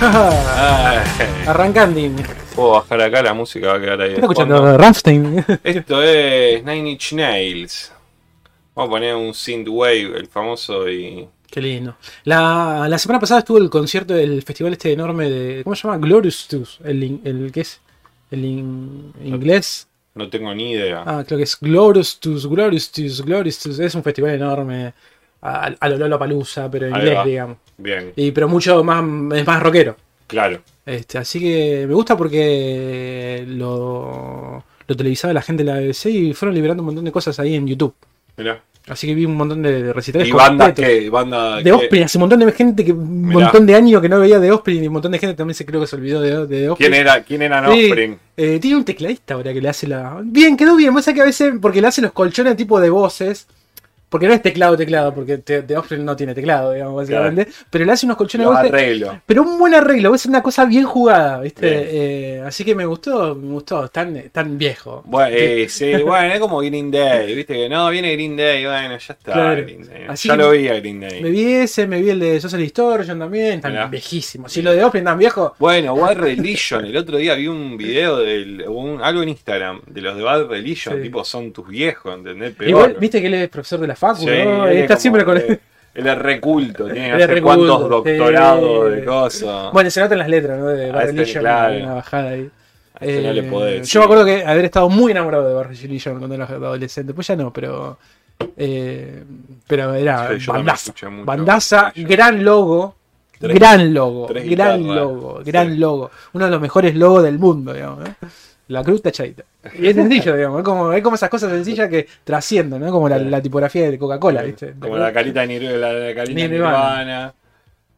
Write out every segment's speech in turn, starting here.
Arrancando. puedo bajar acá, la música va a quedar ahí. ¿Qué de estás fondo. escuchando? Rammstein. Esto es Nine Inch Nails. Vamos a poner un synthwave, el famoso y. Qué lindo. La, la semana pasada estuvo el concierto del festival este enorme de. ¿Cómo se llama? Glorious. El, el ¿qué es? El in- inglés. No tengo ni idea. Ah, creo que es Glorious Glorious Glorious. Es un festival enorme. A, a lo Lollapalooza, pero en Ahí inglés, va. digamos. Bien, Y, pero mucho más, es más rockero. claro. Este, así que me gusta porque lo, lo televisaba la gente de la BBC y fueron liberando un montón de cosas ahí en YouTube. Mirá. Así que vi un montón de, recitales. ¿Y banda completos. qué? ¿Banda De? Osprey, hace un montón de gente que un Mirá. montón de años que no veía de Osprey y un montón de gente también se creo que se olvidó de, de Osprey. ¿Quién era, quién era Offspring? eh, tiene un tecladista ahora que le hace la. Bien, quedó bien. Sabés que a veces, porque le hace los colchones tipo de voces. Porque no es teclado, teclado, porque te- The Offspring no tiene teclado, digamos, básicamente. Pero le hace unos colchones Los de. Pero un buen arreglo, es una cosa bien jugada, ¿viste? Bien. Eh, así que me gustó, me gustó, tan, tan viejo. Bueno, eh, sí, bueno, es como Green Day, viste que no, viene Green Day, bueno, ya está. Claro. Green Day. Así ya lo vi a Green Day. Me vi ese, me vi el de Social Distortion también, tan Mirá. viejísimo. Si lo de Offspring tan viejo, Bueno, Bad Religion, el otro día vi un video del un- algo en Instagram de los de Bad Religion, Sí. tipo son tus viejos, ¿entendés? Peor. igual, viste que él es profesor de la facu, Sí, ¿no? Está siempre con que- Él es reculto, tiene sé reculto, cuántos doctorados de cosas. Bueno, se nota en las letras, ¿no? De Bad este, Religion, claro. una bajada ahí. Este no le Eh, podés yo me acuerdo que haber estado muy enamorado de Religion cuando era adolescente. Pues ya no, pero. eh, pero era Sí, bandaza. Bandaza, gran logo. Tres- gran logo, gran logo, gran sí. logo. Uno de los mejores logos del mundo, digamos. ¿eh? La cruz tachadita. Y es sencillo, digamos. Es como, es como esas cosas sencillas que trascienden, ¿no? Como la, la tipografía de Coca-Cola, ¿viste? Como la carita. La, la carita Nirvana.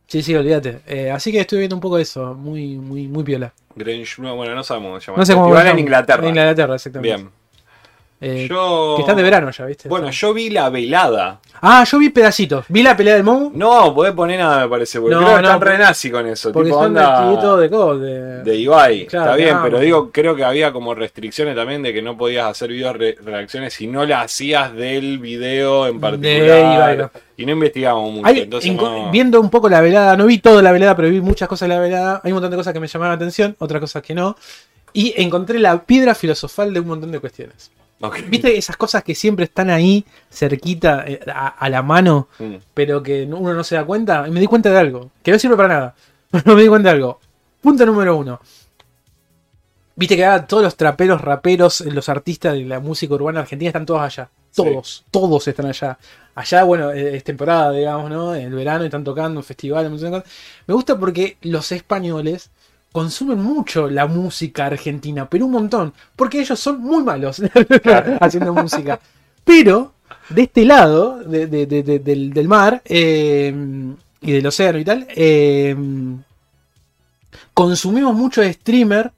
Sí, sí, olvídate. Eh, así que estuve viendo un poco eso. Muy, muy, muy piola. Grange, no, bueno, no sabemos cómo se llama. No sé cómo Festival en. Inglaterra. En Inglaterra, exactamente. Bien. Eh, Yo. Que están de verano ya, ¿viste? Bueno, yo vi la velada. Ah, yo vi pedacitos. Vi la pelea del Momo. No, podés poner nada, me parece, porque No, creo que no, están porque- re nazi con eso. Porque tipo son onda de. De... de Ibai. Claro, Está bien, pero digo, creo que había como restricciones también de que no podías hacer video re- reacciones si no la hacías del video en particular. Ibai, no. Y no investigamos mucho. Hay- entonces no- Viendo un poco la velada, no vi toda la velada, pero vi muchas cosas de la velada. Hay un montón de cosas que me llamaron la atención, otras cosas que no. Y encontré la piedra filosofal de un montón de cuestiones. ¿Viste esas cosas que siempre están ahí, cerquita, eh, a, a la mano, Mm. pero que no- uno no se da cuenta? Y me di cuenta de algo, que no sirve para nada. Pero me di cuenta de algo. Punto número uno. Viste que ahora todos los traperos, raperos, los artistas de la música urbana argentina están todos allá. Sí. Todos, todos están allá. Allá, bueno, eh, es temporada, digamos, ¿no? En el verano están tocando un cosas. Me gusta porque los españoles consumen mucho la música argentina, pero un montón. Porque ellos son muy malos haciendo música. Pero, de este lado, de- de- de- de- del, del mar eh, y del océano y tal, eh, consumimos mucho de streamer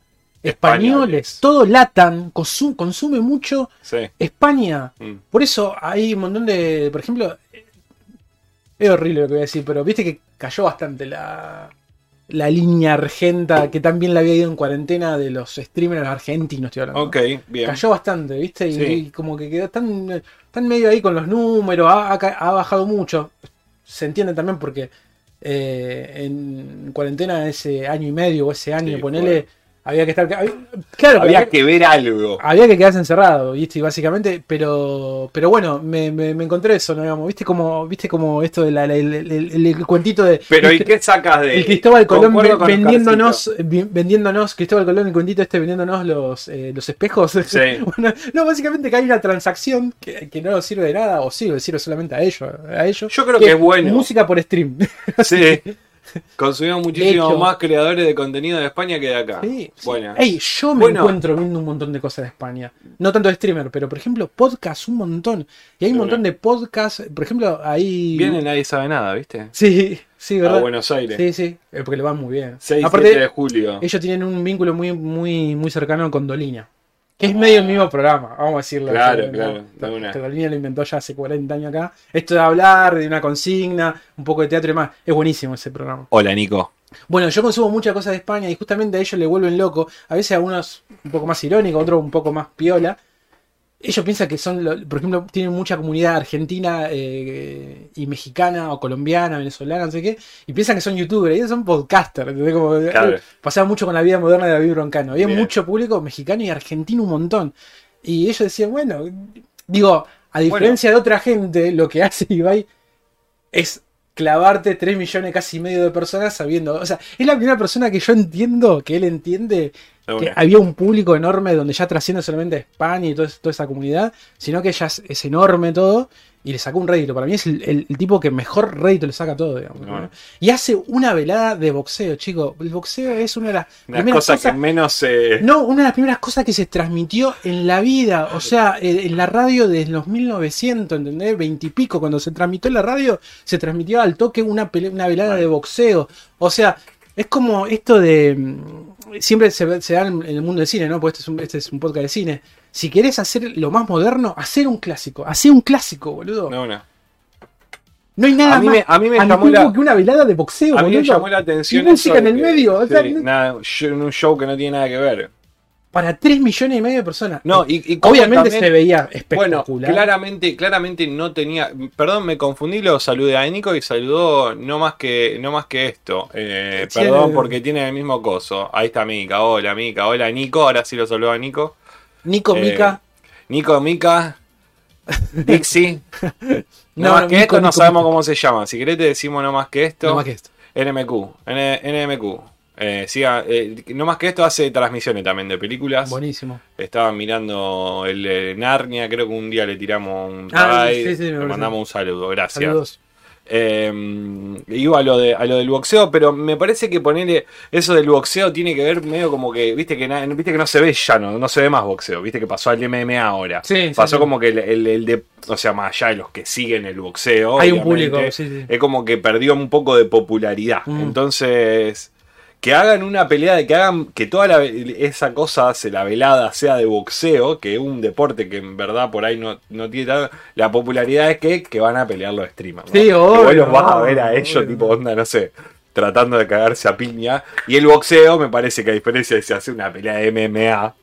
españoles. Españoles. Todo Latam consu- consume mucho Sí. España. Mm. Por eso hay un montón de. Por ejemplo, es horrible lo que voy a decir, pero viste que cayó bastante la, la línea argenta que también la había ido en cuarentena de los streamers argentinos, estoy hablando. Ok, bien. Cayó bastante, ¿viste? Y, Sí. y como que quedó tan, tan medio ahí con los números, ha, ha ha bajado mucho. Se entiende también porque eh, en cuarentena ese año y medio o ese año, Sí, ponele. Había que estar. Claro, Había que ver algo. había que quedarse encerrado, ¿viste? Básicamente, pero pero bueno, me, me- me encontré eso, ¿no? Digamos, ¿viste como, viste como esto del el, el- el- el cuentito de. Pero ¿y qué sacas de el Cristóbal Colón vendiéndonos, vendiéndonos, Cristóbal Colón, el cuentito este vendiéndonos los, eh, los espejos. Sí. Bueno, no, básicamente que hay una transacción que, que no sirve de nada, o sirve, sirve solamente a ellos. A ellos Yo creo que es bueno. Música por stream. Sí. Consumimos muchísimos hecho- más creadores de contenido de España que de acá. Sí, sí. Bueno. Ey, yo me Bueno. encuentro viendo un montón de cosas de España. No tanto de streamer, pero por ejemplo, podcast, un montón. Y hay un Sí, montón de podcasts. Por ejemplo, ahí. Viene nadie sabe nada, ¿viste? Sí, sí, A ¿verdad? Buenos Aires. Sí, sí, eh, porque le van muy bien. 6 Aparte, 7 de julio. ellos tienen un vínculo muy, muy, muy cercano con Dolina. Que es medio el mismo programa, vamos a decirlo. Claro, claro, lo inventó ya hace 40 años acá. Esto de hablar, de una consigna, un poco de teatro y más. Es buenísimo ese programa. Hola, Nico. Bueno, yo consumo muchas cosas de España y justamente a ellos le vuelven loco. A veces a unos un poco más irónicos, otros un poco más piola. Ellos piensan que son, por ejemplo, tienen mucha comunidad argentina eh, y mexicana o colombiana, venezolana, no sé qué, y piensan que son youtubers, ellos son podcasters. ¿entendés? Como, eh, Claro. Pasaba mucho con la vida moderna de David Broncano. Había Bien. mucho público mexicano y argentino un montón. Y ellos decían, bueno, digo, a diferencia de otra gente, lo que hace Ibai es clavarte 3 millones casi medio de personas sabiendo. O sea, es la primera persona que yo entiendo, que él entiende De que había un público enorme donde ya trasciende solamente a España y toda esa comunidad, sino que ya es, es enorme todo y le sacó un rédito. Para mí es el, el- el tipo que mejor rédito le saca a todo, digamos. Y hace una velada de boxeo, chico. El boxeo es una de las Una primeras cosa cosas. que menos. eh, No, una de las primeras cosas que se transmitió en la vida, o sea, en la radio desde los 1900, ¿entendés? Veintipico, cuando se transmitió en la radio, se transmitió al toque una, una velada de boxeo. O sea, es como esto de... Siempre se, se da en el mundo del cine, ¿no? Porque este es, un, este es un podcast de cine. Si querés hacer lo más moderno, hacer un clásico. Hacer un clásico, boludo. No, hay nada A mí más me- a mí me al llamó la- que una velada de boxeo, A mí me llamó la atención. Y música en el que- medio, o sea, nada, en un show que no tiene nada que ver. Para 3 millones y medio de personas. No, y, y Obviamente también- se veía Bueno, espectacular. claramente, claramente no tenía. Perdón, me confundí, lo saludé a Nico y saludó no más que, no más que esto. Eh, Sí, perdón, porque tiene el mismo coso. Ahí está Mica, hola Mica, hola Nico, ahora sí lo saludó a Nico. Nico Eh, Mica. Nico, Mica, Dixie. No, No, más no, que Nico, esto no sabemos Nico. cómo se llama. Si querés te decimos no más que esto. No más que esto. NMQ, N- NMQ. Eh, siga, eh, no más que esto hace transmisiones también de películas. Buenísimo. Estaban mirando el Narnia, creo que un día le tiramos un Ah, raid, sí, sí, le mandamos un saludo, gracias. Saludos. Eh, iba a lo, de, a lo del boxeo, pero me parece que ponerle eso del boxeo tiene que ver medio como que, viste que, na- viste que no se ve ya, no, no se ve más boxeo, viste que pasó al MMA ahora. Sí, pasó sí. como que el, el- el de, o sea, más allá de los que siguen el boxeo, Hay un público, sí, sí. es como que perdió un poco de popularidad. Mm. Entonces, que hagan una pelea de que hagan que toda la- esa cosa, se la velada sea de boxeo, que es un deporte que en verdad por ahí no, no tiene tan- la popularidad es que, que van a pelear los streamers. ¿no? Sí, Que vos obvio, los vas a ver a obvio. ellos, tipo onda, no sé. Tratando de cagarse a piña. Y el boxeo, me parece que a diferencia de si hace una pelea de MMA,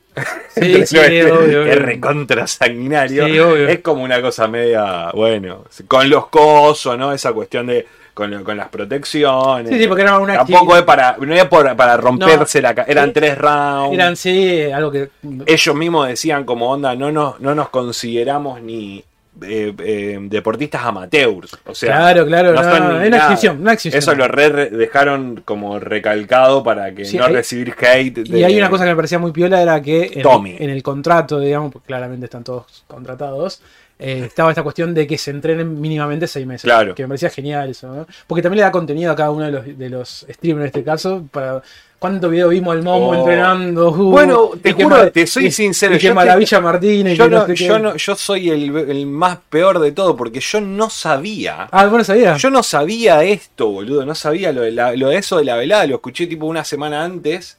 Sí, sí, obvio, es, obvio. recontra sanguinario. Sí, obvio. Es como una cosa media, bueno, con los cosos, ¿no? Esa cuestión de con, con las protecciones. Sí, sí, porque era una Tampoco es para, no es por- para romperse la ca- Eran tres rounds. Eran, sí, algo que. Ellos mismos decían como onda, no nos, no nos consideramos ni eh, eh, deportistas amateurs. O sea, claro, claro. no es una exhibición, una exhibición. Eso lo re- dejaron como recalcado para que Sí, no hay- recibir hate. Y hay una cosa que me parecía muy piola, era que en, Tommy. en el contrato, digamos, porque claramente están todos contratados, eh, estaba esta cuestión de que se entrenen mínimamente seis meses. Claro. Que me parecía genial eso, ¿no? Porque también le da contenido a cada uno de los, de los streamers en este caso, para... ¿Cuánto video vimos al Momo Oh. entrenando? Uh, Bueno, te y juro, te soy y- sincero, Y que yo te- Maravilla Martínez. Yo no, sé yo no, yo soy el, el más peor de todo porque yo no sabía. Ah, bueno, sabía. Yo no sabía esto, boludo. No sabía lo de, la- lo de eso de la velada. Lo escuché tipo una semana antes.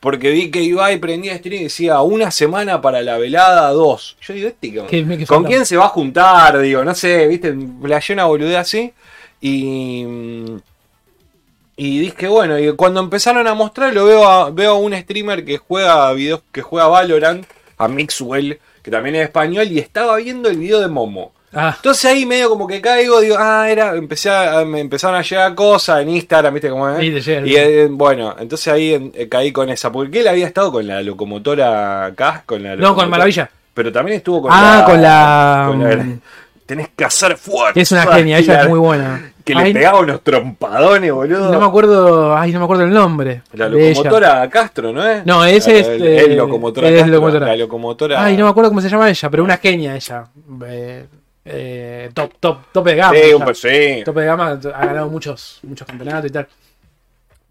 Porque vi que Ibai prendía stream y decía una semana para la velada, dos. Yo digo, este qué- ¿con falta. quién se va a juntar? Digo, no sé, viste, le una boludez así. Y. Y dije, bueno, y cuando empezaron a mostrar, lo veo a, veo a un streamer que juega videos, que juega Valorant, a Mixwell, que también es español, y estaba viendo el video de Momo. Ah, Entonces ahí medio como que caigo, digo, ah, era, empecé a, me empezaron a llegar cosas en Instagram, viste cómo es. Y eh, bueno, entonces ahí en- eh, caí con esa, porque él había estado con la locomotora acá, con la no, con Maravilla. Pero también estuvo con Ah, la. con la- con la- tenés que hacer fuerza. Es una genia, ella es muy buena. Que le Ay, pegaba unos trompadones, boludo. No me acuerdo, ay, no me acuerdo el nombre. La ella. locomotora Castro, ¿no es? No, ese es, El, eh, el locomotora es Castro. locomotora. La locomotora. Ay, no me acuerdo cómo se llama ella, pero una genia ella. Eh, eh, top, top, top de gama. Sí, un sí. Top de gama, ha ganado muchos, muchos campeonatos y tal.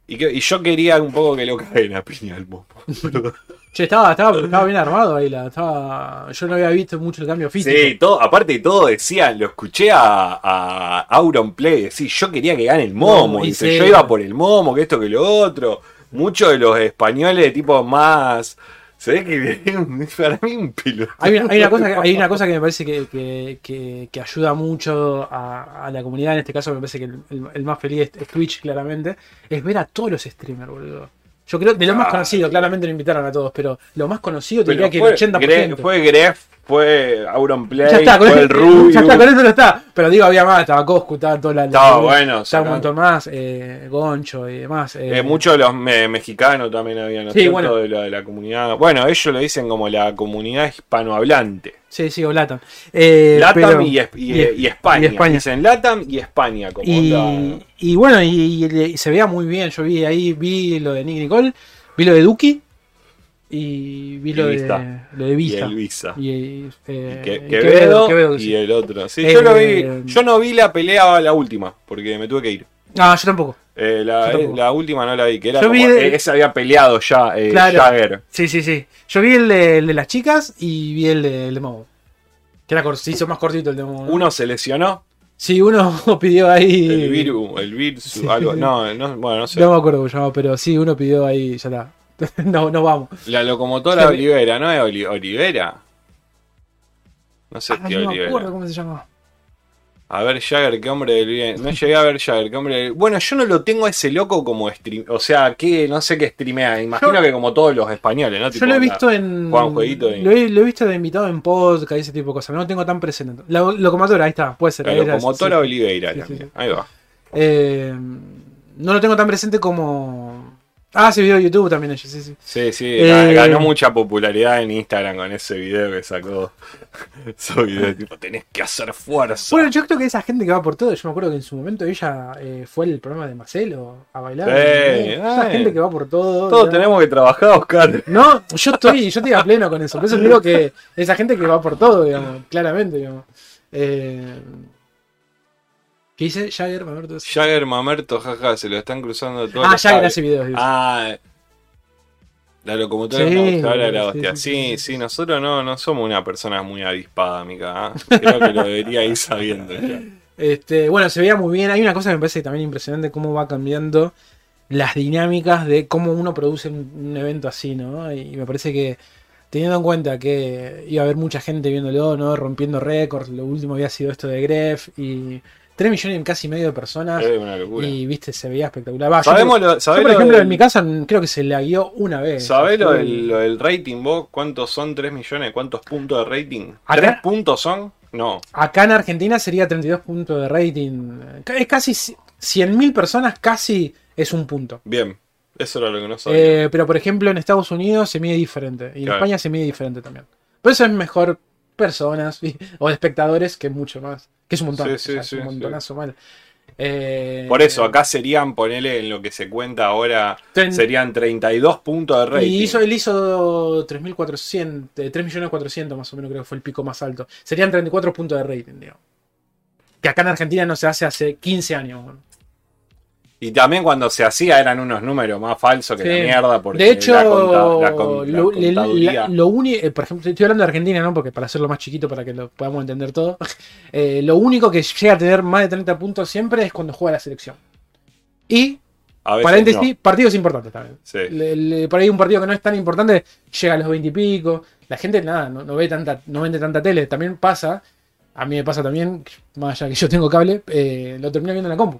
Y, que- y yo quería un poco que lo caguen a piña al momo. Che, estaba, estaba, estaba bien armado ahí. La, estaba, yo no había visto mucho el cambio físico. Sí, todo, aparte de todo decía, lo escuché a, a Auron Play decir, yo quería que gane el momo, No, y dice, yo iba por el momo, que esto, que lo otro. Muchos de los españoles tipo más... Se ve que para mí un piloto. Hay una, hay una cosa, que- hay una cosa que me parece que, que- que- que ayuda mucho a, a la comunidad, en este caso me parece que el, el- el más feliz es, es Twitch, claramente, es ver a todos los streamers, boludo. Yo creo, de los más conocidos, claramente lo invitaron a todos, pero lo más conocido te Pero diría que el 80%. Gre- fue Gref, fue Auronplay, Ya está, fue eso, el Rubio. ya está, con eso no está. Pero digo, había más, estaba Coscu, estaba toda la. Estaba bueno, Estaba un montón más, eh, Goncho y demás. eh. Eh, muchos de los me- mexicanos también habían, ¿no Sí, bueno. de, la, de la comunidad. Bueno, ellos lo dicen como la comunidad hispanohablante. Sí, sí, o Latam. Eh, Latam pero- y, y- y- y España. España. Dicen Latam y España. Como Y, bueno, y se veía muy bien. Yo vi ahí, vi lo de Nick Nicole, vi lo de Duki y vi lo, Y de, Vista. lo de y el Visa. Y, eh, Que- y Quevedo, Quevedo, y el otro. Sí, Eh, yo, lo vi, yo no vi la pelea la última, porque me tuve que ir. No, yo tampoco. Eh, la, Yo tampoco. la última no la vi, que era Yo como, vi de- eh, ese había peleado ya, eh, Claro. Jagger. Sí, sí, sí. Yo vi el de, el de las chicas y vi el de, el de Momo. Que era se hizo más cortito el de Momo. ¿no? Uno se lesionó, Sí, uno pidió ahí. el virus, el virus, Sí. algo, no, no, bueno, no sé. No me acuerdo cómo llamaba, pero sí, uno pidió ahí, ya está. no, no vamos. La locomotora. Olivera, ¿no es Oli- Olivera? No sé Ah, qué no me Olivera. acuerdo cómo se llama. A ver, Jagger, qué hombre del bien. No llegué a ver Jagger, qué hombre del Bueno, yo no lo tengo a ese loco como stream. O sea, que no sé qué streamea. Imagino Yo- que como todos los españoles, ¿no? Yo Tipo, lo he visto en. juega un jueguito y- lo, he, lo he visto de invitado en podcast y ese tipo de cosas. No lo tengo tan presente. La locomotora, ahí está, puede ser. La locomotora sí. Oliveira sí. Ahí va. Eh, no lo tengo tan presente como. Ah, ese video de YouTube también ellos, sí, sí. Sí, sí, Eh, ga- ganó mucha popularidad en Instagram con ese video que sacó. Ese video, tipo, tenés que hacer fuerza. Bueno, yo creo que esa gente que va por todo, yo me acuerdo que en su momento ella eh, fue el programa de Marcelo a bailar. Sí, ¿entendés? esa eh. gente que va por todo. Todos tenemos que trabajar, Oscar. No, yo estoy, yo estoy a pleno con eso. Por eso digo que esa gente que va por todo, digamos, claramente, digamos. Eh, ¿Qué dice Jagger? Mamerto? Jagger Mamerto, jaja, se lo están cruzando todos. Ah, Jagger hace videos. dice. Ah, la locomotora Sí, la sí, hostia. sí, Sí, sí, nosotros no, no somos una persona muy avispada, amiga. ¿ah? Creo que lo debería ir sabiendo ya. Este, bueno, se veía muy bien. Hay una cosa que me parece también impresionante, cómo va cambiando las dinámicas de cómo uno produce un, un evento así, ¿no? Y me parece que teniendo en cuenta que iba a haber mucha gente viéndolo, ¿no? Rompiendo récords. Lo último había sido esto de Gref y 3 millones y casi medio de personas. Es una locura. Y viste, se veía espectacular. Va, yo ¿Sabemos por- lo, Yo, por lo ejemplo, del- en mi casa creo que se la guió una vez. ¿Sabés lo del, lo del rating vos? ¿Cuántos son 3 millones? ¿Cuántos puntos de rating? Acá- ¿3 puntos son? No. Acá en Argentina sería 32 puntos de rating. Es casi 100.000 personas, casi es un punto. Bien. Eso era lo que no sabía. Eh, pero por ejemplo en Estados Unidos se mide diferente. Y en. España se mide diferente también. Por eso es mejor personas y- o espectadores que mucho más. Que es un montón. Sí, o sí, sea, es un montonazo mal. Eh, Por eso, acá serían, ponele en lo que se cuenta ahora, serían 32 puntos de rating. Y hizo, él hizo 3.400, eh, 3.400.000 más o menos, creo que fue el pico más alto. Serían 34 puntos de rating, digamos. Que acá en Argentina no se hace hace 15 años. bueno. Y también cuando se hacía eran unos números más falsos que Sí. la mierda. Porque De hecho, la conta- la con- la lo, uni- eh, por ejemplo, estoy hablando de Argentina, ¿no? Porque para hacerlo más chiquito, para que lo podamos entender todo. eh, lo único que llega a tener más de 30 puntos siempre es cuando juega la selección. Y, paréntesis, no. partidos importantes también. Sí. Le- le- por ahí un partido que no es tan importante llega a los 20 y pico. La gente, nada, no, no ve tanta, no vende tanta tele. También pasa, a mí me pasa también, más allá que yo tengo cable, eh, lo termino viendo en la compu.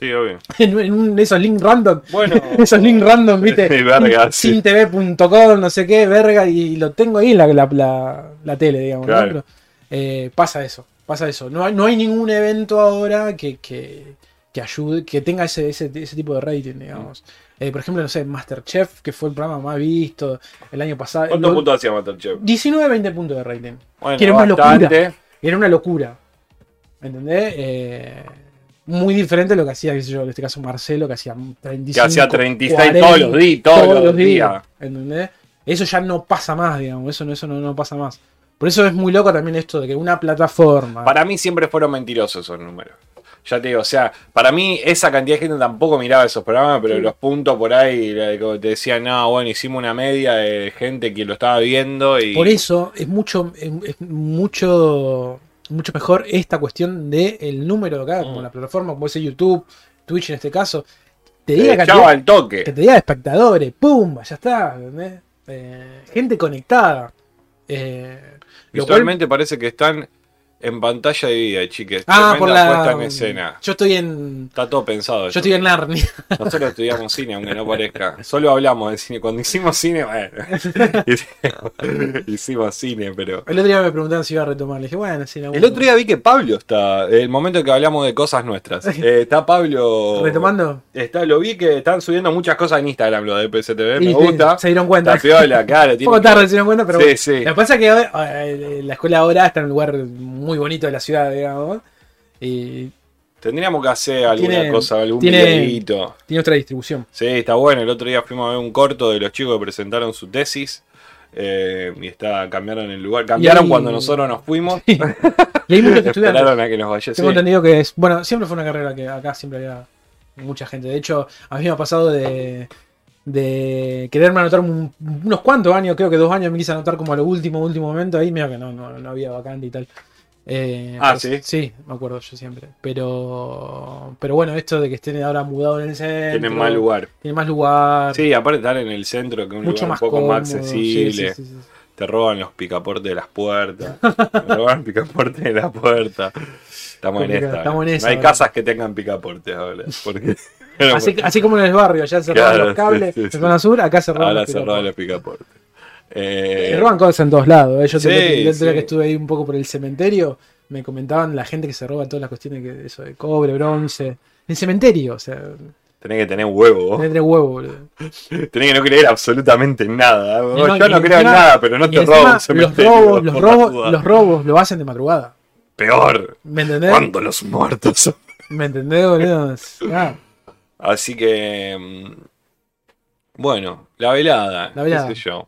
Sí, obvio. En, en un- esos links random. Bueno. Esos links random, viste. Verga, sí. Sintv.com, no sé qué, verga, y lo tengo ahí en la, la, la- la tele, digamos. ¿no? Claro. Pero, eh, pasa eso, pasa eso. No hay, no hay ningún evento ahora que, que, que ayude, que tenga ese, ese, ese tipo de rating, digamos. Eh, por ejemplo, no sé, Masterchef, que fue el programa más visto el año pasado. ¿Cuántos puntos hacía Masterchef? 19, 20 puntos de rating. Bueno, Quiero más bastante. Era una locura. ¿Entendés? Eh, muy diferente a lo que hacía, qué sé yo, en este caso Marcelo, que hacía 35. Que hacía 36 40, todos los días, todos, los días. ¿Entendés? Eso ya no pasa más, digamos. Eso, no- eso no, no pasa más. Por eso es muy loco también esto de que una plataforma. Para mí siempre fueron mentirosos esos números. Ya te digo, o sea, para mí esa cantidad de gente tampoco miraba esos programas, pero Sí. los puntos por ahí, como te decían, no, bueno, hicimos una media de gente que lo estaba viendo y... Por eso es mucho, es, es mucho, mucho mejor esta cuestión del número de acá, como Mm. la plataforma, como ese YouTube, Twitch en este caso. Te diga cantidad, al toque. que te diga de espectadores, ¡pum! Ya está, ¿entendés? Eh, gente conectada. Eh, cual- Visualmente parece que están En pantalla dividida, chiques. Ah, por la. puesta en escena. Yo estoy en. Está todo pensado. Yo estoy en Narnia. Nosotros estudiamos cine, aunque no parezca. Solo hablamos de cine. Cuando hicimos cine, bueno. hicimos, cine, pero. El otro día me preguntaban si iba a retomar. Le dije, bueno, sí, El otro día vi que Pablo está. El momento que hablamos de cosas nuestras. eh, está Pablo. ¿Retomando? Está, lo vi que están subiendo muchas cosas en Instagram, lo de PSTV. Me gusta. Se dieron cuenta. Está piola, claro. Poco que- tarde se dieron cuenta, pero Sí, bueno. sí. Lo que pasa es que eh, la escuela ahora está en un lugar muy bonito de la ciudad, digamos. Y Tendríamos que hacer alguna Tiene- cosa, algún tiene- tiene otra distribución. Sí, está bueno. El otro día fuimos a ver un corto de los chicos que presentaron su tesis. eh, y está, cambiaron el lugar. Cambiaron ahí- cuando nosotros nos fuimos. Y hay muchos estudiantes. A que nos vaya. Tengo sí. entendido que es. Bueno, siempre fue una carrera que acá siempre había mucha gente. De hecho, a mí me ha pasado de. De quererme anotar un- unos cuantos años, creo que dos años me quise anotar como a lo último, último momento, ahí mira que no, no, no había vacante y tal. Eh, Ah, ¿sí? Sí, me acuerdo yo siempre. Pero pero bueno, esto de que estén ahora mudados en el centro. Tienen más lugar. Tienen más lugar. Sí, aparte estar en el centro, que es un mucho lugar más un poco cómodo. más accesible. sí, sí, sí, sí. Te roban los picaportes de las puertas. Me roban el picaporte de la puerta. Estamos en esta. estamos en no hay ahora. casas que tengan picaportes ahora. Porque Así, así como en el barrio, allá se roban Claro, los cables sí. zona sur, acá se roban ahora los picaportes. los picaportes. Eh, Se roban cosas en todos lados. ¿eh? Yo Sí, el otro día sí. que estuve ahí un poco por el cementerio, me comentaban la gente que se roba todas las cuestiones que eso de cobre, bronce. En cementerio, o sea, tenés que tener huevo. tenés boludo. Tenés que no creer absolutamente en nada. No- Yo no creo en nada, pero no te robo un los cementerio, robos, los por la robos, los robos lo hacen de madrugada. Peor. ¿Me entendés? Cuando los muertos son. ¿Me entendés, boludo? Ah, Así que. mm, Bueno, la velada. La velada. qué sé yo.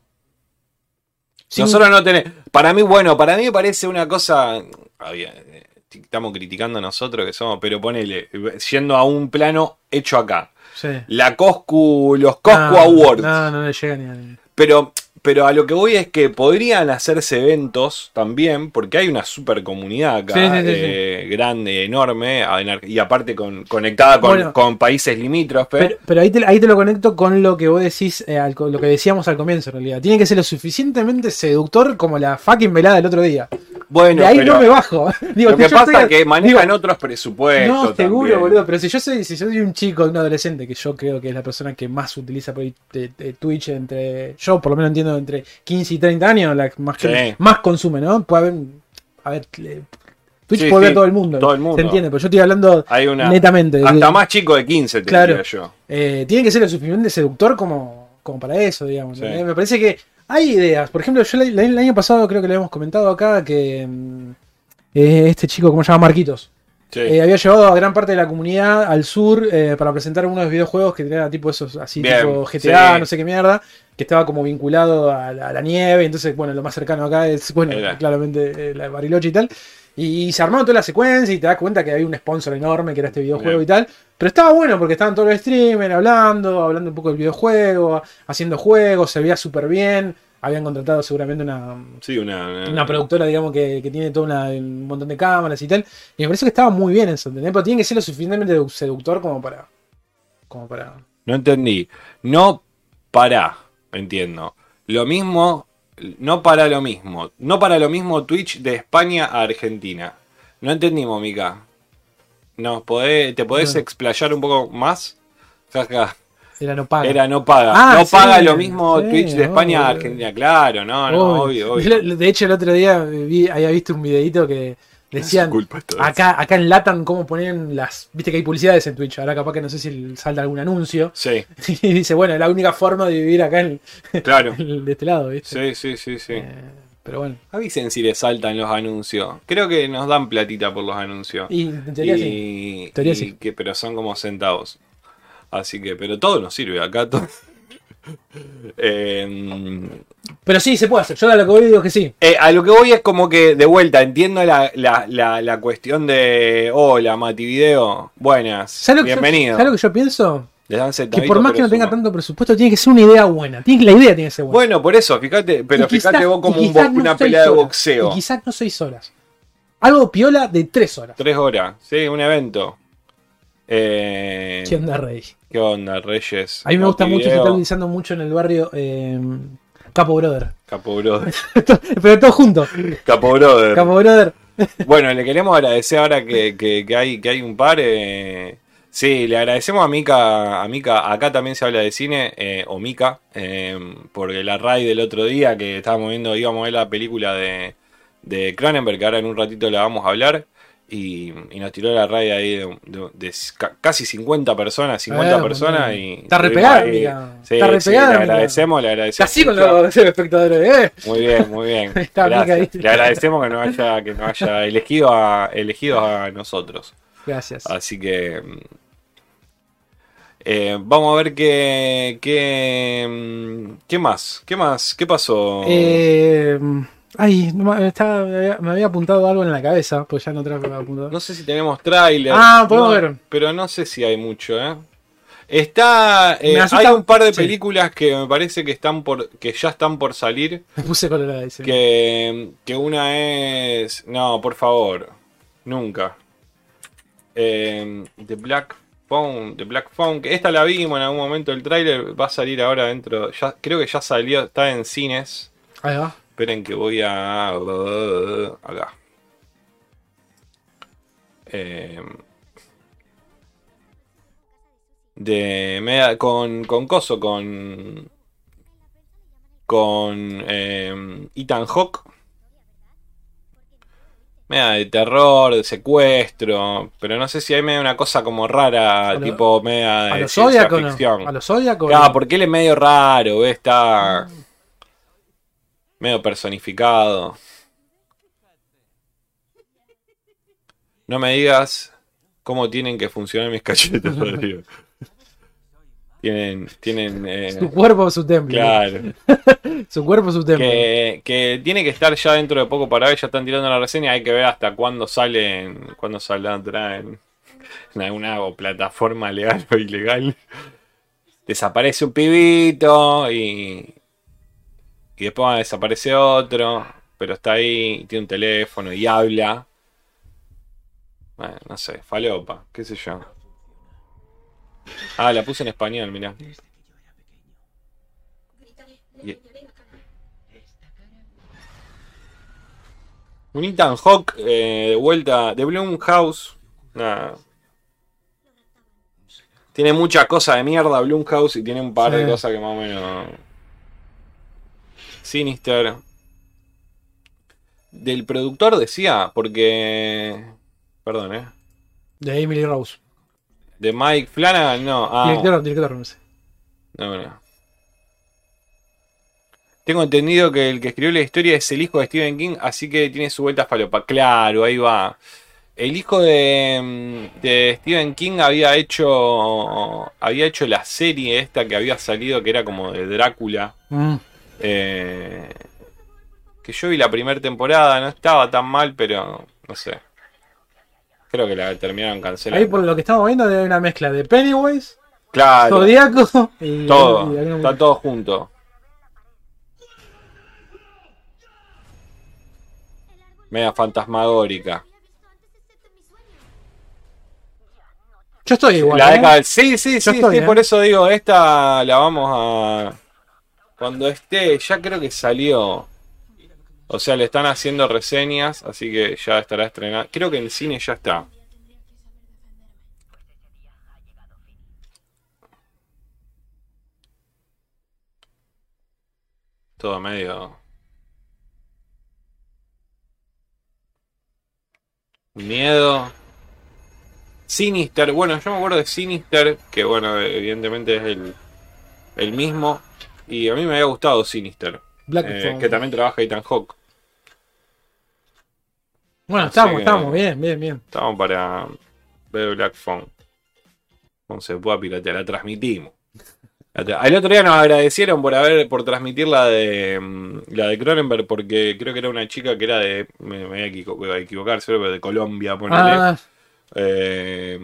Sin- Nosotros no tenemos. Para mí, bueno, para mí me parece una cosa. había- eh, Estamos criticando a nosotros que somos, pero ponele, yendo a un plano hecho acá. sí. La Coscu, los Coscu No, Awards. No, no le llega ni a. Pero, pero a lo que voy es que podrían hacerse eventos también, porque hay una super comunidad acá, Sí, sí, sí, eh, grande, enorme, y aparte con, conectada con, Bueno. con países limítrofes. Pero, pero ahí, te, ahí te lo conecto con lo que vos decís, eh, al- lo que decíamos al comienzo en realidad. Tiene que ser lo suficientemente seductor como la fucking velada del otro día. Bueno, de ahí pero no me bajo. Digo, lo que pasa estoy- es que manejan digo, otros presupuestos. No, seguro, boludo. Pero si yo soy, si yo soy un chico, un adolescente, que yo creo que es la persona que más utiliza Twitch entre. Yo por lo menos entiendo entre 15 y 30 años, la que más, Sí. más consume, ¿no? Puede haber. A ver. Twitch Sí, puede sí, ver todo el mundo. todo el mundo. Se entiende, pero yo estoy hablando Hay una. netamente. Hasta más chico de 15, te Claro. diría yo. Eh, tiene que ser lo suficientemente seductor como, como para eso, digamos. Me parece que hay ideas. Por ejemplo, yo el, año pasado creo que le habíamos comentado acá que mm, eh, este chico, ¿cómo se llama? Marquitos. Sí. eh, había llevado a gran parte de la comunidad al sur eh, para presentar unos videojuegos que tenían tipo esos así Bien, tipo GTA, sí. no sé qué mierda, que estaba como vinculado a la, a la nieve, entonces bueno, lo más cercano acá es, bueno, Era. claramente eh, la Bariloche y tal. Y, se armaron toda la secuencia y te das cuenta que había un sponsor enorme que era este videojuego Bien. y tal. Pero estaba bueno porque estaban todos los streamers hablando, hablando un poco del videojuego, haciendo juegos, se veía súper bien. Habían contratado seguramente una, Sí, una. una productora, digamos, que, que tiene todo una- un montón de cámaras y tal. Y me parece que estaba muy bien eso, ¿entendés? Pero tiene que ser lo suficientemente seductor como para. Como para. No entendí. No para, entiendo. Lo mismo, no para lo mismo. No para lo mismo Twitch de España a Argentina. No entendimos, Mica. No, podés- ¿Te podés No. explayar un poco más? Jaja, Era no paga. Era no paga. Ah, no sí, paga lo mismo sí, Twitch de España a. Argentina. Claro, no, no, obvio, obvio. De hecho, el otro día vi, había visto un videito que decían. Acá, acá enlatan cómo ponen las. Viste que hay publicidades en Twitch. Ahora capaz que no sé si salta algún anuncio. Sí, Y dice, bueno, es la única forma de vivir acá en, claro. en- de este lado, ¿viste? Sí, sí, sí, sí. Eh, pero bueno. Avisen si les saltan los anuncios. Creo que nos dan platita por los anuncios. Y en teoría sí. En teoría y sí. que, pero son como centavos. Así que, pero todo nos sirve acá. todo- Em, Pero sí, se puede hacer. Yo a lo que voy digo que sí. eh, a lo que voy es como que, de vuelta, entiendo la, la, la, la cuestión de. Hola, Mati Video. Buenas. ¿Sabes Bienvenido. yo, ¿sabes lo que yo pienso? Que por más que no tenga tanto presupuesto, tiene que ser una idea buena. Tiene la idea tiene que ser buena. Bueno, por eso, fíjate, pero fíjate vos como un no una pelea de boxeo. Y quizás no seis horas. Algo piola de tres horas. Tres horas, sí, un evento. Eh, ¿Qué onda, Rey? ¿Qué onda, Reyes? A mí me gusta mucho, se está utilizando mucho en el barrio eh, Capo Brother. Capo Brother. Pero todo junto. Capo Brother. Capo Brother. Bueno, le queremos agradecer ahora que, que- que hay, que hay un par. eh, sí, le agradecemos a Mika, a Mika, acá también se habla de cine, eh, o Mika, eh, porque la raid del otro día que estábamos viendo, íbamos a ver la película de, de Cronenberg, que ahora en un ratito la vamos a hablar. Y, y nos tiró la raid ahí de, de- de ca- casi 50 personas, 50 Ah, personas. Y Está re estuvimos pegada, ahí. Mika. Sí, Está re sí, le agradecemos, le agradecemos. Casi con los espectadores, ¿eh? Muy bien, muy bien. Está ahí. Le agradecemos que nos haya, que nos haya elegido a, elegido a nosotros. Gracias. Así que eh, vamos a ver qué, qué, qué más, qué más, qué pasó. Eh, ay, me, estaba- me había, me había apuntado algo en la cabeza, pues ya no trajo apuntado. No sé si tenemos tráiler. Ah, podemos No, ver. Pero no sé si hay mucho, ¿eh? Está. eh, hay un par de sí. películas que me parece que están por. que ya están por salir. Me puse colorada, dice. Que, que una es. No, por favor. Nunca. Eh, The Black Phone. The Black Phone. Que esta la vimos en algún momento. El tráiler va a salir ahora dentro. Ya, creo que ya salió. Está en cines. Ahí va. Esperen que voy a. Acá. Eh, de media- con, con Coso, con. Con eh, Ethan Hawke. Media de terror, de secuestro. Pero no sé si hay media una cosa como rara, lo- tipo media A de los ciencia ficción. A los Zodiac, ¿o Claro, no? porque él es medio raro, ¿ves? está medio personificado. No me digas cómo tienen que funcionar mis cachetes, Rodrigo. Tienen, tienen, eh, Su cuerpo, su templo. claro, Su cuerpo, su templo. que, que tiene que estar ya dentro de poco para ver, ya están tirando la reseña, hay que ver hasta cuándo salen, cuándo saldrá en, en alguna o plataforma legal o ilegal. Desaparece un pibito y, y después desaparece otro, pero está ahí, y tiene un teléfono y habla. Bueno, no sé, falopa, qué sé yo. Ah, la puse en español, mirá. Y- Un Ethan Hawk eh, de vuelta de Bloomhouse. Nada. Tiene mucha cosa de mierda Bloomhouse y tiene un par de cosas que más o menos. Sinister. Del productor decía, porque. Perdón, eh. De Emily Rose. De Mike Flanagan, no. Ah, Director, director, no sé. no, no. Tengo entendido que el que escribió la historia es el hijo de Stephen King, así que tiene su vuelta falopa. Claro, ahí va. El hijo de, mm, de Stephen King había hecho había hecho la serie esta que había salido que era como de Drácula. Mm. Eh, que yo vi la primera temporada, no estaba tan mal, pero no sé. Creo que la terminaron cancelando. Ahí por lo que estamos viendo hay una mezcla de Pennywise, Claro, Zodíaco y todo. y Está todo junto. Media fantasmagórica. Yo estoy igual. la ¿eh? década Sí, sí, sí, estoy, sí, ¿eh? por eso digo, esta la vamos a. Cuando esté, ya creo que salió. O sea, le están haciendo reseñas, así que ya estará estrenada. Creo que en cine ya está. Todo medio. Miedo. Sinister, bueno, yo me acuerdo de Sinister, que bueno, evidentemente es el, el mismo. Y a mí me había gustado Sinister, Black eh, que también trabaja Ethan Hawke. Bueno, Así estamos, estamos, bien, bien, bien. Estamos para ver Black Phone. Se pueda piratear, la transmitimos. El otro día nos agradecieron por haber, por transmitir la de mm, la de Cronenberg, porque creo que era una chica que era de. Me, me voy a equivocar, pero de Colombia, ponele. Ah, Eh,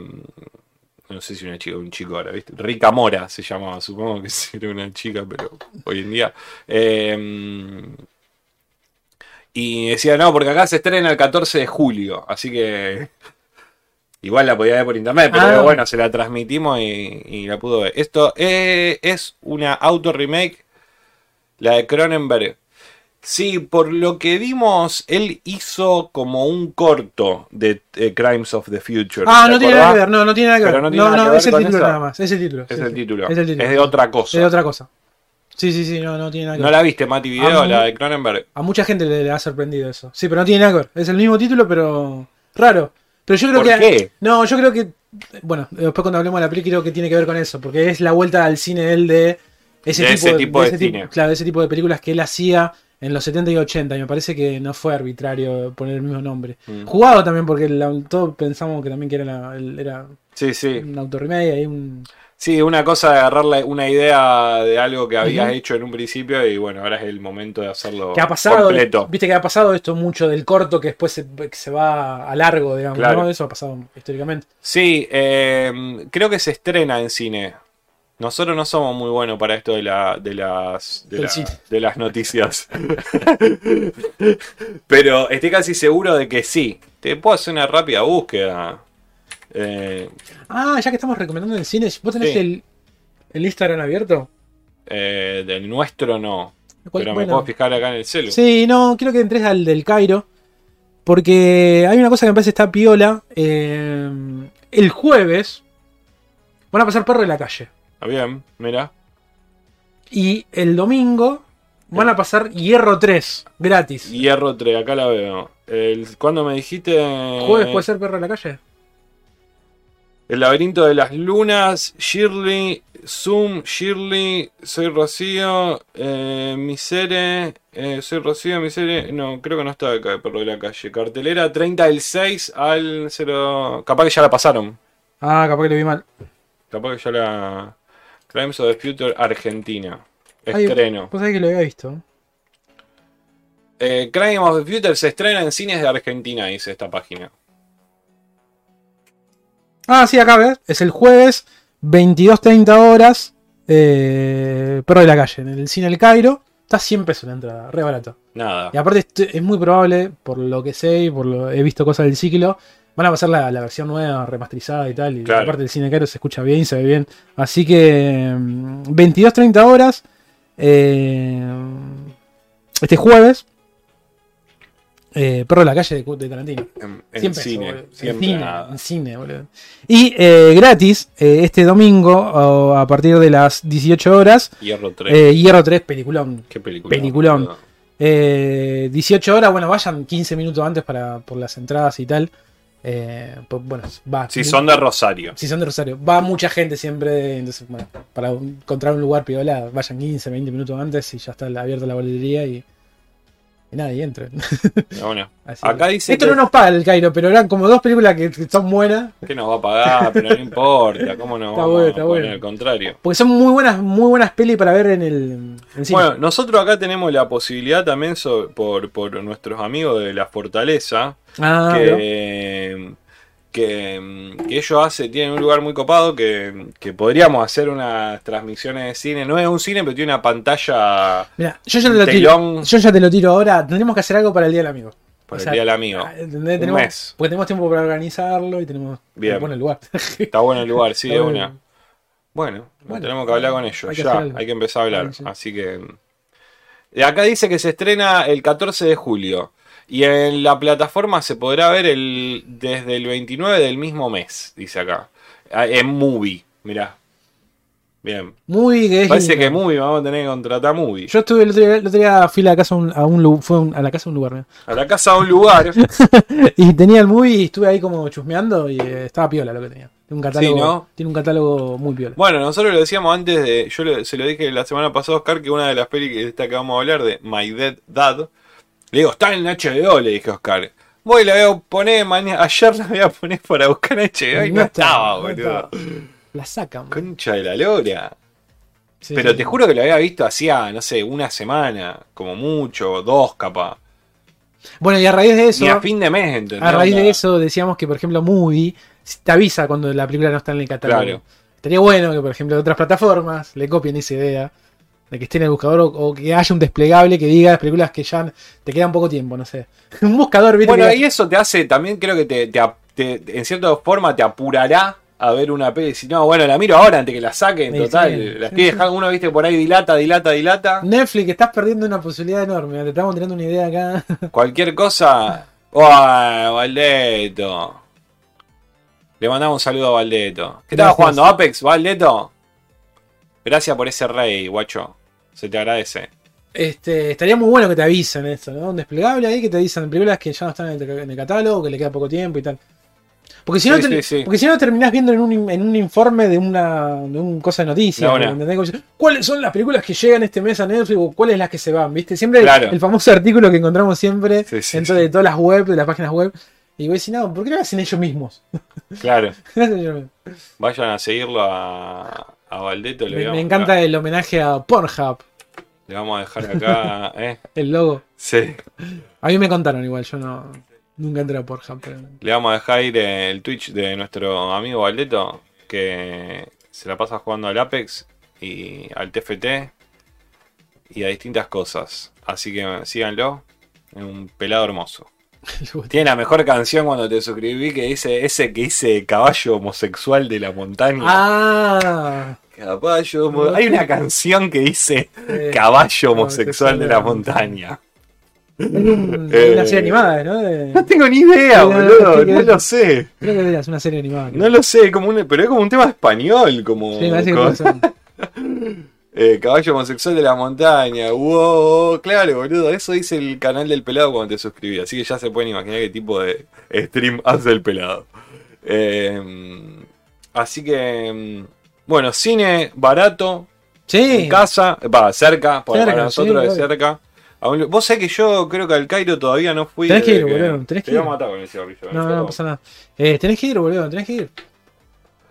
no sé si una chica o un chico ahora, ¿viste? Rica Mora se llamaba, supongo que era una chica, pero hoy en día. Eh, y decía, no, porque acá se estrena el 14 de julio, así que. Igual la podía ver por internet, pero Ah. bueno, se la transmitimos y, y la pudo ver. Esto eh, es una auto remake, la de Cronenberg, Sí, por lo que vimos, él hizo como un corto de eh, Crimes of the Future. Ah, ¿te no tiene nada que ver, no, no tiene nada que ver. no No, tiene no, nada que ver es el título nada más. Es el título. Es el título. Es el título. Es de otra cosa. Es de otra cosa. Sí, sí, sí, no, no tiene nada que ¿No ver. la viste, Mati Video, la no. de Cronenberg? A mucha gente le, le ha sorprendido eso. Sí, pero no tiene nada que ver. Es el mismo título, pero raro. Pero yo creo ¿Por que. qué? No, yo creo que. Bueno, después cuando hablemos de la película creo que tiene que ver con eso. Porque es la vuelta al cine él de ese De tipo ese tipo de ese cine. claro, de ese tipo de películas que él hacía en los 70 y 80. Y me parece que no fue arbitrario poner el mismo nombre. Mm. Jugado también porque la- todos pensamos que también que era, la- el- era Sí, sí. un autorremedio y un. Sí, una cosa de agarrar la- una idea de algo que habías hecho en un principio y bueno, ahora es el momento de hacerlo que ha pasado, completo. viste que ha pasado esto mucho del corto que después se, que se va a largo, digamos, Claro. ¿no? Eso ha pasado históricamente. Sí, eh, creo que se estrena en cine. Nosotros no somos muy buenos para esto de, la, de, las, de, la- las noticias. Pero estoy casi seguro de que sí. Te puedo hacer una rápida búsqueda. Eh, Ah, ya que estamos recomendando en cine, ¿vos tenés Sí. el, el Instagram abierto? eh, del nuestro no. ¿Cuál- Pero me puedo fijar acá en el celu. Sí, no, quiero que entres al del Cairo. Porque hay una cosa que me parece está piola. eh, el jueves van a pasar perro de la calle. Bien, mira. Y el domingo van a pasar Hierro 3, gratis. Hierro 3, acá la veo. El, ¿Cuándo me dijiste? ¿Jueves puede ser perro de la calle? El laberinto de las lunas, Shirley, Zoom, Shirley, Soy Rocío, eh, Misere, eh, Soy Rocío, Misere, no, creo que no está acá, perro de la calle. Cartelera 30 del 6 al 0, capaz que ya la pasaron, Ah, capaz que lo vi mal. capaz que ya la... Crimes of the Future Argentina, Ay, estreno. Vos sabés que lo había visto. Eh, Crime of the Future se estrena en cines de Argentina, dice esta página. Ah, sí, acá ves. Es el jueves, 22.30 horas. eh, perro de la calle, en el cine El Cairo. Está 100 pesos la entrada, re barato. Nada. Y aparte es muy probable, por lo que sé y por lo he visto cosas del ciclo, van a pasar la, la versión nueva, remasterizada y tal. Y Claro. aparte el cine Cairo se escucha bien, se ve bien. Así que mm, 22.30 horas. eh, este jueves. eh, Perro de la calle de, de Tarantino. En, en 100 pesos, cine. En siempre cine, nada. en cine, boludo. Y eh, gratis, eh, este domingo, a partir de las 18 horas, Hierro 3, eh, Hierro 3, peliculón. qué peliculón. Eh, 18 horas, bueno, vayan 15 minutos antes para, por las entradas y tal. Eh, pues, bueno, va. Si son de Rosario. si son de Rosario. Va mucha gente siempre. Entonces, bueno, para encontrar un lugar piola, vayan 15, 20 minutos antes y ya está abierta la boletería y. Y nada, y entren. Bueno, Así Acá dice Esto que- no nos paga el Cairo, pero eran como dos películas que, son buenas. que nos va a pagar, pero no importa, ¿cómo no? Está vamos bueno, a está bueno. al contrario. Porque son muy buenas, muy buenas pelis para ver en el en cine. Bueno, nosotros acá tenemos la posibilidad también so- por, por nuestros amigos de la Fortaleza, ah, ¿no? que, que, que ellos hace, tienen un lugar muy copado que, que podríamos hacer unas transmisiones de cine. No es un cine, pero tiene una pantalla Mira, yo ya te lo tiro. Yo ya te lo tiro ahora. Tendremos que hacer algo para el Día del Amigo. por O el Día del Amigo. Ah. Un mes. Porque tenemos tiempo para organizarlo y tenemos Bien. bueno el lugar. Está bueno el lugar, sí, de una. bueno. Bueno, tenemos que hablar con ellos. hay ya, hay que empezar a hablar. Sí, sí. Así que. De acá dice que se estrena el 14 de julio. Y en la plataforma se podrá ver el desde el 29 del mismo mes, dice acá. Ah, En Movie, mirá. Bien. Muy que es Parece que lindo. Movie vamos a tener que contratar Movie. Yo estuve el otro día, el otro día fui a la casa a un, a un lu- fue a un- a la casa de un lugar ¿no? A la casa de un lugar. y tenía el movie y estuve ahí como chusmeando y eh, estaba piola lo que tenía. Tiene un catálogo, Sí, ¿no? tiene un catálogo muy piola. Bueno, nosotros lo decíamos antes de. Yo le- se lo dije la semana pasada a Oscar que una de las pelis que esta que vamos a hablar de My Dead Dad. Le digo, está en HBO, le dije a Oscar. Voy la voy a poner mañana. Ayer la voy a poner para buscar HBO y no, estaba, no boludo. estaba. La sacan. Concha de la lora. Sí, Pero sí, te sí. juro que lo había visto hacía, no sé, una semana, como mucho, dos capaz. Bueno, y a raíz de eso, Ni a fin de mes, ¿entendés? a raíz de eso decíamos que, por ejemplo, Movie te avisa cuando la película no está en el catálogo. Claro. Estaría bueno que, por ejemplo, de otras plataformas le copien esa idea de que esté en el buscador o, o que haya un desplegable que diga las películas que ya te quedan poco tiempo, no sé. un buscador, ¿viste? Bueno, que- y eso te hace, también creo que te, te ap- te- en cierta forma te apurará a ver una peli. Si no, bueno, la miro ahora antes que la saquen, Sí, total. sí, las sí, sí. uno, viste, por ahí dilata, dilata, dilata. Netflix, estás perdiendo una posibilidad enorme. Te estamos tirando una idea acá. Cualquier cosa. ¡Oh, Valdeto! Le mandamos un saludo a Valdeto. ¿Qué estaba jugando? ¿Apex, Valdeto? Gracias por ese rey, guacho. Se te agradece. Este, estaría muy bueno que te avisen esto, ¿no? Un desplegable ahí que te dicen películas que ya no están en el, en el catálogo, que le queda poco tiempo y tal. Porque si, no, Sí, te- sí, sí. porque si no terminás viendo en un, en un informe de una, de un cosa de noticias. ¿Cuáles son las películas que llegan este mes a Netflix o cuáles las que se van? ¿Viste? Siempre el- Claro. el, famoso artículo que encontramos siempre dentro de todas las web, de las páginas web. Y voy a decir, no, ¿por qué no lo hacen ellos mismos? Claro. Vayan a seguirlo a, a Valdeto. Le, me, vamos me a- encanta el homenaje a Pornhub, Le vamos a dejar acá. ¿eh? el logo. Sí. A mí me contaron igual, yo no nunca entré a Pornhub. Pero... Le vamos a dejar ir el Twitch de nuestro amigo Valdeto. Que se la pasa jugando al Apex y al TFT. Y a distintas cosas. Así que síganlo. Es un pelado hermoso. Tiene la mejor canción cuando te suscribí que dice ese que dice caballo homosexual de la montaña. Ah, Caballo homo- Hay una canción que dice eh, caballo homosexual de la montaña. es un- Eh. una serie animada, ¿no? De- No tengo ni idea, no, boludo. no, No lo sé. creo que es una serie animada. creo. No lo sé, como un- pero es como un tema español, como Sí, me como-. eh, caballo homosexual de la montaña. Wow, claro, boludo. Eso dice el canal del pelado cuando te suscribí. Así que ya se pueden imaginar qué tipo de stream hace el pelado. Eh, así que, mm, bueno, cine barato, Sí, en casa, va, cerca, para, Cerca, para nosotros sí, de cerca. Un- Vos sabés que yo creo que al Cairo todavía no fui. Tenés que ir, boludo, tenés Te que voy a matar con el cigarrillo. no, no, no pasa nada. Eh, tenés que ir, boludo, tenés que ir.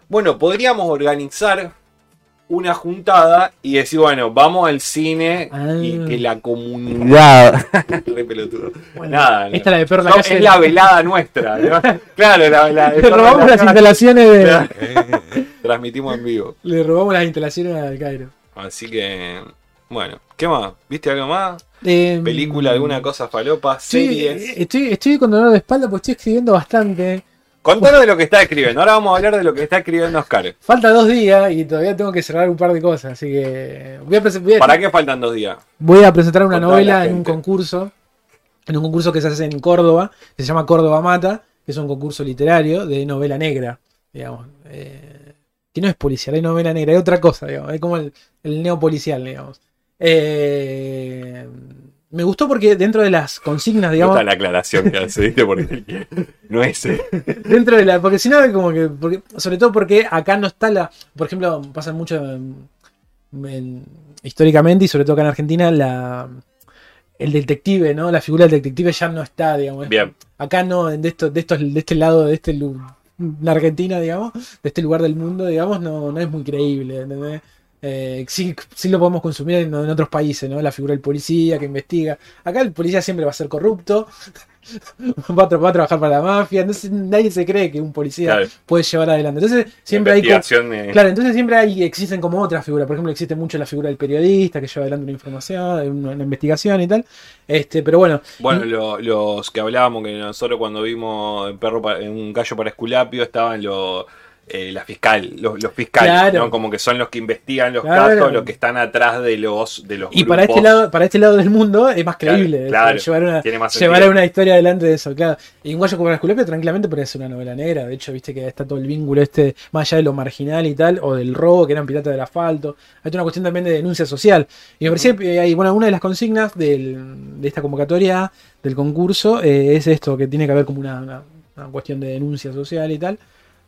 Bueno, podríamos organizar una juntada y decir, bueno, vamos al cine Ah. y que la comunidad. Re pelotudo. Bueno, Nada, no. esta es la de perro en la No, calle. es la velada nuestra. ¿no? Claro, la, la- Le robamos las instalaciones de. Transmitimos en vivo. Le robamos las instalaciones al Cairo. Así que, bueno, ¿qué más? ¿Viste algo más? Eh, ¿Película, alguna cosa falopa? Sí, ¿Series? estoy, estoy con dolor de espalda porque estoy escribiendo bastante. Contanos de lo que está escribiendo. Ahora vamos a hablar de lo que está escribiendo Oscar. Falta dos días y todavía tengo que cerrar un par de cosas, así que voy a, voy a- ¿Para qué faltan dos días? voy a presentar una novela en un concurso, en un concurso que se hace en Córdoba, que se llama Córdoba Mata, que es un concurso literario de novela negra, digamos. eh, que no es policial, hay novela negra, hay otra cosa, digamos, es como el, el neopolicial, digamos. Eh, me gustó porque dentro de las consignas, digamos, gusta la aclaración que hace, ¿viste? Porque no es. eh, dentro de la. Porque si no, como que. porque- sobre todo porque acá no está la. Por ejemplo, pasa mucho en- en- históricamente y sobre todo acá en Argentina, la. El detective, ¿no? La figura del detective ya no está, digamos. Bien. Acá no, de esto, de estos, de este lado, de este en Argentina, digamos, de este lugar del mundo, digamos, no, no es muy creíble, ¿entendés? Eh, sí, sí lo podemos consumir en, en otros países, ¿no? La figura del policía que investiga. Acá el policía siempre va a ser corrupto, va, a, va a trabajar para la mafia, entonces nadie se cree que un policía Claro. puede llevar adelante. Entonces siempre hay... eh, Claro, entonces siempre hay, existen como otras figuras. Por ejemplo, existe mucho la figura del periodista que lleva adelante una información, una, una investigación y tal. Este, pero bueno, Bueno, lo- los que hablábamos, que nosotros cuando vimos en perro en un gallo para Esculapio estaban los eh, la fiscal, los, los fiscales, Claro. ¿no? Como que son los que investigan los Claro. casos, los que están atrás de los de los Y para este lado, para este lado del mundo es más creíble. claro, llevar una, llevar una historia adelante de eso, claro. Y un gallo como el Esculapio tranquilamente podría ser una novela negra. De hecho, viste que está todo el vínculo este, más allá de lo marginal y tal, o del robo, que eran piratas del asfalto. Hay una cuestión también de denuncia social. Y me parecía que hay, bueno, una de las consignas del- de esta convocatoria del concurso eh, es esto, que tiene que haber como una, una- una cuestión de denuncia social y tal.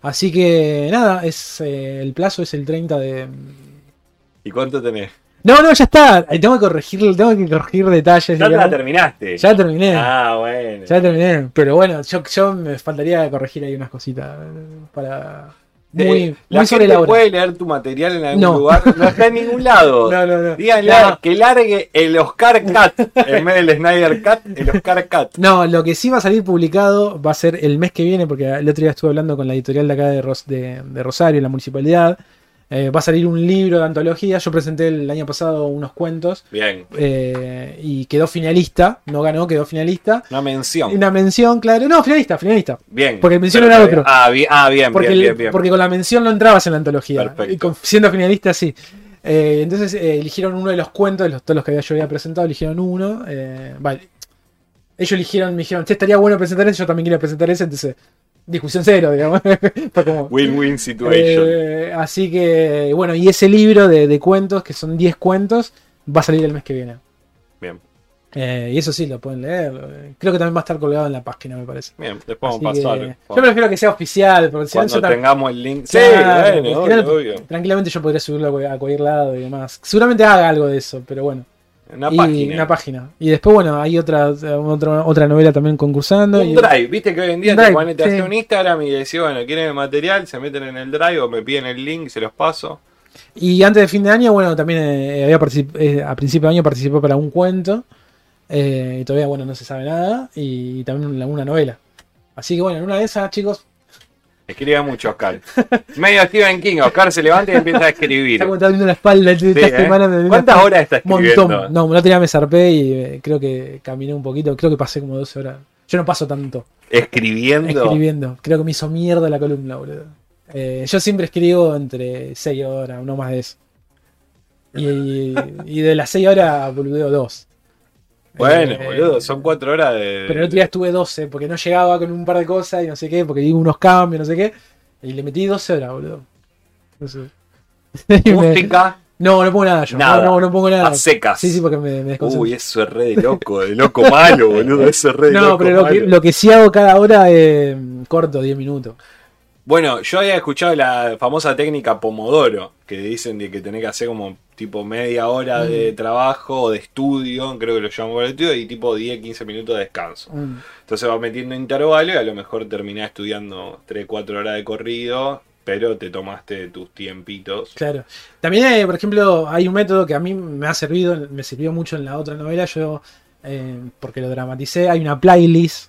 Así que nada, es eh, el plazo es el 30 de, ¿Y cuánto tenés? no, no, ya está. Tengo que corregir, tengo que corregir detalles. Ya la terminaste. Ya terminé. Ah, bueno. Ya terminé. Pero bueno, yo, yo me faltaría corregir ahí unas cositas. eh, Eh, Muy, la sobre gente la puede leer tu material en algún No. lugar. No está en ningún lado. No, no, no. Díganle No. que largue el Oscar Cat en vez del Snyder Cat, el Oscar Cat. No, lo que sí va a salir publicado va a ser el mes que viene, porque el otro día estuve hablando con la editorial de acá de, Ros- de- de Rosario, la municipalidad, Eh, va a salir un libro de antología. Yo presenté el año pasado unos cuentos Bien. eh, y quedó finalista. No ganó, quedó finalista. Una mención. Una mención, claro. No, finalista, finalista. Bien. Porque el mención era otro. Ah, bien, ah, bien, Porque, bien, el- bien, bien. porque con la mención no entrabas en la antología. Perfecto. Y con- siendo finalista, sí. Eh, entonces eh, eligieron uno de los cuentos, de los, todos los que había, yo había presentado, eligieron uno. eh, vale. Ellos eligieron, me dijeron, che, estaría bueno presentar ese, yo también quería presentar ese, entonces, discusión cero, digamos. Win-win situation. eh, así que, bueno, y ese libro de, de cuentos, que son 10 cuentos, va a salir el mes que viene. Bien. Eh, y eso sí, lo pueden leer. Creo que también va a estar colgado en la página, me parece. Bien, después vamos a pasar. yo prefiero que sea oficial, porque si no, Cuando tengamos el link. Sí, Claro, bueno, obvio. Tranquilamente yo podría subirlo a cualquier lado y demás. Seguramente haga algo de eso, pero bueno. Una Y página. Una página. Y después, bueno, hay otra, otra, otra novela también concursando. Un y- drive, viste que hoy en día Un te drive, ponen, te sí. un Instagram y decís, bueno, quieren el material, se meten en el drive o me piden el link y se los paso. Y antes de fin de año, bueno, también eh, había eh, a principio de año participó para un cuento. eh, y todavía, bueno, no se sabe nada. Y también una, una novela. Así que, bueno, en una de esas, chicos, Escribe mucho Oscar. Medio Stephen King, Oscar se levanta y empieza a escribir. está abriendo la espalda esta Sí, ¿eh? semana. me- ¿Cuántas horas está escribiendo? montón. No, no tenía me zarpé y eh, creo que caminé un poquito. Creo que pasé como 12 horas. Yo no paso tanto Escribiendo. escribiendo. Creo que me hizo mierda la columna, boludo. Eh, yo siempre escribo entre 6 horas, no más de eso. Y, y de las 6 horas boludeo 2. Bueno, Eh, boludo, son cuatro horas de. Pero el otro día estuve 12 porque no llegaba con un par de cosas y no sé qué, porque di unos cambios, no sé qué. Y le metí 12 horas, boludo. No sé. Música No, no pongo nada yo. Nada. No, no, no pongo nada. a secas. Sí, sí, porque me, me desconcentro. Uy, eso es re de loco, de loco malo, boludo. Eso es re de no, loco pero lo que, malo. lo que sí hago cada hora es corto, 10 minutos. Bueno, yo había escuchado la famosa técnica Pomodoro, que dicen de que tenés que hacer como tipo media hora de trabajo o de estudio, creo que lo llaman por el estudio, y tipo 10, 15 minutos de descanso. Mm. Entonces vas metiendo intervalos y a lo mejor terminás estudiando 3, 4 horas de corrido, pero te tomaste tus tiempitos. Claro. También, por ejemplo, hay un método que a mí me ha servido, me sirvió mucho en la otra novela, yo, eh, porque lo dramaticé, hay una playlist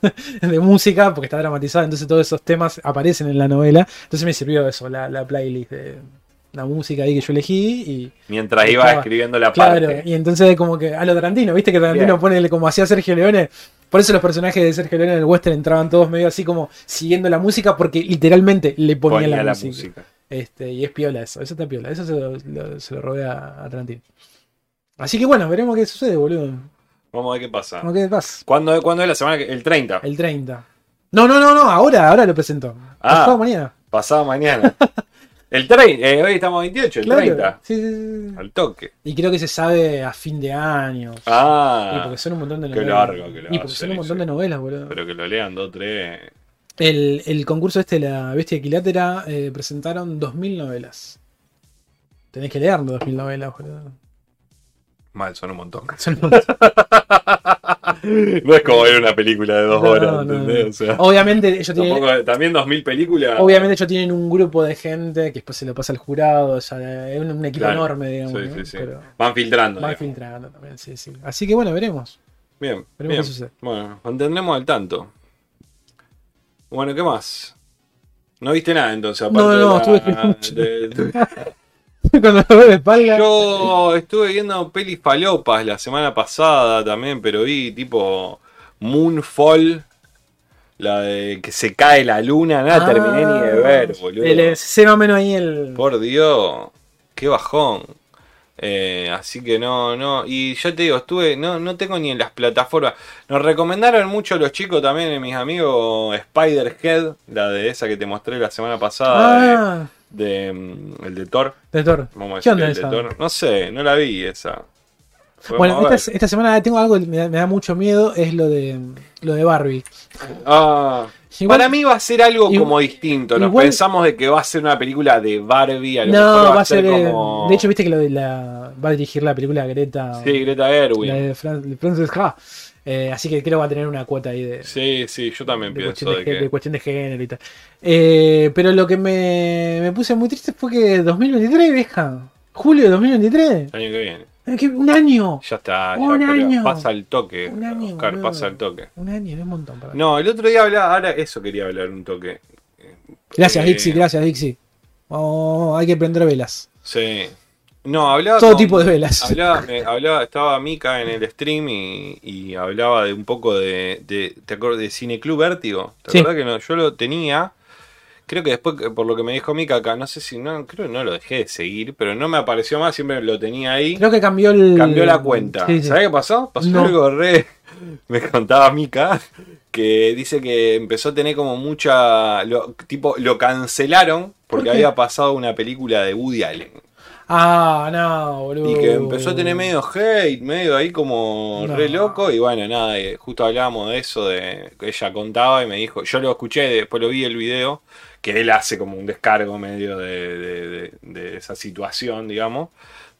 de música, porque está dramatizada, entonces todos esos temas aparecen en la novela, entonces me sirvió eso, la, la playlist de la música ahí que yo elegí y... Mientras Estaba- escribiendo la Claro, parte. y entonces como que a lo Tarantino, viste que Tarantino Bien. pone como hacía Sergio Leone, por eso los personajes de Sergio Leone en el western entraban todos medio así como siguiendo la música, porque literalmente le ponía, Ponía la, la música. música. Este, y es piola eso, eso está piola, eso se lo, lo- se lo a Tarantino. Así que bueno, veremos qué sucede, boludo. Vamos a ver qué pasa. ¿Cómo que pasa? ¿Cuándo, ¿Cuándo es la semana? que- El 30. El 30. No, no, no, no, ahora, ahora lo presento. Ah. Pasado mañana. Pasado mañana. El 30. eh, hoy estamos 28, el Claro. 30. Sí, sí, sí. Al toque. Y creo que se sabe a fin de año. Y Ah. porque son un montón de qué novelas. largo que lo y porque son un montón de novelas, boludo. Pero que lo lean dos, tres. El, el concurso este, La Bestia Equilátera, eh, presentaron 2.000 novelas. Tenés que leer 2.000 novelas, boludo. Mal, son un montón. Son un montón. no es como ver una película de dos No, horas, no, ¿entendés? no. O sea, Obviamente ellos tienen, también dos mil películas. obviamente ellos tienen un grupo de gente que después se lo pasa al jurado. O sea, es un, un equipo Claro. enorme, digamos. Sí, ¿no? sí, sí. Pero Van filtrando. van digamos. filtrando también, sí, sí. Así que bueno, veremos. Bien, Veremos bien. qué sucede. Bueno, mantendremos al tanto. Bueno, ¿qué más? No viste nada entonces, aparte No, no, no, de estuve la- de- de- Cuando de espalda. Yo estuve viendo pelis falopas la semana pasada también, pero vi tipo Moonfall, la de que se cae la luna, nada Ah, terminé ni de ver, boludo. El, se o menos ahí el. Por Dios, qué bajón. Eh, así que no, no. Y yo te digo, estuve, no, no tengo ni en las plataformas. Nos recomendaron mucho los chicos también, eh, mis amigos, Spider-Head, la de esa que te mostré la semana pasada, Ah, de, de, mm, el de Thor. de Thor. Thor. No sé, no la vi esa. Podemos Bueno, esta semana tengo algo que me da, me da mucho miedo, es lo de lo de Barbie. Ah, Igual- para mí va a ser algo igual- como distinto. Nos igual- pensamos de que va a ser una película de Barbie. A lo No, mejor va a ser. eh, como. De hecho, viste que lo de la. Va a dirigir la película Greta. Sí, Greta la Gerwig. de Fran- de Frances Ha. Eh, así que creo que va a tener una cuota ahí de, Sí, sí, yo también de, pienso cuestión de, que. de cuestión de género y tal. Eh, pero lo que me, me puse muy triste fue que 2023, vieja. Julio de 2023. El año que viene. Un año. Ya está, ya Un año. pasa el toque. Un año, Oscar, boludo. pasa el toque. Un año, es un montón para mí. No, el otro día hablaba, ahora eso quería hablar un toque. Gracias, Eh, Dixie, gracias, Dixie. Oh, hay que prender velas. Sí. No, hablaba. Todo con- tipo de velas. Hablaba, me- hablaba- estaba Mika en el stream y, y hablaba de un poco de. de ¿Te acuerdas de Cine Club Vértigo? ¿Te Sí. acuerdas que no? yo lo tenía? Creo que después, por lo que me dijo Mika acá, no sé si no, creo que no lo dejé de seguir, pero no me apareció más, siempre lo tenía ahí. Creo que cambió el. Cambió la cuenta. Sí, sí. ¿Sabes qué pasó? Pasó No. algo re. Me contaba Mika que dice que empezó a tener como mucha. Lo, tipo, lo cancelaron porque había pasado una película de Woody Allen. Ah, no, boludo. Y que empezó a tener medio hate, medio ahí como No. re loco. Y bueno, nada, y justo hablábamos de eso, de que ella contaba y me dijo, yo lo escuché, después lo vi el video, que él hace como un descargo medio de, de- esa situación, digamos.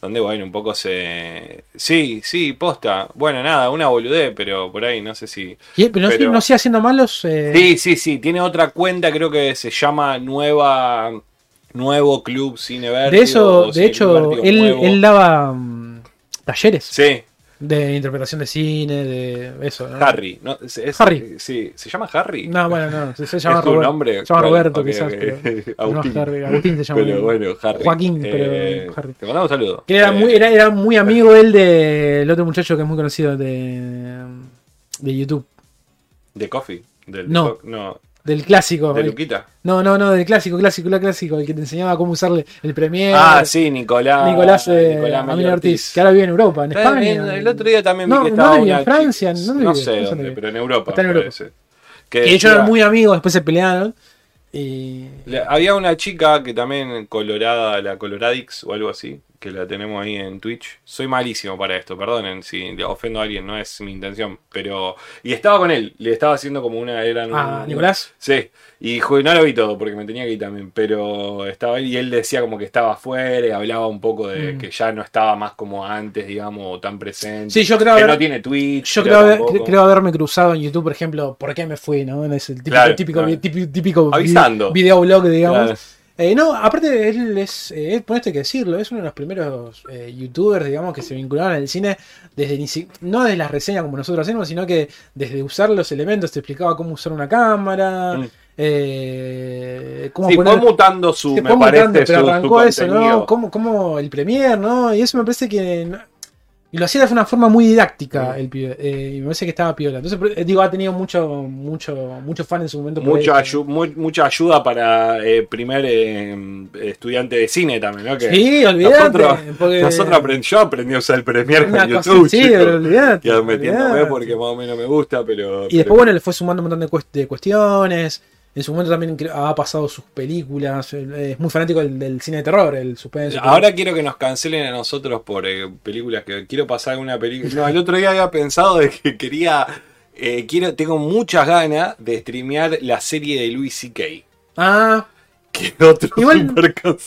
Donde, bueno, un poco se... Sí, sí, posta. Bueno, nada, una boludez, pero por ahí no sé si... ¿Y- Pero no, pero- no sigue haciendo malos. eh, Sí, sí, sí, tiene otra cuenta, creo que se llama Nueva... Nuevo Club Cine Vértigo, de eso, de hecho, él, él daba mm, talleres Sí, de interpretación de cine, de eso. ¿no? Harry, ¿no? Es- es- Harry. Sí, ¿se llama Harry? No, bueno, no, se, se llama ¿Es tu nombre? Se llama Roberto, quizás. Pero, Agustín. No, Harry, Agustín se llama. Pero bueno, Harry. Joaquín, Eh, pero Harry. Te mandamos un saludo. Que era, Eh, muy, era, era muy amigo él del otro muchacho que es muy conocido de, de YouTube. De Coffee. Del, No. no. Del clásico. De Luquita. no, no, no, del clásico, clásico, clásico, el que te enseñaba cómo usarle el Premiere. Ah, sí, Nicolás. Nicolás, eh, Nicolás Ortiz, que ahora vive en Europa, en Está España. bien, El otro día también vi No, que no estaba vive en Francia, chica- ¿dónde No No sé dónde, dónde pero en Europa. Está en Europa. Que ellos eran muy amigos, después se pelearon. Y. Había una chica que también colorada, la Coloradix o algo así, que la tenemos ahí en Twitch. Soy malísimo para esto, perdonen si le ofendo a alguien, no es mi intención. Pero. Y estaba con él, le estaba haciendo como una. Eran Ah, un- Nicolás. Sí, y no lo vi todo porque me tenía que ir también, pero estaba ahí y él decía como que estaba afuera y hablaba un poco de Mm. que ya no estaba más como antes, digamos, tan presente. Sí, yo creo que haber- no tiene Twitch. Yo creo, haber- tampoco. creo haberme cruzado en YouTube, por ejemplo, ¿por qué me fui? ¿no? Es el típico, Claro, típico, claro. típico, típico Avisando. vi- videoblog, digamos. Claro. Eh, no, aparte él es, eh, por esto hay que decirlo, es uno de los primeros eh, youtubers, digamos, que se vincularon al cine desde no desde las reseñas como nosotros hacemos, sino que desde usar los elementos, te explicaba cómo usar una cámara, Mm. eh, cómo Sí, poner- fue mutando su, me parece, pero su, su arrancó eso. ¿no? Como, como el Premiere, ¿no? Y eso me parece que. Y lo hacía de una forma muy didáctica el pibe. eh, y me parece que estaba piola. Entonces, eh, digo, ha tenido mucho, mucho, mucho fan en su momento. eso. ayu- mu- mucha ayuda para eh, primer eh, estudiante de cine también, ¿no? Que Sí, olvidate. nosotros, porque- nosotros aprend- yo aprendí a usar el Premiere en cosa- YouTube. Sí, pero olvidate. Y metiéndome porque más o menos me gusta, pero. Y después, bueno, le fue sumando un montón de, cuest- de cuestiones. En su momento también ha pasado sus películas. eh, Es muy fanático del, del cine de terror, el suspense. Ahora quiero que nos cancelen a nosotros por eh, películas que quiero pasar una película. No, el otro día había pensado de que quería. eh, quiero, tengo muchas ganas de streamear la serie de Louis C.K. Ah, Que otro Igual-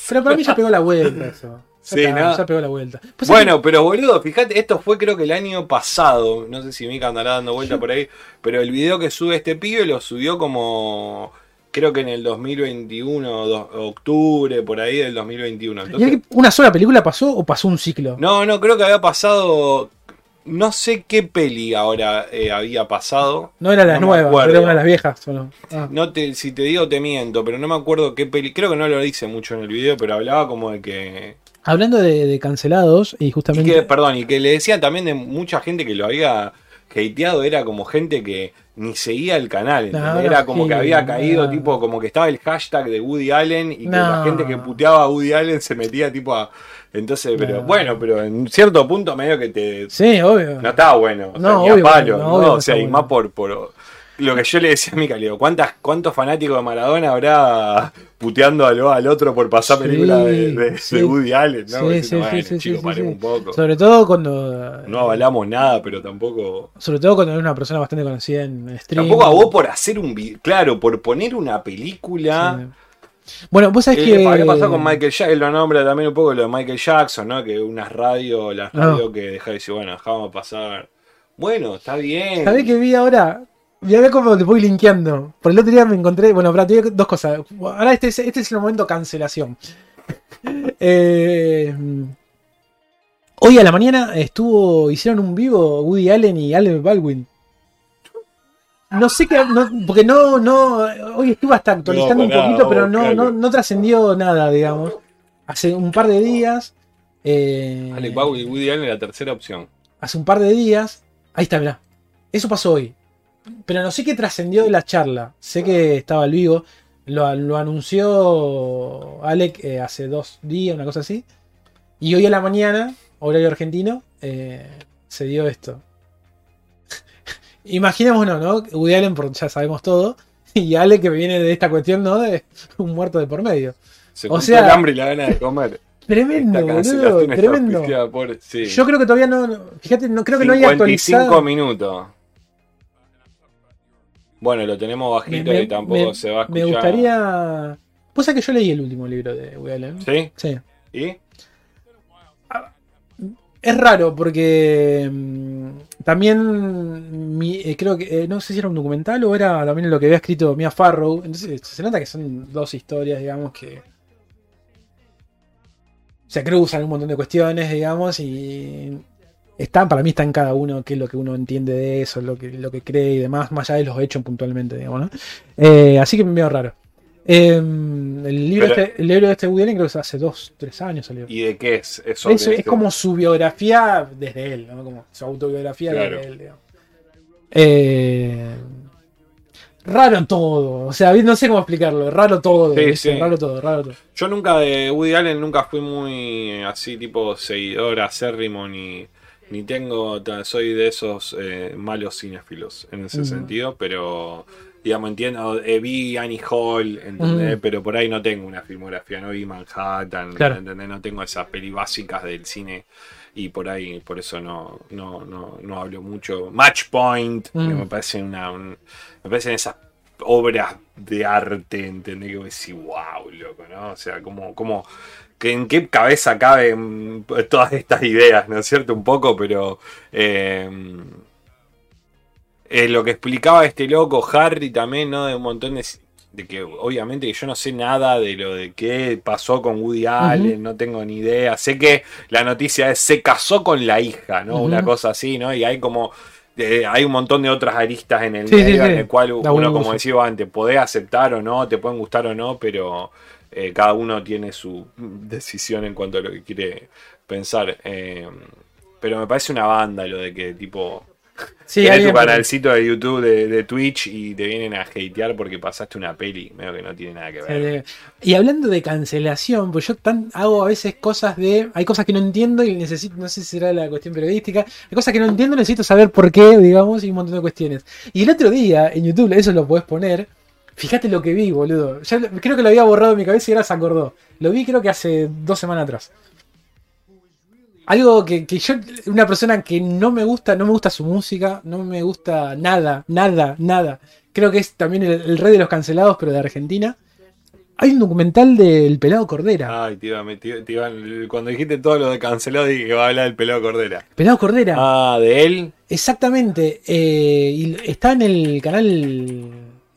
pero para mí ya pegó la vuelta eso. Ya Sí, está, ¿no? Ya pegó la vuelta. Pues Bueno, pero boludo, fíjate, esto fue creo que el año pasado. No sé si Mika andará dando vuelta por ahí. Pero el video que sube este pibe lo subió como. Creo que en el 2021, do- octubre, por ahí del 2021. ¿Y Entonces, ¿Una sola película pasó o pasó un ciclo? no, no, creo que había pasado. No sé qué peli ahora eh, había pasado. No era la No me nueva, acuerdo. era una de las viejas. ¿o no? Ah. No te, si te digo te miento, pero no me acuerdo qué peli. Creo que no lo dice mucho en el video, pero hablaba como de que. Hablando de, de cancelados, y Y justamente. que, perdón, y que le decían también de mucha gente que lo había hateado, era como gente que ni seguía el canal. No, era como que había caído, no. tipo, como que estaba el hashtag de Woody Allen y que la No. gente que puteaba a Woody Allen se metía tipo a. Entonces, pero No. bueno, pero en cierto punto medio que te. Sí, obvio. No estaba bueno, o sea, No, ni a palo, no, ¿no? obvio no o sea, y bueno. más por, por lo que yo le decía a Mica, le digo, ¿cuántas, ¿cuántos fanáticos de Maradona habrá puteando al, al otro por pasar Sí, películas de, de- sí. de Woody Allen? ¿no? Sí, Diciendo, bueno, un poco. Sobre todo cuando. No avalamos nada, pero tampoco. Sobre todo cuando eres una persona bastante conocida en stream. Tampoco a vos por hacer un video. Claro, por poner una película. Bueno, vos sabés Eh, que. ¿Qué pasó con Michael Jackson? Él lo nombra también un poco lo de Michael Jackson, ¿no? Que unas radios, las No. radios que deja de decir, bueno, dejamos pasar. Bueno, está bien. ¿Sabés que vi ahora? Ver cómo te voy linkeando. Por el otro día me encontré. Bueno, pero te dos cosas. Ahora este es, este es el momento cancelación. Eh, hoy a la mañana estuvo. Hicieron un vivo Woody Allen y Alec Baldwin. no sé qué, no- porque no, no, hoy estuve hasta actualizando No, un poquito, pero no, no, no trascendió nada, digamos. Hace un par de días, eh, Alec Baldwin y Woody Allen la tercera opción. hace un par de días, ahí está, mirá, eso pasó hoy. Pero no sé qué trascendió de la charla. Sé que estaba al vivo. Lo, lo anunció Alec eh, hace dos días, una cosa así. Y hoy a la mañana, horario argentino, eh, se dio esto. Imaginémonos, ¿no? Woody Allen, porque ya sabemos todo. Y Alec que viene de esta cuestión, ¿no? De un muerto de por medio. Se O sea- el hambre y la gana de comer. Tremendo, boludo. Tremendo. sí. Yo creo que todavía no. Fíjate, no creo que no haya 55 actualizado. minutos. Bueno, lo tenemos bajito Me- me- y tampoco me- se va a Me escuchar. gustaría. Pues que yo leí el último libro de Woody Allen. ¿Sí? Sí. ¿Y? Es raro porque mm, también mi- eh, creo que eh, no sé si era un documental o era también lo que había escrito Mia Farrow. Entonces se nota que son dos historias, digamos, que se cruzan un montón de cuestiones, digamos, y están, para mí está en cada uno qué es lo que uno entiende de eso, lo que, lo que cree y demás, más allá de los hechos puntualmente, digamos, ¿no? Eh, así que me veo raro. Eh, el, libro Pero- este, el libro de este Woody Allen creo que hace dos, tres años salió. ¿Y de qué es? Es, sobre Es, es este- como su biografía desde él, ¿no? Como su autobiografía Claro. desde él, digamos. Eh, raro todo. O sea, no sé cómo explicarlo. Raro todo. Sí, ¿viste? sí. Raro todo, raro todo. Yo nunca de Woody Allen nunca fui muy así tipo seguidor acérrimo ni, ni tengo, soy de esos eh, malos cinéfilos en ese sentido, pero digamos entiendo, eh, vi Annie Hall, ¿entendés? Pero por ahí no tengo una filmografía, no vi Manhattan, Claro. ¿entendés? No tengo esas peli básicas del cine y por ahí, por eso no, no, no, no hablo mucho. Match Point, que Mm. me parece una, un- me parecen esas obras de arte, ¿entendés? Que vos decís, wow, loco, ¿no? O sea, como, como, que en qué cabeza caben todas estas ideas, ¿no es cierto? Un poco, pero eh, eh, lo que explicaba este loco, Harry también, ¿no? De un montón de... De que obviamente que yo no sé nada de lo de qué pasó con Woody Allen, no tengo ni idea. Sé que la noticia es se casó con la hija, ¿no? Una cosa así, ¿no? Y hay como eh, hay un montón de otras aristas en el Sí, sí, medio sí. en el cual uno, como decía antes, podés aceptar o no, te pueden gustar o no, pero eh, cada uno tiene su decisión en cuanto a lo que quiere pensar. Eh, pero me parece una banda lo de que tipo Sí, tenés tu canalcito de YouTube de, de Twitch y te vienen a hatear porque pasaste una peli, medio que no tiene nada que ver. Y hablando de cancelación, pues yo tan, hago a veces cosas de. Hay cosas que no entiendo y necesito. No sé si será la cuestión periodística. Hay cosas que no entiendo, necesito saber por qué, digamos, y un montón de cuestiones. Y el otro día en YouTube, eso lo podés poner. Fíjate lo que vi, boludo. Ya creo que lo había borrado de mi cabeza y ahora se acordó. Lo vi, creo que hace dos semanas atrás. Algo que, que yo, una persona que no me gusta, no me gusta su música, no me gusta nada, nada, nada. Creo que es también el, el rey de los cancelados, pero de Argentina. Hay un documental del Pelado Cordera. Ay, te iba, te- te iba- cuando dijiste todo lo de cancelado dije que va a hablar del pelado Cordera. Pelado Cordera, Ah, de él. exactamente. eh, y está en el canal,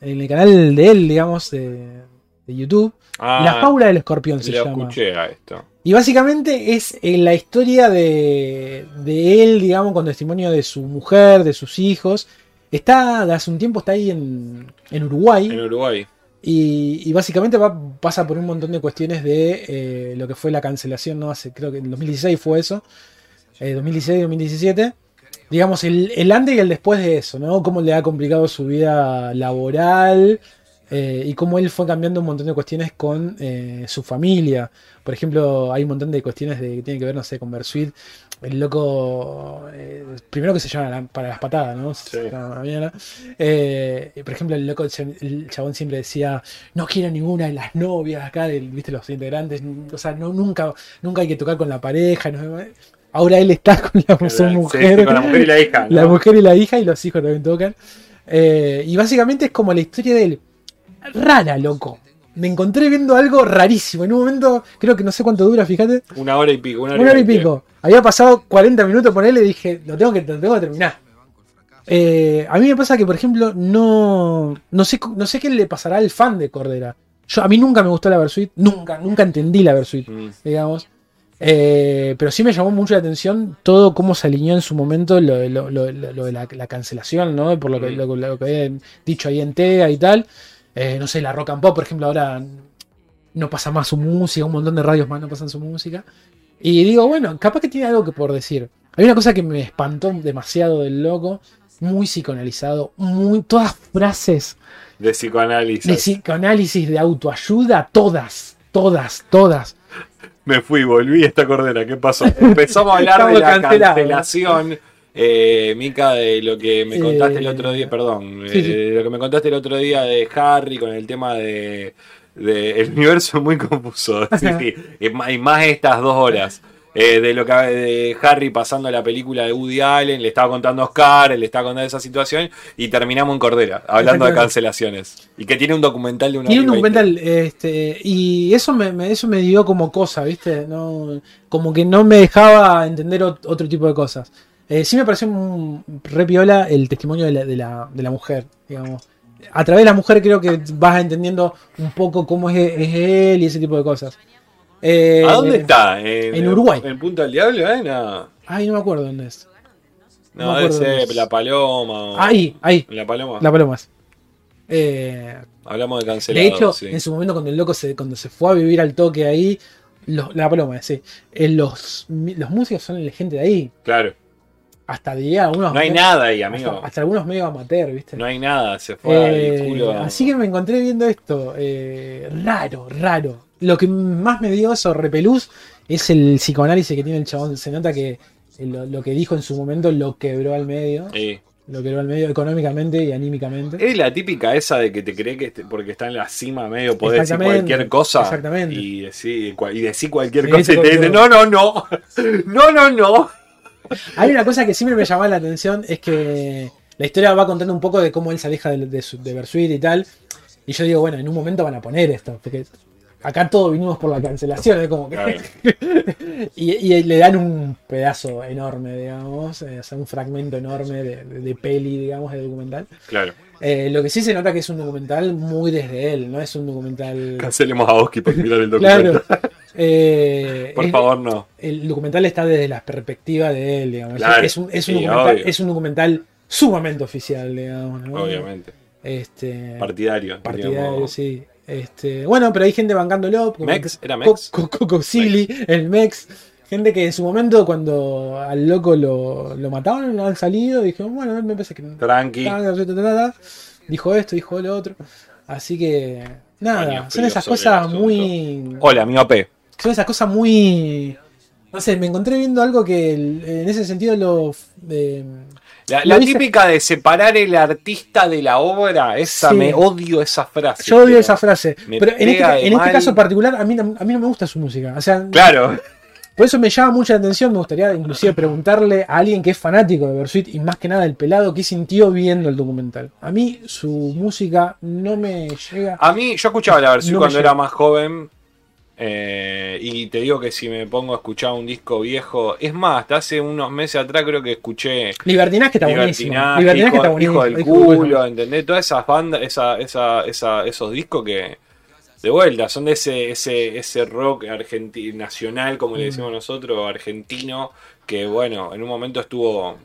en el canal de él, digamos, de, de YouTube. Ah, La Paula del Escorpión se llama. escuché a esto. Y básicamente es eh, la historia de, de él, digamos, con testimonio de su mujer, de sus hijos. Está, hace un tiempo está ahí en, en Uruguay. En Uruguay. Y, y básicamente va- pasa por un montón de cuestiones de eh, lo que fue la cancelación, ¿no? Hace, creo que en 2016 fue eso. Eh, 2016-2017. Digamos, el, el antes y el después de eso, ¿no? Cómo le ha complicado su vida laboral eh, y cómo él fue cambiando un montón de cuestiones con eh, su familia. Por ejemplo, hay un montón de cuestiones de, que tienen que ver, no sé, con Bersuit. El loco, eh, primero que se llama la- para las patadas, ¿no? Se Sí. Eh, por ejemplo, el loco, el chabón siempre decía, no quiero ninguna de las novias acá, viste, los integrantes, o sea, no, nunca, nunca hay que tocar con la pareja. no- ahora él está con la, su mujer, sí, con la mujer y la hija. la mujer y la hija, y los hijos también tocan. Eh, y básicamente es como la historia de él. Rara, loco. Me encontré viendo algo rarísimo. En un momento, creo que no sé cuánto dura, fíjate. Una hora y pico. Una hora, Una hora y pico. Había pasado 40 minutos por él y dije, lo tengo que, lo tengo que terminar. Eh, a mí me pasa que, por ejemplo, no, no, sé, no sé qué le pasará al fan de Cordera. Yo, a mí nunca me gustó la Versuit, nunca, nunca entendí la Versuit, Mm. digamos. Eh, pero sí me llamó mucho la atención todo cómo se alineó en su momento lo, de- lo- lo- lo- lo de la, la cancelación, ¿no? Por lo que, lo, que habían dicho ahí en TEA y tal. Eh, no sé, la rock and pop, por ejemplo, ahora no pasa más su música, un montón de radios más no pasan su música. Y digo, bueno, capaz que tiene algo que por decir. Hay una cosa que me espantó demasiado del loco, muy psicoanalizado, muy todas frases De psicoanálisis. de psicoanálisis, de autoayuda, todas, todas, todas. Me fui, volví a esta cordera. ¿Qué pasó? Empezamos a hablar de la cancelados. cancelación. Eh, Mica, de lo que me contaste el otro día, perdón, sí, eh, de lo que me contaste el otro día de Harry con el tema de, de- el universo es muy confuso, sí, sí, y más, y más estas dos horas. Eh, de lo que de Harry pasando la película de Woody Allen, le estaba contando a Oscar, le estaba contando esa situación y terminamos en Cordera, hablando de cancelaciones. Y que tiene un documental de una Tiene un documental, este, y eso me, me- eso me dio como cosa, ¿viste? No, como que no me dejaba entender ot- otro tipo de cosas. Eh, sí me pareció un, re piola el testimonio de la, de, la, de la mujer, digamos. A través de la mujer creo que vas entendiendo un poco cómo es, es él y ese tipo de cosas. Eh, ¿A dónde está? en Uruguay. ¿En Punta del Diablo? ¿Eh? No, Ay, no me acuerdo dónde es. No no debe ser. La Paloma. Ahí, ahí, La Paloma. la paloma. Eh, Hablamos de De cancelado. hecho, sí. en su momento cuando el loco se, cuando se fue a vivir al toque ahí, los- la paloma, sí. eh, los, los músicos son la gente de ahí. Claro. Hasta diría algunos. No hay nada ahí, amigo. Hasta, hasta algunos medio amateur, ¿viste? No hay nada. Se fue Eh, al culo. así que me encontré viendo esto. eh, raro, raro. Lo que más me dio eso, repelús, es el psicoanálisis que tiene el chabón. Se nota que eh, lo, lo que dijo en su momento lo quebró al medio. Sí. Lo quebró al medio económicamente y anímicamente. Es la típica esa de que te cree que este- porque está en la cima medio podés decir cualquier cosa. exactamente. Y decir, cua- y decir cualquier Sí, cosa y te dicen, no, no, no. No, no, no. Hay una cosa que siempre me llamaba la atención, es que la historia va contando un poco de cómo él se aleja de, de, de Bersuit y tal. Y yo digo, bueno, en un momento van a poner esto, porque acá todos vinimos por la cancelación, es como que... Y, y le dan un pedazo enorme, digamos, eh, o sea, un fragmento enorme de, de- de peli, digamos, de documental. Claro. Eh, lo que sí se nota que es un documental muy desde él, no es un documental... Cancelemos a Oski por mirar el documento. Claro. Eh, Por es- favor, no. el documental está desde la perspectiva de él, digamos. Claro, es, un, es, un sí, documental, es un documental sumamente oficial, digamos. ¿no? Obviamente. Este, Partidario. partidario, sí. Este, bueno, pero hay gente bancándolo. como ¿Mex? ¿Era Mex? Co- Co- Coco Silly, el Mex. Gente que en su momento, cuando al loco lo, lo mataron, han salido, dijeron, bueno, me parece que Tranqui. Dijo esto, dijo lo otro. Así que, nada, son esas cosas muy. Hola, mi OP. son esas cosas muy. No sé, me encontré viendo algo que en ese sentido lo. eh, La, típica de separar el artista de la obra, esa Sí. me odio esa frase. yo odio esa frase. Pero en este, en este caso particular, a mí, no- a mí no me gusta su música. O sea, Claro. por eso me llama mucha la atención. Me gustaría inclusive preguntarle a alguien que es fanático de Bersuit y más que nada el pelado, qué sintió viendo el documental. A mí su música no me llega. A mí, yo escuchaba la versión No cuando era más joven. Eh, y te digo que si me pongo a escuchar un disco viejo. Es más, hasta hace unos meses atrás creo que escuché. Libertinaje está buenísimo. Libertinaje, hijo, está buenísimo. del culo. ¿entendés? Todas esas bandas, esa, esa, esa, esos discos que. De vuelta, son de ese, ese, ese rock argenti- nacional, como le Mm. decimos nosotros, argentino, que bueno, en un momento estuvo,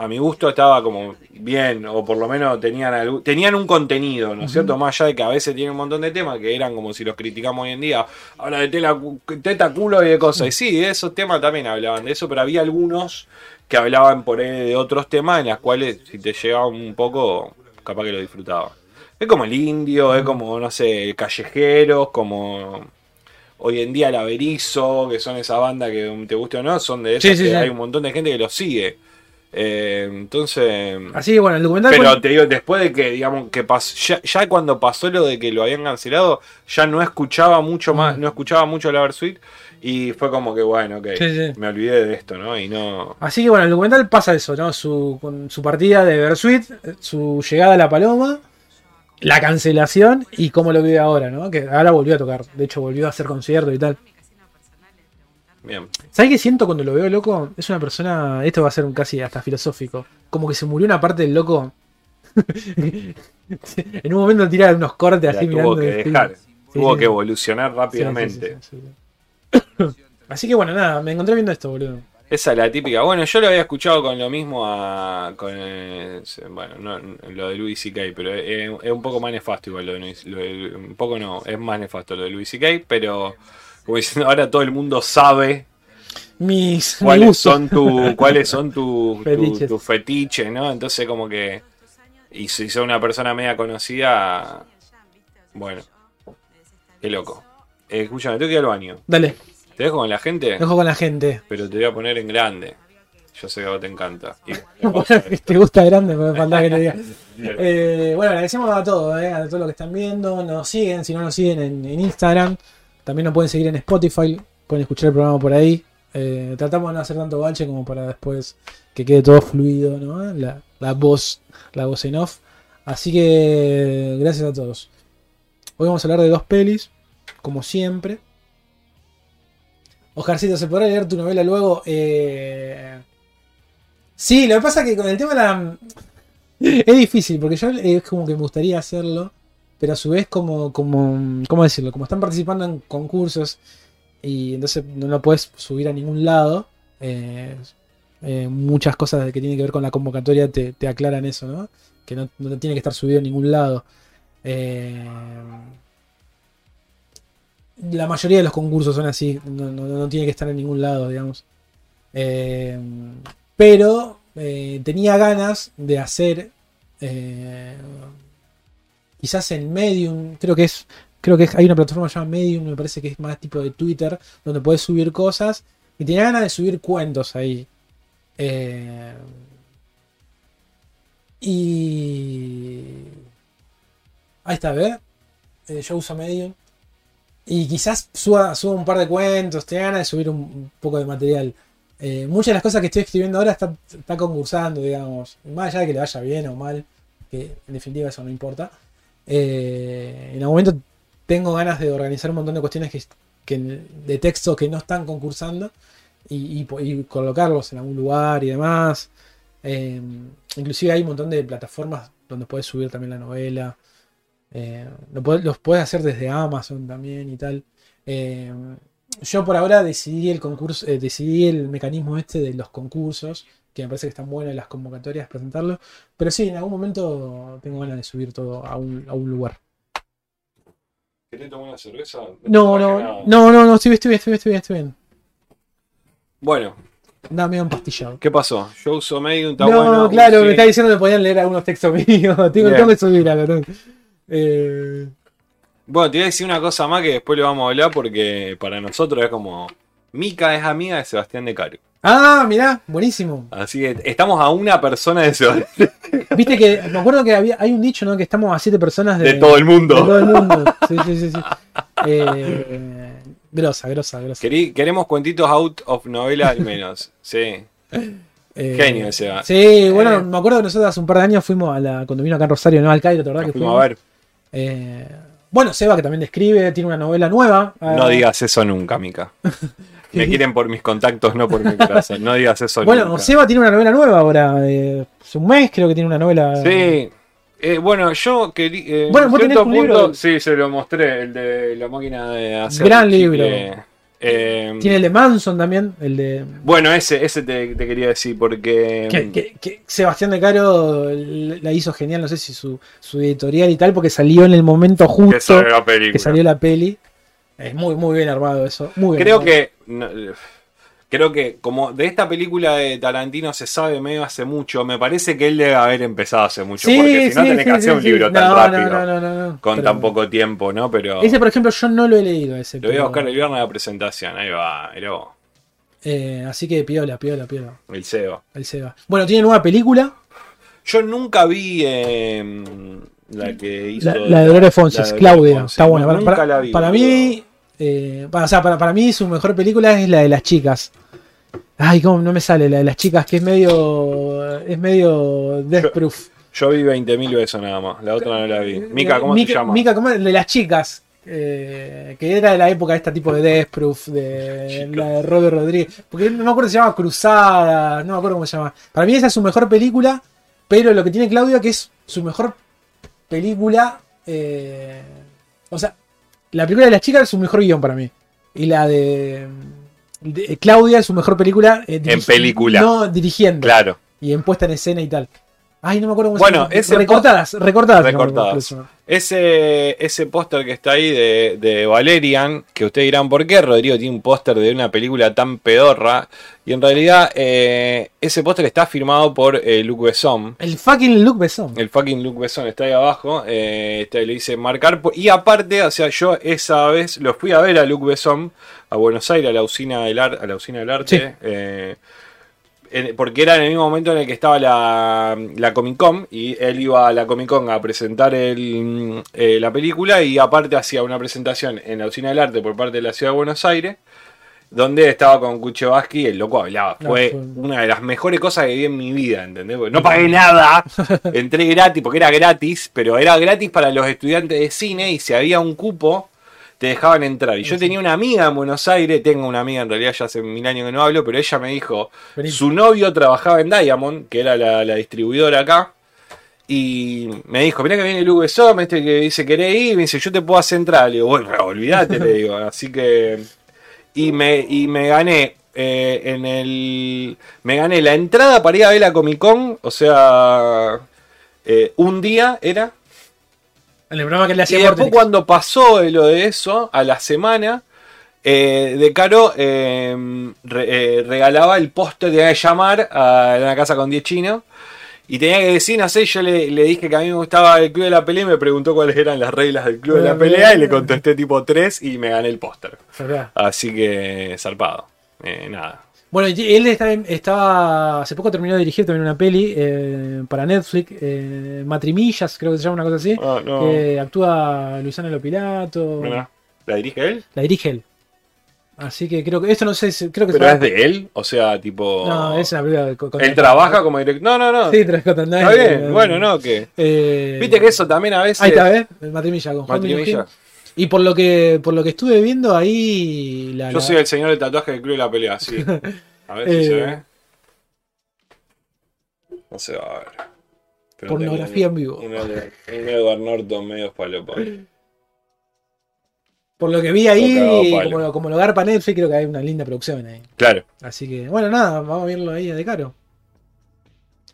a mi gusto estaba como bien, o por lo menos tenían tenían un contenido, ¿no es cierto? Más allá de que a veces tienen un montón de temas que eran como si los criticamos hoy en día, habla de tela, teta, culo y de cosas. Y sí, esos temas también hablaban de eso, pero había algunos que hablaban por ahí de otros temas en las cuales si te llegaba un poco, capaz que lo disfrutaba. Es como el indio, es como, no sé, callejeros, como hoy en día el Averizo, que son esa banda que te guste o no, son de esas Sí, sí, que sí. hay un montón de gente que los sigue. Eh, entonces... Así que bueno, el documental. Pero te digo, después de que, digamos, que pasó, ya, ya cuando pasó lo de que lo habían cancelado, ya no escuchaba mucho más, Mm. no escuchaba mucho la Versuit y fue como que, bueno, ok, Sí, sí. me olvidé de esto, ¿no? Y no... Así que bueno, el documental pasa eso, ¿no? Su, con su partida de Bersuit, su llegada a la Paloma, la cancelación y cómo lo vive ahora, ¿no? Que ahora volvió a tocar, de hecho volvió a hacer conciertos y tal. Bien. ¿Sabes qué siento cuando lo veo loco? Es una persona, esto va a ser un casi hasta filosófico, como que se murió una parte del loco. en un momento tira unos cortes La así tuvo mirando. que dejar, Sí, tuvo sí. que evolucionar rápidamente. sí, sí, sí. Así que bueno, nada, me encontré viendo esto, boludo. Esa es la típica. Bueno, yo lo había escuchado con lo mismo a. Con, eh, bueno, no, lo de Louis C.K., pero es, es un poco más nefasto igual lo de Luis. Lo de- un poco no, es más nefasto lo de Louis C.K., pero. Como diciendo, ahora todo el mundo sabe Mis, mi cuáles son tu, cuáles son tus tu, Fetiches. tu ¿no? Entonces como que y si sos una persona media conocida, bueno, qué loco. Eh, escúchame, tengo que ir al baño. Dale, ¿Te dejo con la gente? dejo con la gente. Pero te voy a poner en grande. Yo sé que a vos te encanta. Y- te gusta grande, me falta que te diga. Eh, bueno, agradecemos a todos, eh, a todos los que están viendo. Nos siguen, si no nos siguen en, en Instagram. También nos pueden seguir en Spotify. Pueden escuchar el programa por ahí. Eh, tratamos de no hacer tanto bache como para después que quede todo fluido, ¿no? La, voz, la voz en off. Así que gracias a todos. Hoy vamos a hablar de dos pelis, como siempre. Oscarcito, ¿se podrá leer tu novela luego? Eh... Sí, lo que pasa es que con el tema de la... Es difícil, porque yo es como que me gustaría hacerlo, pero a su vez como, como, ¿cómo decirlo? Como están participando en concursos y entonces no lo puedes subir a ningún lado, eh, eh, muchas cosas que tienen que ver con la convocatoria te, te aclaran eso, ¿no? Que no, tiene que estar subido a ningún lado. Eh, la mayoría de los concursos son así, no, no- no tiene que estar en ningún lado, digamos. Pero tenía ganas de hacer quizás en Medium, creo que es creo que hay una plataforma llamada Medium, me parece que es más tipo de Twitter, donde puedes subir cosas y tenía ganas de subir cuentos ahí. Eh, y ahí está, ¿ves? Eh, yo uso Medium. Y quizás suba, suba un par de cuentos, tenía ganas de subir un, un poco de material. Eh, muchas de las cosas que estoy escribiendo ahora está, está concursando, digamos. Más allá de que le vaya bien o mal, que en definitiva eso no importa. Eh, en algún momento tengo ganas de organizar un montón de cuestiones que, de texto que no están concursando y, colocarlos en algún lugar y demás. Eh, inclusive hay un montón de plataformas donde puedes subir también la novela. Eh, lo los puedes hacer desde Amazon también y tal. Eh, yo por ahora decidí el concurso, eh, decidí el mecanismo este de los concursos, que me parece que están buenas las convocatorias, presentarlo. Pero sí, en algún momento tengo ganas de subir todo a un, a un lugar. ¿Querés tomar una cerveza? No, no, nada. no, no, no, estoy bien, estoy bien, estoy bien, estoy bien, estoy bien. Bueno, Dame un pastillado. ¿qué pasó? Yo uso Medium, está no, bueno. claro, me está diciendo que podían leer algunos textos míos. tengo, tengo que subir algo. ¿no? Eh, Bueno, te voy a decir una cosa más que después le vamos a hablar porque para nosotros es como. Mica es amiga de Sebastián de Caro. Ah, mirá, buenísimo. Así que estamos a una persona de Sebastián. Viste que me acuerdo que había, hay un dicho, ¿no? Que estamos a siete personas de, De todo el de mundo. todo el mundo. Sí, sí, sí. sí. Eh, grosa, grosa, grosa. Querí- queremos cuentitos out of novela al menos. Sí. Eh, Genio ese va. Sí, bueno, Eh. me acuerdo que nosotros hace un par de años fuimos a la. Cuando vino acá en Rosario, ¿no? Al Cairo, ¿te verdad Nos que fuimos fuimos? a ver. Eh, bueno, Seba, que también escribe, tiene una novela nueva. No digas eso nunca, Mica. Me quieren por mis contactos, no por mi corazón. No digas eso Bueno, nunca. Seba tiene una novela nueva ahora. eh, hace un mes creo que tiene una novela. Sí. Eh, bueno, yo quería. eh, Bueno, en vos tenés un libro. Sí, se lo mostré, el de la máquina de hacer. Gran libro. Eh, Tiene el de Manson también, el de. Bueno, ese, ese te, te quería decir porque. Que, que- que Sebastián de Caro la hizo genial, no sé si su, su editorial y tal, porque salió en el momento que justo sale la película. que salió la peli. Es muy, muy bien armado eso. Muy bien Creo armado. que. no, creo que como de esta película de Tarantino se sabe medio hace mucho, me parece que él debe haber empezado hace mucho. Sí, porque si no sí, tenés sí, que hacer un libro tan No, rápido. No, no, no, no, Con pero- tan poco tiempo, ¿no? Pero. Ese, por ejemplo, yo no lo he leído. Ese, Lo voy a pero- buscar el viernes a la presentación. Ahí va, vos, eh, así que piola, piola, piola. el Seba. El Seba. Bueno, tiene nueva película. Yo nunca vi eh, la que hizo. La, la de Dolores Fonses, la de Claudia. Está buena. Para, nunca para- la vi, para mí. Eh, para, o sea, para, para mí su mejor película es la de las chicas. Ay, cómo no me sale la de las chicas, que es medio. Es medio Death Proof. Yo vi 20.000 veces nada más. La otra no la vi. Mica, ¿cómo se llama? Mica, ¿cómo es? de las chicas. eh, que era de la época de esta tipo de Death Proof, de la de Robert Rodríguez. Porque no me acuerdo si se llama Cruzada, no me acuerdo cómo se llama. Para mí esa es su mejor película, pero lo que tiene Claudia que es su mejor película. eh, o sea, la película de las chicas es su mejor guion para mí. Y la de. de- Claudia es su mejor película. eh, dirigi- película. No dirigiendo. Claro. Y en puesta en escena y tal. Ay, no me acuerdo cómo Bueno, se llama. Recortadas, recortadas. Recortadas. Ese, ese póster que está ahí de, de Valerian, que ustedes dirán, ¿por qué Rodrigo tiene un póster de una película tan pedorra? Y en realidad eh, ese póster está firmado por eh, Luc Besson. El fucking Luke Besson. El fucking Luc Besson está ahí abajo. eh, está- le dice marcar. Y aparte, o sea, yo esa vez lo fui a ver a Luc Besson a Buenos Aires, a la usina del, ar- a la usina del arte. Sí. Porque era en el mismo momento en el que estaba la, la Comic Con y él iba a la Comic Con a presentar el, eh, la película y aparte hacía una presentación en la usina del arte por parte de la ciudad de Buenos Aires donde estaba con Kuchevaski y el loco hablaba. No, Fue fue- una de las mejores cosas que vi en mi vida, ¿entendés? Porque no pagué nada, entré gratis porque era gratis, pero era gratis para los estudiantes de cine y si había un cupo te dejaban entrar. Y yo tenía una amiga en Buenos Aires, tengo una amiga en realidad ya hace mil años que no hablo, pero ella me dijo, Vení. su novio trabajaba en Diamond, que era la, la distribuidora acá, y me dijo, mirá que viene el VSOM, este que dice, ¿querés ir? Me dice, yo te puedo hacer entrar. Le digo, bueno, olvídate, le digo. Así que... Y me, y me gané eh, en el... Me gané la entrada para ir a ver la Comic Con, o sea... eh, un día era En el programa que le y después Vortex. cuando pasó de lo de eso, a la semana, eh, De Caro eh, re- eh, regalaba el póster, tenía que llamar a una casa con 10 chinos. Y tenía que decir, no sé, yo le, le dije que a mí me gustaba el Club de la Pelea y me preguntó cuáles eran las reglas del Club de la Pelea y le contesté tipo 3 y me gané el póster. Así que zarpado. Eh, nada. Bueno, él está- estaba. Hace poco terminó de dirigir también una peli eh, para Netflix, eh, Matrimillas, creo que se llama una cosa así. Ah, no. que actúa Luisana Lopilato. Mirá. ¿La dirige él? La dirige él. Así que creo que. Esto no sé, creo que ¿Pero es de él? O sea, tipo... No, es una película con- Él trabaja como director. No, no, no. Sí, Está bien. eh, Bueno, no, que... eh, Viste que eso también a veces... Ahí está, ¿ves? El Matrimilla con Juan Matrimilla. Minujín. Y por lo que por lo que estuve viendo ahí. La, Yo la- soy el señor del tatuaje del club de la pelea, sí. A ver si Eh. se ve. No se va a ver. Pero Pornografía en vivo. Un, Edward Norton medio falopa. Por lo que vi ahí, palo. como, como lo garpa Netflix, creo que hay una linda producción ahí. Claro. Así que, bueno, nada, vamos a verlo ahí De Caro.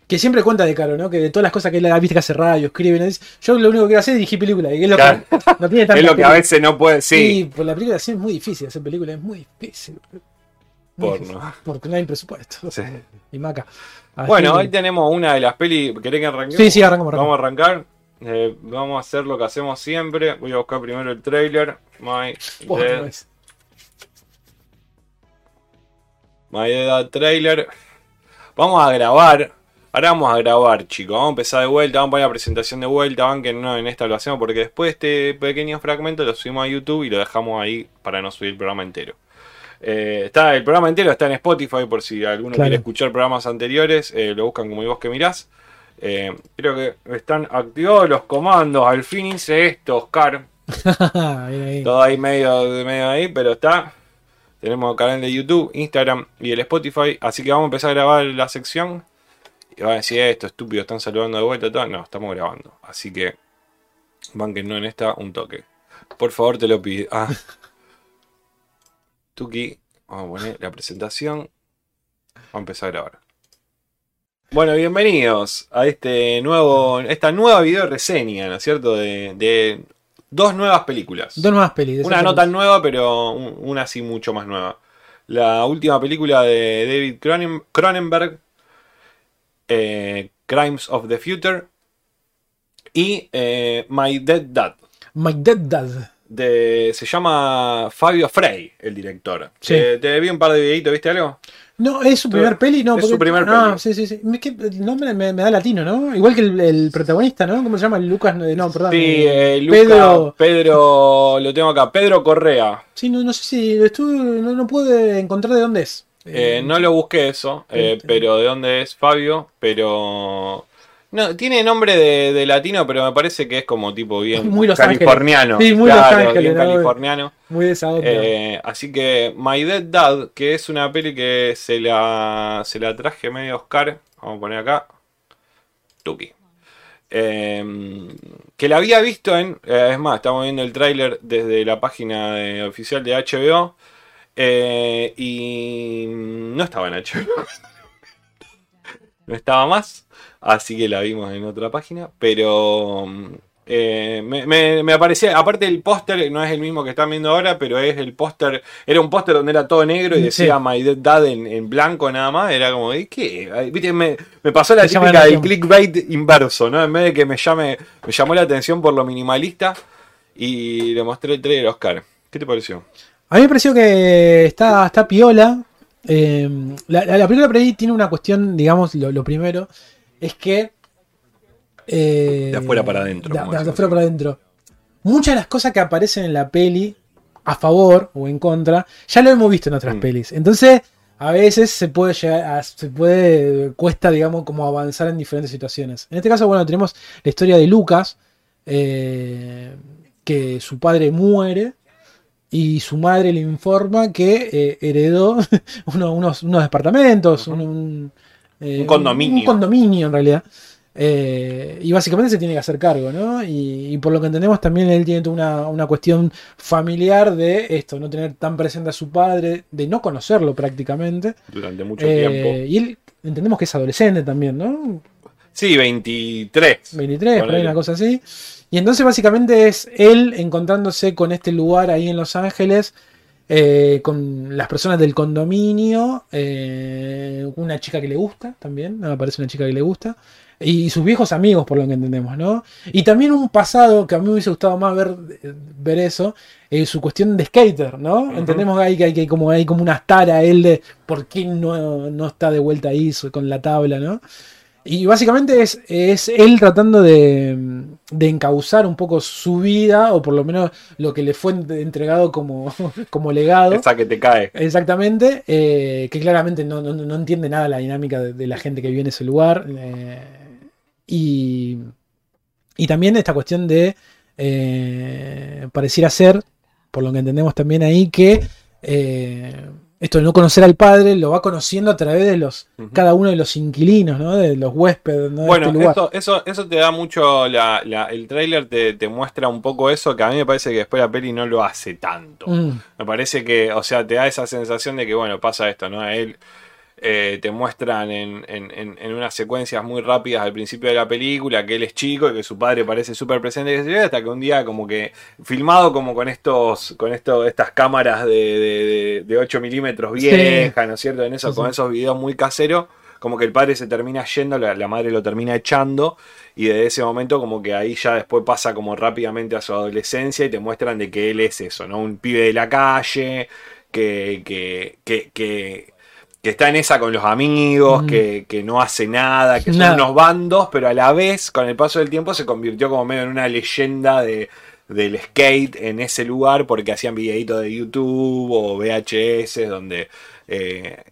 Que siempre cuenta De Caro, ¿no? Que de todas las cosas que él ha viste que hace radio, escribe, yo lo único que quiero hacer es dirigir películas. Y es lo Claro. que no tiene tanta Es lo que a veces no puede. Sí. Sí, pues la película sí es muy difícil, hacer películas es muy difícil. Muy Porno. difícil, Porque no hay presupuesto. Sí. Y maca. Así Bueno, que- hoy tenemos una de las pelis. ¿Querés que arranquemos? Sí, sí, arrancamos, arrancamos. Vamos a arrancar. Eh, vamos a hacer lo que hacemos siempre. Voy a buscar primero el trailer. My Otra Dead. My Dead Trailer. Vamos a grabar. Ahora vamos a grabar, chicos. Vamos a empezar de vuelta. Vamos a poner la presentación de vuelta. Van que no en esta lo hacemos porque después este pequeño fragmento lo subimos a YouTube y lo dejamos ahí para no subir el programa entero. Eh, está, el programa entero está en Spotify por si alguno Claro. quiere escuchar programas anteriores. eh, lo buscan como vos que mirás. Eh, creo que están activados los comandos. Al fin hice esto, Oscar. Ahí. Todo ahí medio, medio ahí, pero está. Tenemos el canal de YouTube, Instagram y el Spotify. Así que vamos a empezar a grabar la sección. Y van a decir, "Eh, esto estúpido, están saludando de vuelta. Todo. No, estamos grabando. Así que no en esta un toque. Por favor, te lo pido. Ah. Tuki, vamos a poner la presentación. Vamos a empezar a grabar. Bueno, bienvenidos a este nuevo, esta nueva video reseña, ¿no es cierto? De, de dos nuevas películas. Dos nuevas pelis. Una no tan nueva, pero un- una sí mucho más nueva. La última película de David Cronen- Cronenberg, eh, Crimes of the Future, y eh, My Dead Dad. My Dead Dad. De, se llama Fabio Frey, el director. Sí. Eh, te vi un par de videitos, ¿viste algo? No, es su primer peli, no. es porque- su primer Ah, peli. sí, sí, sí. Es que el nombre me, me da latino, ¿no? Igual que el, el protagonista, ¿no? ¿Cómo se llama? Lucas, no, perdón. Sí, eh, Luca, Pedro. Pedro, lo tengo acá, Pedro Correa. Sí, no, no sé si lo estuve, no, no pude encontrar de dónde es. Eh, no lo busqué eso, eh, pero de dónde es Fabio, pero... No, tiene nombre de, de latino, pero me parece que es como tipo bien Muy Los californiano. Sí, muy Los claro, Ángeles, bien ¿no? californiano. Muy de. Eh, así que My Dead Dad, que es una peli que se la, se la traje medio Oscar, vamos a poner acá, Tuki. Eh, que la había visto en, eh, es más, estamos viendo el tráiler desde la página de- oficial de HBO. Eh, y no estaba en HBO. no estaba más. Así que la vimos en otra página. Pero eh, me, me, me, aparecía, aparte el póster no es el mismo que están viendo ahora, pero es el póster, era un póster donde era todo negro y decía My Dead Dad en, en, blanco nada más, era como, ¿qué? ¿Viste? Me, me, pasó la típica del clickbait inverso, ¿no? En vez de que me llame, me llamó la atención por lo minimalista y le mostré el trailer Oscar. ¿Qué te pareció? A mí me pareció que está, está piola. Eh, la, la, película por ahí tiene una cuestión, digamos, lo, lo primero, es que eh, de afuera para adentro. De, de, de afuera para adentro. Muchas de las cosas que aparecen en la peli, a favor o en contra, ya lo hemos visto en otras mm. pelis. Entonces, a veces se puede llegar a, se puede, cuesta, digamos, como avanzar en diferentes situaciones. En este caso, bueno, tenemos la historia de Lucas, eh, que su padre muere y su madre le informa que eh, heredó uno, unos, unos, departamentos, un, un, eh, un, condominio. Un condominio en realidad. Eh, y básicamente se tiene que hacer cargo, ¿no? Y, y por lo que entendemos también él tiene una, una, cuestión familiar de esto, no tener tan presente a su padre, de no conocerlo prácticamente. Durante mucho eh, tiempo. Y él entendemos que es adolescente también, ¿no? Sí, 23. 23, por ahí una cosa así. Y entonces básicamente es él encontrándose con este lugar ahí en Los Ángeles. Eh, con las personas del condominio, eh, una chica que le gusta también, me parece una chica que le gusta, y sus viejos amigos, por lo que entendemos, ¿no? Y también un pasado que a mí me hubiese gustado más ver, ver eso, eh, su cuestión de skater, ¿no? Uh -huh. Entendemos que hay, que hay, que como, hay como una tara él de por qué no, no está de vuelta ahí con la tabla, ¿no? Y básicamente es, es él tratando de, de, encauzar un poco su vida, o por lo menos lo que le fue entregado como, como legado. Esa que te cae. Exactamente, eh, que claramente no, no, no, entiende nada la dinámica de, de, la gente que vive en ese lugar. Eh, y, y también esta cuestión de, eh, pareciera ser, por lo que entendemos también ahí, que eh, esto de no conocer al padre lo va conociendo a través de los uh -huh. cada uno de los inquilinos, ¿no? De los huéspedes. ¿no? Bueno, este esto, eso, eso te da mucho. La, la, el tráiler te, te, muestra un poco eso, que a mí me parece que después la peli no lo hace tanto. Mm. Me parece que, o sea, te da esa sensación de que, bueno, pasa esto, ¿no? Él eh, te muestran en, en, en, unas secuencias muy rápidas al principio de la película que él es chico y que su padre parece súper presente hasta que un día como que filmado como con estos con esto, estas cámaras de, de, de 8 milímetros viejas, sí. ¿no es cierto? En eso, sí. con esos videos muy caseros como que el padre se termina yendo, la, la, madre lo termina echando y desde ese momento como que ahí ya después pasa como rápidamente a su adolescencia y te muestran de que él es eso, ¿no? Un pibe de la calle que, que, que, que que está en esa con los amigos, mm. que, que, no hace nada, que son unos bandos, pero a la vez, con el paso del tiempo, se convirtió como medio en una leyenda de, del skate en ese lugar, porque hacían videitos de YouTube o VHS, donde eh,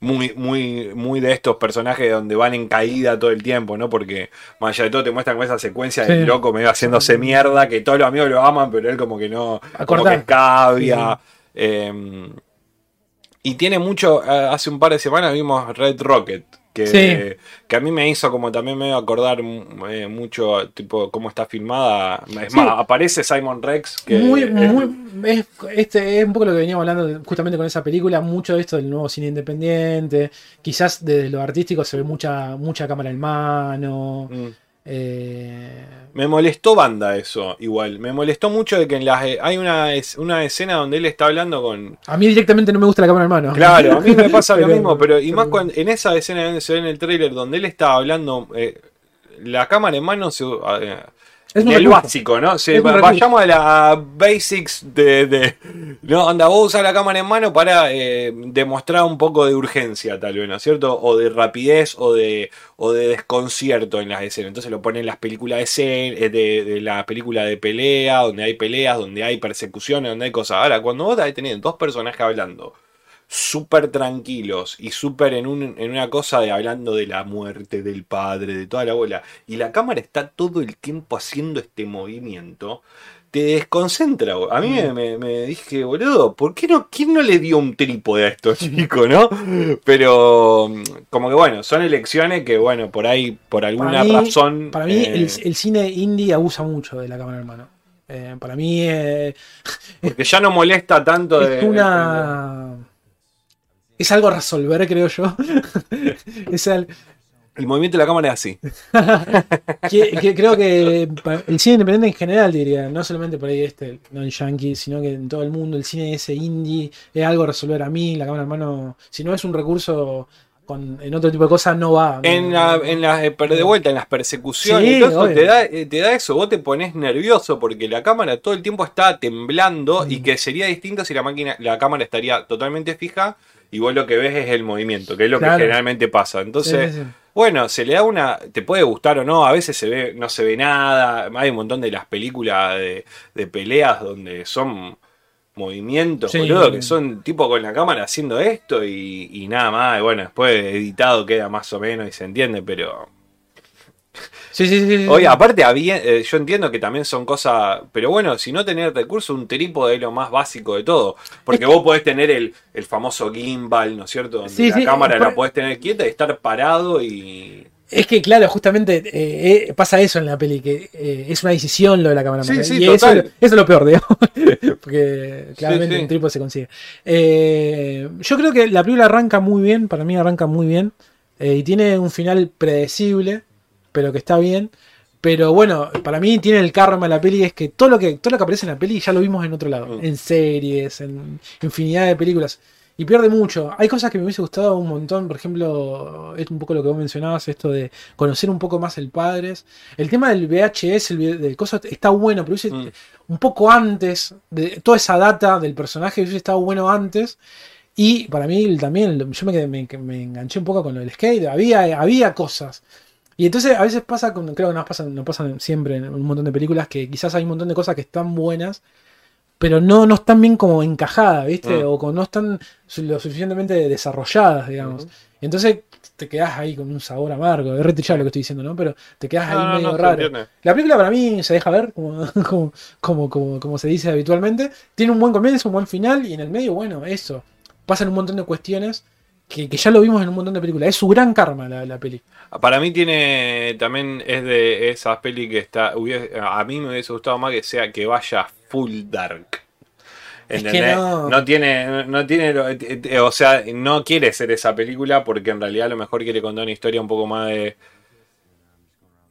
muy, muy, muy de estos personajes donde van en caída todo el tiempo, ¿no? Porque más allá de todo te muestran con esa secuencia sí. del loco medio haciéndose mierda, que todos los amigos lo aman, pero él como que no, Acordar. como que escabia. Sí. Eh, y tiene mucho, eh, hace un par de semanas vimos Red Rocket, que, sí. que a mí me hizo como también me acordar eh, mucho tipo cómo está filmada. Es sí. más, aparece Simon Rex. Que muy, muy, es, este es un poco lo que veníamos hablando justamente con esa película, mucho de esto del nuevo cine independiente. Quizás desde lo artístico se ve mucha, mucha cámara en mano. Mm. Eh... Me molestó banda eso, igual. Me molestó mucho de que en las hay una, una escena donde él está hablando con. A mí directamente no me gusta la cámara en mano. Claro, a mí me pasa pero, lo mismo, pero y pero... más cuando, en esa escena donde se ve en el tráiler donde él está hablando, eh, la cámara en mano se. Eh, es el recurso. básico, ¿no? Se, vayamos a la basics de, de, No, anda, vos usas la cámara en mano para eh, demostrar un poco de urgencia, tal vez, ¿no es cierto? O de rapidez o de, o de desconcierto en las escenas. Entonces lo ponen en las películas de, escena, de, de, la película de pelea, donde hay peleas, donde hay persecuciones, donde hay cosas. Ahora, cuando vos tenés dos personajes hablando súper tranquilos y súper en, un, en una cosa de hablando de la muerte del padre, de toda la bola, y la cámara está todo el tiempo haciendo este movimiento, te desconcentra. A mí me, me, me, dije, boludo, ¿por qué no? ¿Quién no le dio un trípode a estos chicos, no? Pero, como que bueno, son elecciones que, bueno, por ahí, por alguna para mí, razón. Para mí, eh... el, el, cine indie abusa mucho de la cámara hermano. Eh, para mí eh, Porque ya no molesta tanto de. es una. Es algo a resolver, creo yo. es al- El movimiento de la cámara es así. que, que creo que el cine independiente en general, diría, no solamente por ahí este, no en Yankee, sino que en todo el mundo, el cine ese indie es algo a resolver a mí, la cámara en mano, si no es un recurso con, en otro tipo de cosas, no va. En, la, en las, eh, pero de vuelta, en las persecuciones, Sí, todo te da, eh, te da eso, vos te pones nervioso porque la cámara todo el tiempo está temblando Mm. y que sería distinto si la máquina, la cámara estaría totalmente fija y vos lo que ves es el movimiento, que es lo Claro. que generalmente pasa. Entonces, Sí, sí, sí. bueno, se le da una, te puede gustar o no, a veces se ve, no se ve nada, hay un montón de las películas de, de peleas donde son movimientos, Sí. boludo, que son tipo con la cámara haciendo esto y, y nada más, y bueno, después editado queda más o menos y se entiende, pero... Sí, sí, sí. Oye, aparte, había, eh, yo entiendo que también son cosas, pero bueno, si no tener recursos, un trípode es lo más básico de todo, porque vos podés tener el, el famoso gimbal, ¿no es cierto? Donde Sí, la sí, cámara por- la podés tener quieta y estar parado y... Es que, claro, justamente eh, eh, pasa eso en la peli, que eh, es una decisión lo de la cámara. Sí, sí, y eso, total. eso es lo peor, digamos. Porque claramente sí. un trípode se consigue. Eh, yo creo que la película arranca muy bien, para mí arranca muy bien. y tiene un final predecible, pero que está bien. Pero bueno, para mí tiene el karma la peli, es que todo lo que, todo lo que aparece en la peli ya lo vimos en otro lado. Mm. En series, en infinidad de películas. Y pierde mucho. Hay cosas que me hubiese gustado un montón. Por ejemplo, es un poco lo que vos mencionabas, esto de conocer un poco más el padres. El tema del VHS, el, del coso, está bueno, pero hubiese Mm. un poco antes, de toda esa data del personaje hubiese estado bueno antes. Y para mí también, yo me, quedé- me, me enganché un poco con lo del skate. Había, había cosas. Y entonces a veces pasa, con, creo que nos pasa, nos pasa siempre en un montón de películas, que quizás hay un montón de cosas que están buenas, pero no, no están bien como encajadas, ¿viste? Mm. O con- no están lo suficientemente desarrolladas, digamos. Entonces te quedás ahí con un sabor amargo. Es retrillado lo que estoy diciendo, ¿no? Pero te quedás ahí No, medio no, raro. La película para mí se deja ver, como, como, como, como, como se dice habitualmente. Tiene un buen comienzo, un buen final, y en el medio, bueno, eso. Pasan un montón de cuestiones que, que ya lo vimos en un montón de películas. Es su gran karma la, la peli. Para mí tiene también es de esas peli que está hubiese- a mí me hubiese gustado más que sea que vaya full dark. Es que ¿Entendés? no. no tiene no tiene eh, eh, o sea, no quiere ser esa película porque en realidad a lo mejor quiere contar una historia un poco más de,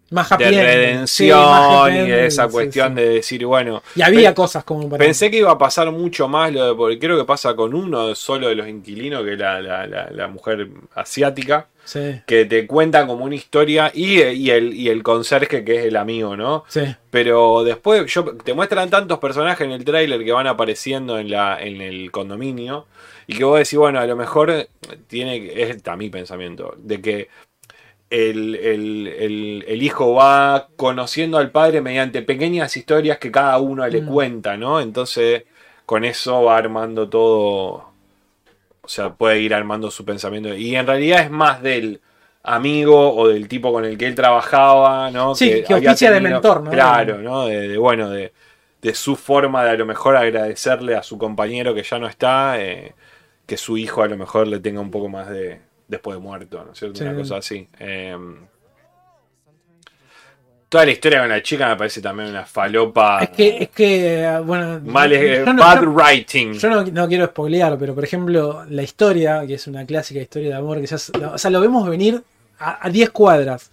Más happy de ending. Sí, más redención happy y de esa sí, cuestión sí. de decir, bueno, Y había cosas como para. Pensé que iba a pasar mucho más, lo de, porque creo que pasa con uno solo de los inquilinos, que es la, la, la, la mujer asiática, Sí, que te cuenta como una historia y, y, el, y el conserje que es el amigo, ¿no? sí. Pero después yo, te muestran tantos personajes en el tráiler que van apareciendo en, la, en el condominio y que vos decís, bueno, a lo mejor tiene, es a mi pensamiento, de que el, el- el- el hijo va conociendo al padre mediante pequeñas historias que cada uno le Mm. cuenta, ¿no? Entonces con eso va armando todo, o sea, puede ir armando su pensamiento. Y en realidad es más del amigo o del tipo con el que él trabajaba, ¿no? Sí, que oficia de mentor, ¿no? Claro, ¿no? De, de, bueno, de, de su forma de a lo mejor agradecerle a su compañero que ya no está, eh, que su hijo a lo mejor le tenga un poco más de después de muerto, ¿no es cierto? Sí. Una cosa así. Eh, toda la historia con la chica me parece también una falopa. Es que, es que bueno. mal, eh, yo no- bad yo- writing. Yo no, no quiero spoilear, pero por ejemplo, la historia, que es una clásica historia de amor, que ya, o sea, lo vemos venir a a 10 cuadras.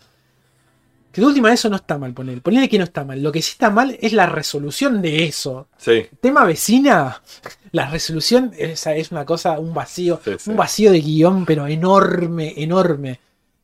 Que de última eso no está mal poner. Ponerle que no está mal. Lo que sí está mal es la resolución de eso. Sí. Tema vecina, la resolución es, es una cosa, un vacío, Sí, sí. un vacío de guion, pero enorme, enorme.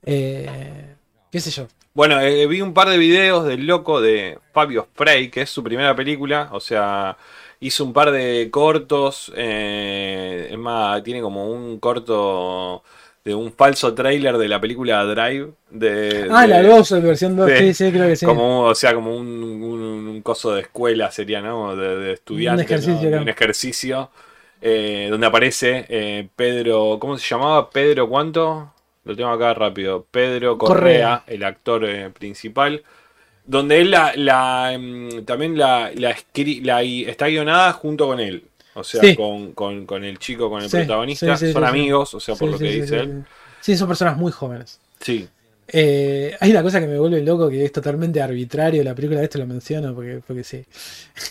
Eh, ¿Qué sé yo? Bueno, eh, vi un par de videos del loco de Fabio Frey, que es su primera película. O sea, hizo un par de cortos. eh, es más, tiene como un corto de un falso trailer de la película Drive. De, Ah, de- la 2, versión 2, sí. sí, sí, creo que sí. Como, o sea, como un, un- un coso de escuela sería, ¿no? De, de estudiante, Un ejercicio, ¿no? Un ejercicio eh, donde aparece eh, Pedro, ¿cómo se llamaba? Pedro, ¿cuánto? Lo tengo acá rápido. Pedro Correa, Correa. el actor eh, principal. Donde él la, la, mm, también la, la, está guionada junto con él. O sea, Sí. con, con- con el chico, con el Sí, protagonista. sí, Son amigos, o sea, por lo que dice él. sí. Son personas muy jóvenes. Sí. Eh, hay una cosa que me vuelve loco que es totalmente arbitrario. La película de esto lo menciono porque, porque sí.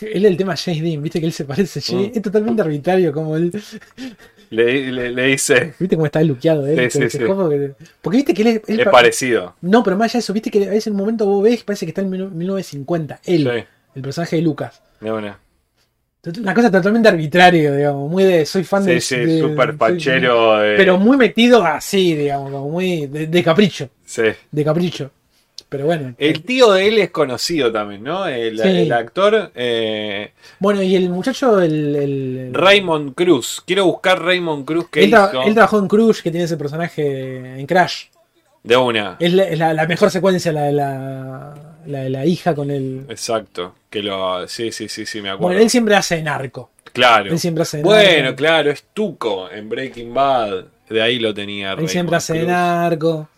Él el tema James Dean, viste que él se parece a James- Mm. Es totalmente arbitrario como él. Le, le- le dice. ¿Viste cómo está luqueado él? Sí, sí, sí. que- Porque viste que él es. él Es pa- parecido. No, pero más allá de eso, viste que a veces en un momento vos ves parece que está en mil- 1950. Él, el personaje de Lucas. de una. Una cosa totalmente arbitraria, digamos. Muy de. Soy fan Sí, de. sí, de- súper soy- fachero. de- Pero muy metido así, digamos. Como muy. De, de capricho. Sí. De capricho. Pero bueno. El tío de él es conocido también, ¿no? El, Sí. el actor eh, Bueno, y el muchacho, el. el- Raymond Cruz. Quiero buscar Raymond Cruz que él, tra- hizo. él trabajó en Crush, que tiene ese personaje en Crash. De una. Es la, es la- la mejor secuencia, la de la, la la hija con el. Exacto. Que lo. Sí, sí, sí, sí, me acuerdo. Bueno, él siempre hace narco. Claro. Él siempre hace Bueno, narco. claro, es Tuco en Breaking Bad. De ahí lo tenía. Él siempre hace Cruz. narco.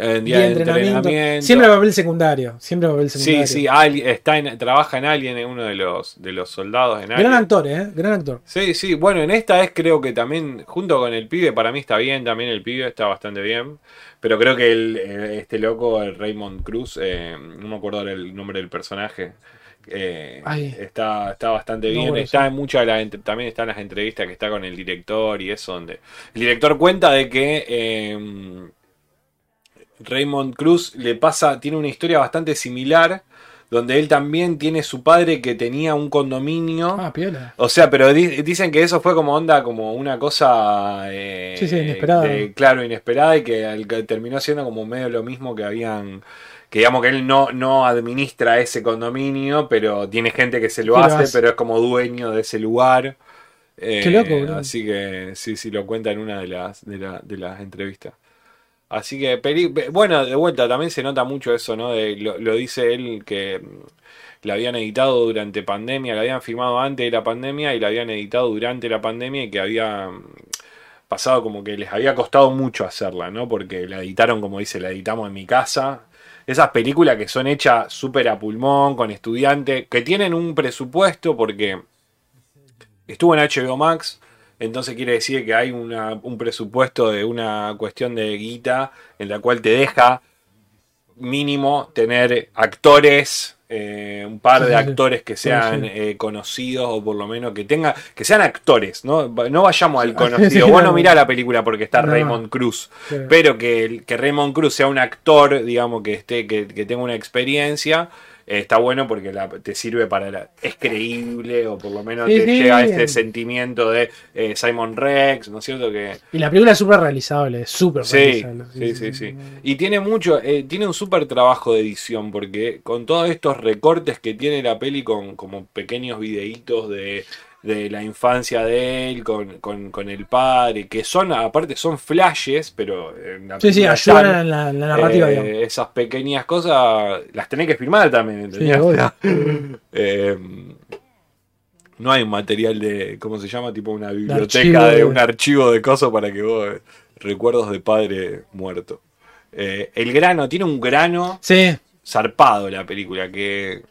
En día de entrenamiento. entrenamiento. Siempre papel secundario. Siempre papel Sí, secundario. sí, Ali- está en- trabaja en Alien, es uno de los, de los soldados en Alien. Gran actor, ¿eh? Gran actor. Sí, sí, bueno, en esta es creo que también, junto con el pibe, para mí está bien, también el pibe está bastante bien, pero creo que el, eh, este loco, el Raymond Cruz, eh, no me acuerdo el nombre del personaje, eh, está, está bastante No, bien, bueno, está sí. en muchas también están las entrevistas que está con el director y eso, donde el director cuenta de que... eh, Raymond Cruz le pasa, tiene una historia bastante similar, donde él también tiene su padre que tenía un condominio. Ah, piola. O sea, pero di- dicen que eso fue como onda, como una cosa. eh, Sí, sí, inesperada. de- claro, inesperada y que, que terminó siendo como medio lo mismo que habían. Que digamos que él no, no administra ese condominio, pero tiene gente que se lo hace, hace. pero es como dueño de ese lugar. Eh, Qué loco, bro. Así que sí, sí, lo cuenta en una de las, de, la- de las entrevistas. Así que, bueno, de vuelta, también se nota mucho eso, ¿no? De, lo, lo dice él que mm, la habían editado durante pandemia, la habían filmado antes de la pandemia y la habían editado durante la pandemia y que había mm, pasado como que les había costado mucho hacerla, ¿no? Porque la editaron, como dice, la editamos en mi casa. Esas películas que son hechas súper a pulmón, con estudiantes, que tienen un presupuesto porque estuvo en HBO Max, entonces quiere decir que hay una- un presupuesto de una cuestión de guita en la cual te deja mínimo tener actores, eh, un par de Sí, sí, sí. actores que sean Sí, eh, conocidos o por lo menos que tengan, que sean actores, ¿no? No vayamos al conocido. Vos no mirá la película porque está No. Raymond Cruz, pero que, que Raymond Cruz sea un actor, digamos, que esté, que, que tenga una experiencia, eh, está bueno porque la- te sirve para la, es creíble o por lo menos Sí, te sí. llega este sentimiento de eh, Simon Rex, ¿no es cierto? Que Y la película es súper realizable. Súper sí, realizable. sí, sí, sí. Y tiene mucho, eh, tiene un súper trabajo de edición porque con todos estos recortes que tiene la peli con como pequeños videitos de de la infancia de él con, con, con el padre, que son, aparte son flashes, pero en la Sí, sí, ayudan en la, narrativa, Eh, esas pequeñas cosas las tenés que firmar también, ¿entendés? obvio. Eh, no hay un material de, ¿cómo se llama? Tipo una biblioteca de de- un archivo de cosas para que vos eh, recuerdos de padre muerto. Eh, el grano, tiene un grano Sí, zarpado la película, que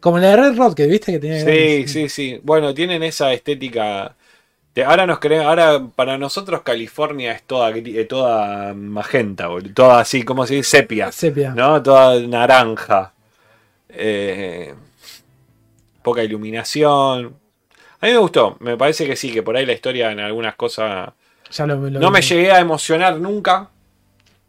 como la de Red Rocket, ¿viste? Que tenía sí, sí, sí. Bueno, tienen esa estética. ahora nos creen, ahora para nosotros California es toda, eh, toda magenta, boludo, toda así, como se dice, sepia. Sepia. ¿no? Toda naranja. Eh, poca iluminación. A mí me gustó, me parece que sí, que por ahí la historia en algunas cosas... Ya lo, lo- No me llegué a emocionar nunca.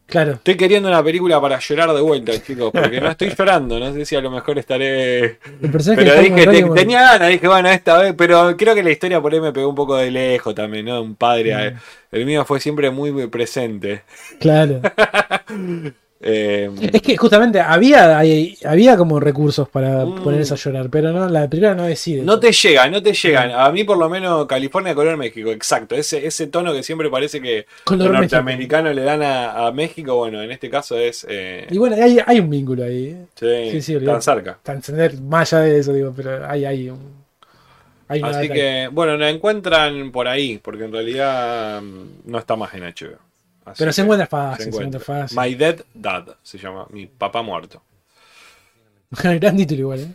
Claro. Estoy queriendo una película para llorar de vuelta, chicos, porque no estoy llorando, no sé si a lo mejor estaré... El personaje Pero dije, te- tenía ganas, dije, bueno, esta vez, pero creo que la historia por ahí me pegó un poco de lejos también, ¿no? Un padre, Mm. el mío fue siempre muy, muy presente. Claro. Eh, Es que justamente había, hay- había como recursos para Mm. ponerse a llorar, pero no, la película no decide. No te llegan, no te llegan. A mí por lo menos California color México, exacto. Ese, ese tono que siempre parece que Color los México. norteamericanos le dan a, a México, bueno, en este caso es... eh, Y bueno, hay, hay un vínculo ahí. ¿eh? sí, sí, sí, tan cerca. Encender más allá de eso, digo, pero hay, hay un. Hay Así que, bueno, la encuentran por ahí, porque en realidad mm, no está más en HBO. Así Pero se encuentra fácil, se se encuentra fácil. My Dead Dad se llama, mi papá muerto. Gran título igual, ¿eh?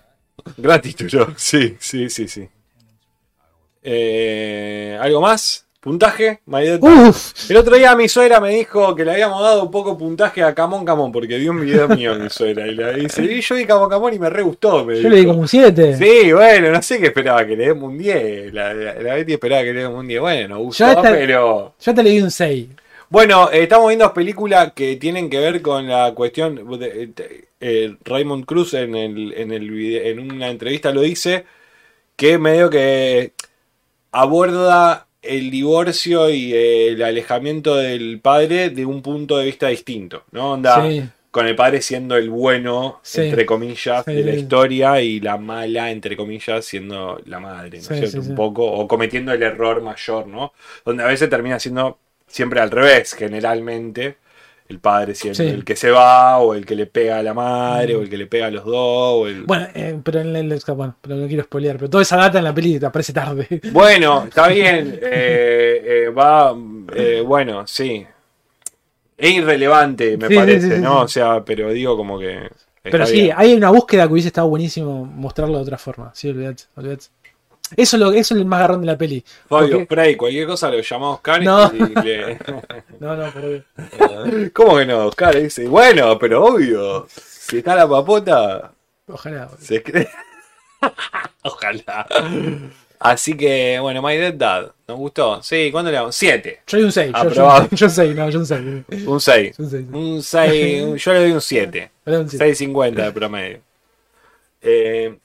Gran título, sí, sí, sí, sí. Eh, ¿Algo más? Puntaje, My Dead Uf, El otro día mi suegra me dijo que le habíamos dado un poco puntaje a Camón Camón porque vi un video mío mi suegra y le dice, y yo vi Camón Camón y me re gustó. me yo dijo. le di como un 7. Sí, bueno, no sé qué esperaba que le demos un 10. La, la, la Betty esperaba que le demos un 10. Bueno, gustó, Yo esta- pero. Yo te le di un 6. Bueno, eh, estamos viendo películas que tienen que ver con la cuestión. de- de- eh, Raymond Cruz en, el, en, el vide- en una entrevista lo dice que medio que aborda el divorcio y eh, el alejamiento del padre de un punto de vista distinto, ¿no? Onda, Sí. con el padre siendo el bueno, Sí. entre comillas, Sí. de la historia y la mala, entre comillas, siendo la madre, ¿no es cierto? Un poco, o cometiendo el error mayor, ¿no? Donde a veces termina siendo siempre al revés, generalmente. El padre siendo Sí. el que se va, o el que le pega a la madre, o el que le pega a los dos, o el... Bueno, eh, pero en el, bueno, pero no quiero spoilear, pero toda esa data en la peli te aparece tarde. Bueno, está bien. eh, eh, va. eh, bueno, sí. Es irrelevante, me Sí, parece, sí, ¿no? O sea, pero digo como que. Pero sí, bien. hay una búsqueda que hubiese estado buenísimo mostrarlo de otra forma. Sí, olvidate, olvidate. Eso, es lo, eso es el más garrón de la peli. Fabio, porque- Frey, cualquier cosa lo llamamos Oscar No. y le- No, no, pero. ¿Cómo que no? Oscar dice, bueno, pero obvio. Si está la papota, Ojalá. se cree. Ojalá. Así que, bueno, My Dead Dad. ¿Nos gustó? Sí, ¿cuándo le damos? 7. Yo doy un 6. Yo, yo, Aprobado. yo un 6, no, yo un 6. Un 6. Un 6. Un 6. Yo le doy un 7. Pero un 7. 6.50 de promedio. Eh,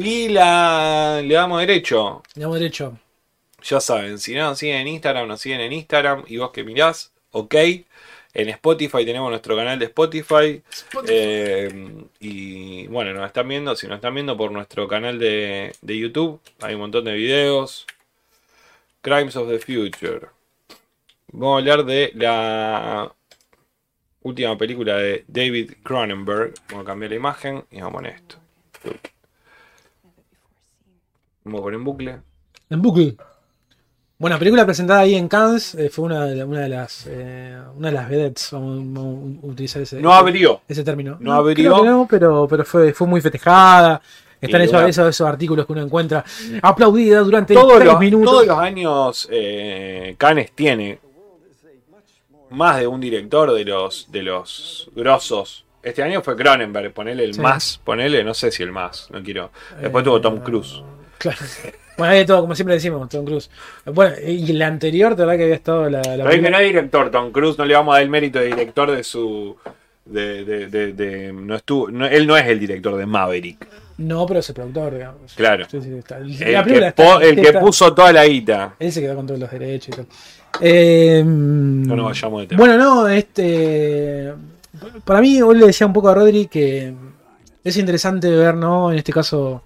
y la, le damos derecho. Digamos derecho. Ya saben, si no nos siguen en Instagram, nos siguen en Instagram. Y vos que mirás, ok. En Spotify tenemos nuestro canal de Spotify. Eh, y bueno, nos están viendo. Si nos están viendo por nuestro canal de, de YouTube, hay un montón de videos. Crimes of the Future. Vamos a hablar de la última película de David Cronenberg. Vamos a cambiar la imagen y vamos a poner esto. Vamos a poner en bucle. En bucle. Bueno, película presentada ahí en Cannes. eh, fue una de, una de las eh, una de las vedettes. Vamos, vamos a utilizar ese, No abrió. ese término. no abrió. creo que no, pero, pero fue, fue muy festejada. Están esos, esos, esos artículos que uno encuentra aplaudida durante Todos tres los, minutos. todos los años eh, Cannes tiene más de un director de los de los grosos. Este año fue Cronenberg, ponele el Sí. más, ponele, no sé si el más, no quiero. Después Eh, tuvo Tom Cruise. Claro. Bueno, hay de todo, como siempre decimos, Tom Cruise. Bueno, y la anterior, de verdad que había estado la, la Pero es que no es director, Tom Cruise, no le vamos a dar el mérito de director de su. De, de, de, de- no estuvo, no- él no es el director de Maverick. No, pero es el productor, digamos. Claro. Sí, sí, está. El, que, po- el puso toda la guita. Él se quedó con todos los derechos y todo. Eh, No nos vayamos de tema. Bueno, no, este. Para mí, hoy le decía un poco a Rodri que es interesante ver, ¿no? En este caso,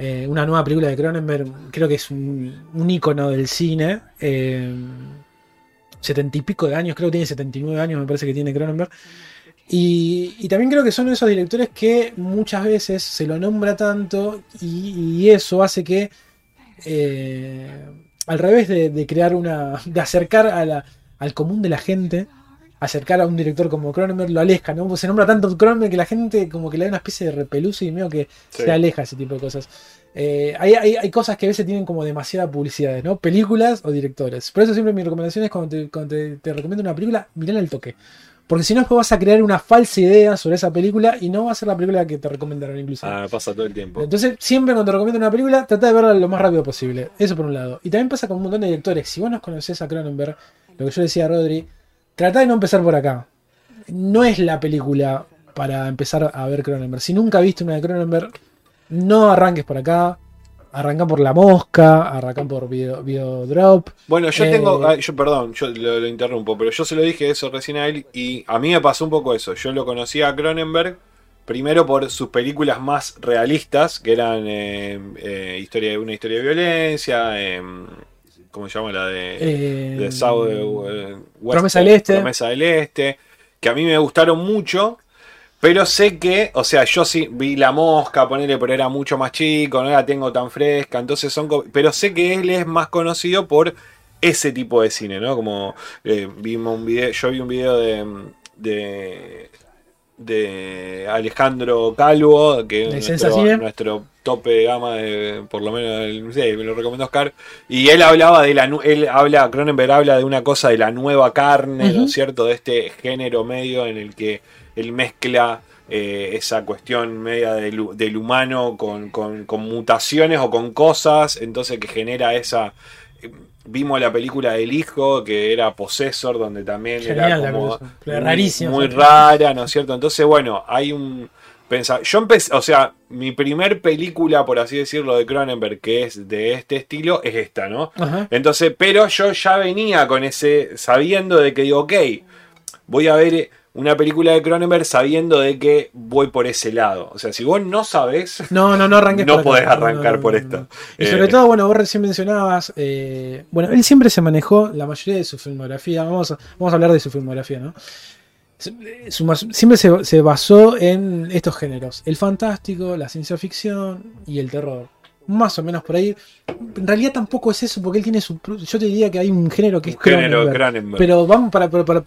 eh, una nueva película de Cronenberg. Creo que es un, un ícono del cine. eh, setenta y pico de años, creo que tiene 79 años, me parece que tiene Cronenberg. Y, también creo que son esos directores que muchas veces se lo nombra tanto y, eso hace que, eh, al revés de, crear una, de acercar a al común de la gente, acercar a un director como Cronenberg lo aleja, ¿no? Pues se nombra tanto Cronenberg que la gente como que le da una especie de repelús y medio que Sí. se aleja ese tipo de cosas. Eh, hay, hay- hay cosas que a veces tienen como demasiada publicidad, ¿no? Películas o directores. Por eso siempre mi recomendación es cuando te, cuando te, te recomiendo una película, mirala al toque. Porque si no, después vas a crear una falsa idea sobre esa película y no va a ser la película que te recomendaron incluso. Ah, pasa todo el tiempo. Entonces, siempre cuando te recomiendo una película, trata de verla lo más rápido posible. Eso por un lado. Y también pasa con un montón de directores. Si vos no conocés a Cronenberg, lo que yo decía a Rodri, trata de no empezar por acá. No es la película para empezar a ver Cronenberg. Si nunca viste una de Cronenberg, no arranques por acá. Arranca por La Mosca, arranca por Video. Bueno, yo Eh, tengo, yo perdón, yo lo, lo interrumpo, pero yo se lo dije eso recién a él y a mí me pasó un poco eso. Yo lo conocía a Cronenberg primero por sus películas más realistas, que eran eh, eh, historia, una historia de violencia, eh, ¿cómo se llama la de, eh, de South, eh, West- Promesa del Este. Promesa del Este, que a mí me gustaron mucho. Pero sé que, o sea, yo sí vi la mosca, ponerle, pero era mucho más chico, no la tengo tan fresca, entonces son. Pero sé que él es más conocido por ese tipo de cine, ¿no? Como eh, vimos un video, yo vi un video de. de de Alejandro Calvo, que ¿De es nuestro tope de gama, de, por lo menos, el- no sé, me lo recomendó Oscar. Y él hablaba de la, él habla, Cronenberg habla de una cosa de la nueva carne, ¿no es cierto? De este género medio en el que él mezcla eh, esa cuestión media del, hu- del humano con, con- con mutaciones o con cosas, entonces que genera esa... eh, Vimos la película del hijo, que era Possessor, donde también era la como muy esa rara, ¿no es cierto? Entonces, bueno, hay un... Pensa, yo empecé, o sea, mi primer película, por así decirlo, de Cronenberg, que es de este estilo, es esta, ¿no? Ajá. Entonces, pero yo ya venía con ese, sabiendo de que digo, ok, voy a ver una película de Cronenberg sabiendo de que voy por ese lado. O sea, si vos no sabés, No, no, no arranques No acá. podés arrancar por esta. Y Eh, sobre todo, bueno, vos recién mencionabas, eh, bueno, él siempre se manejó la mayoría de su filmografía, vamos a, vamos a hablar de su filmografía, ¿no? Siempre se, se basó en estos géneros, el fantástico, la ciencia ficción y el terror. Más o menos por ahí. En realidad tampoco es eso, porque él tiene su... Yo te diría que hay un género que es género de Cronenberg. Cronenberg. Pero vamos para, para- para-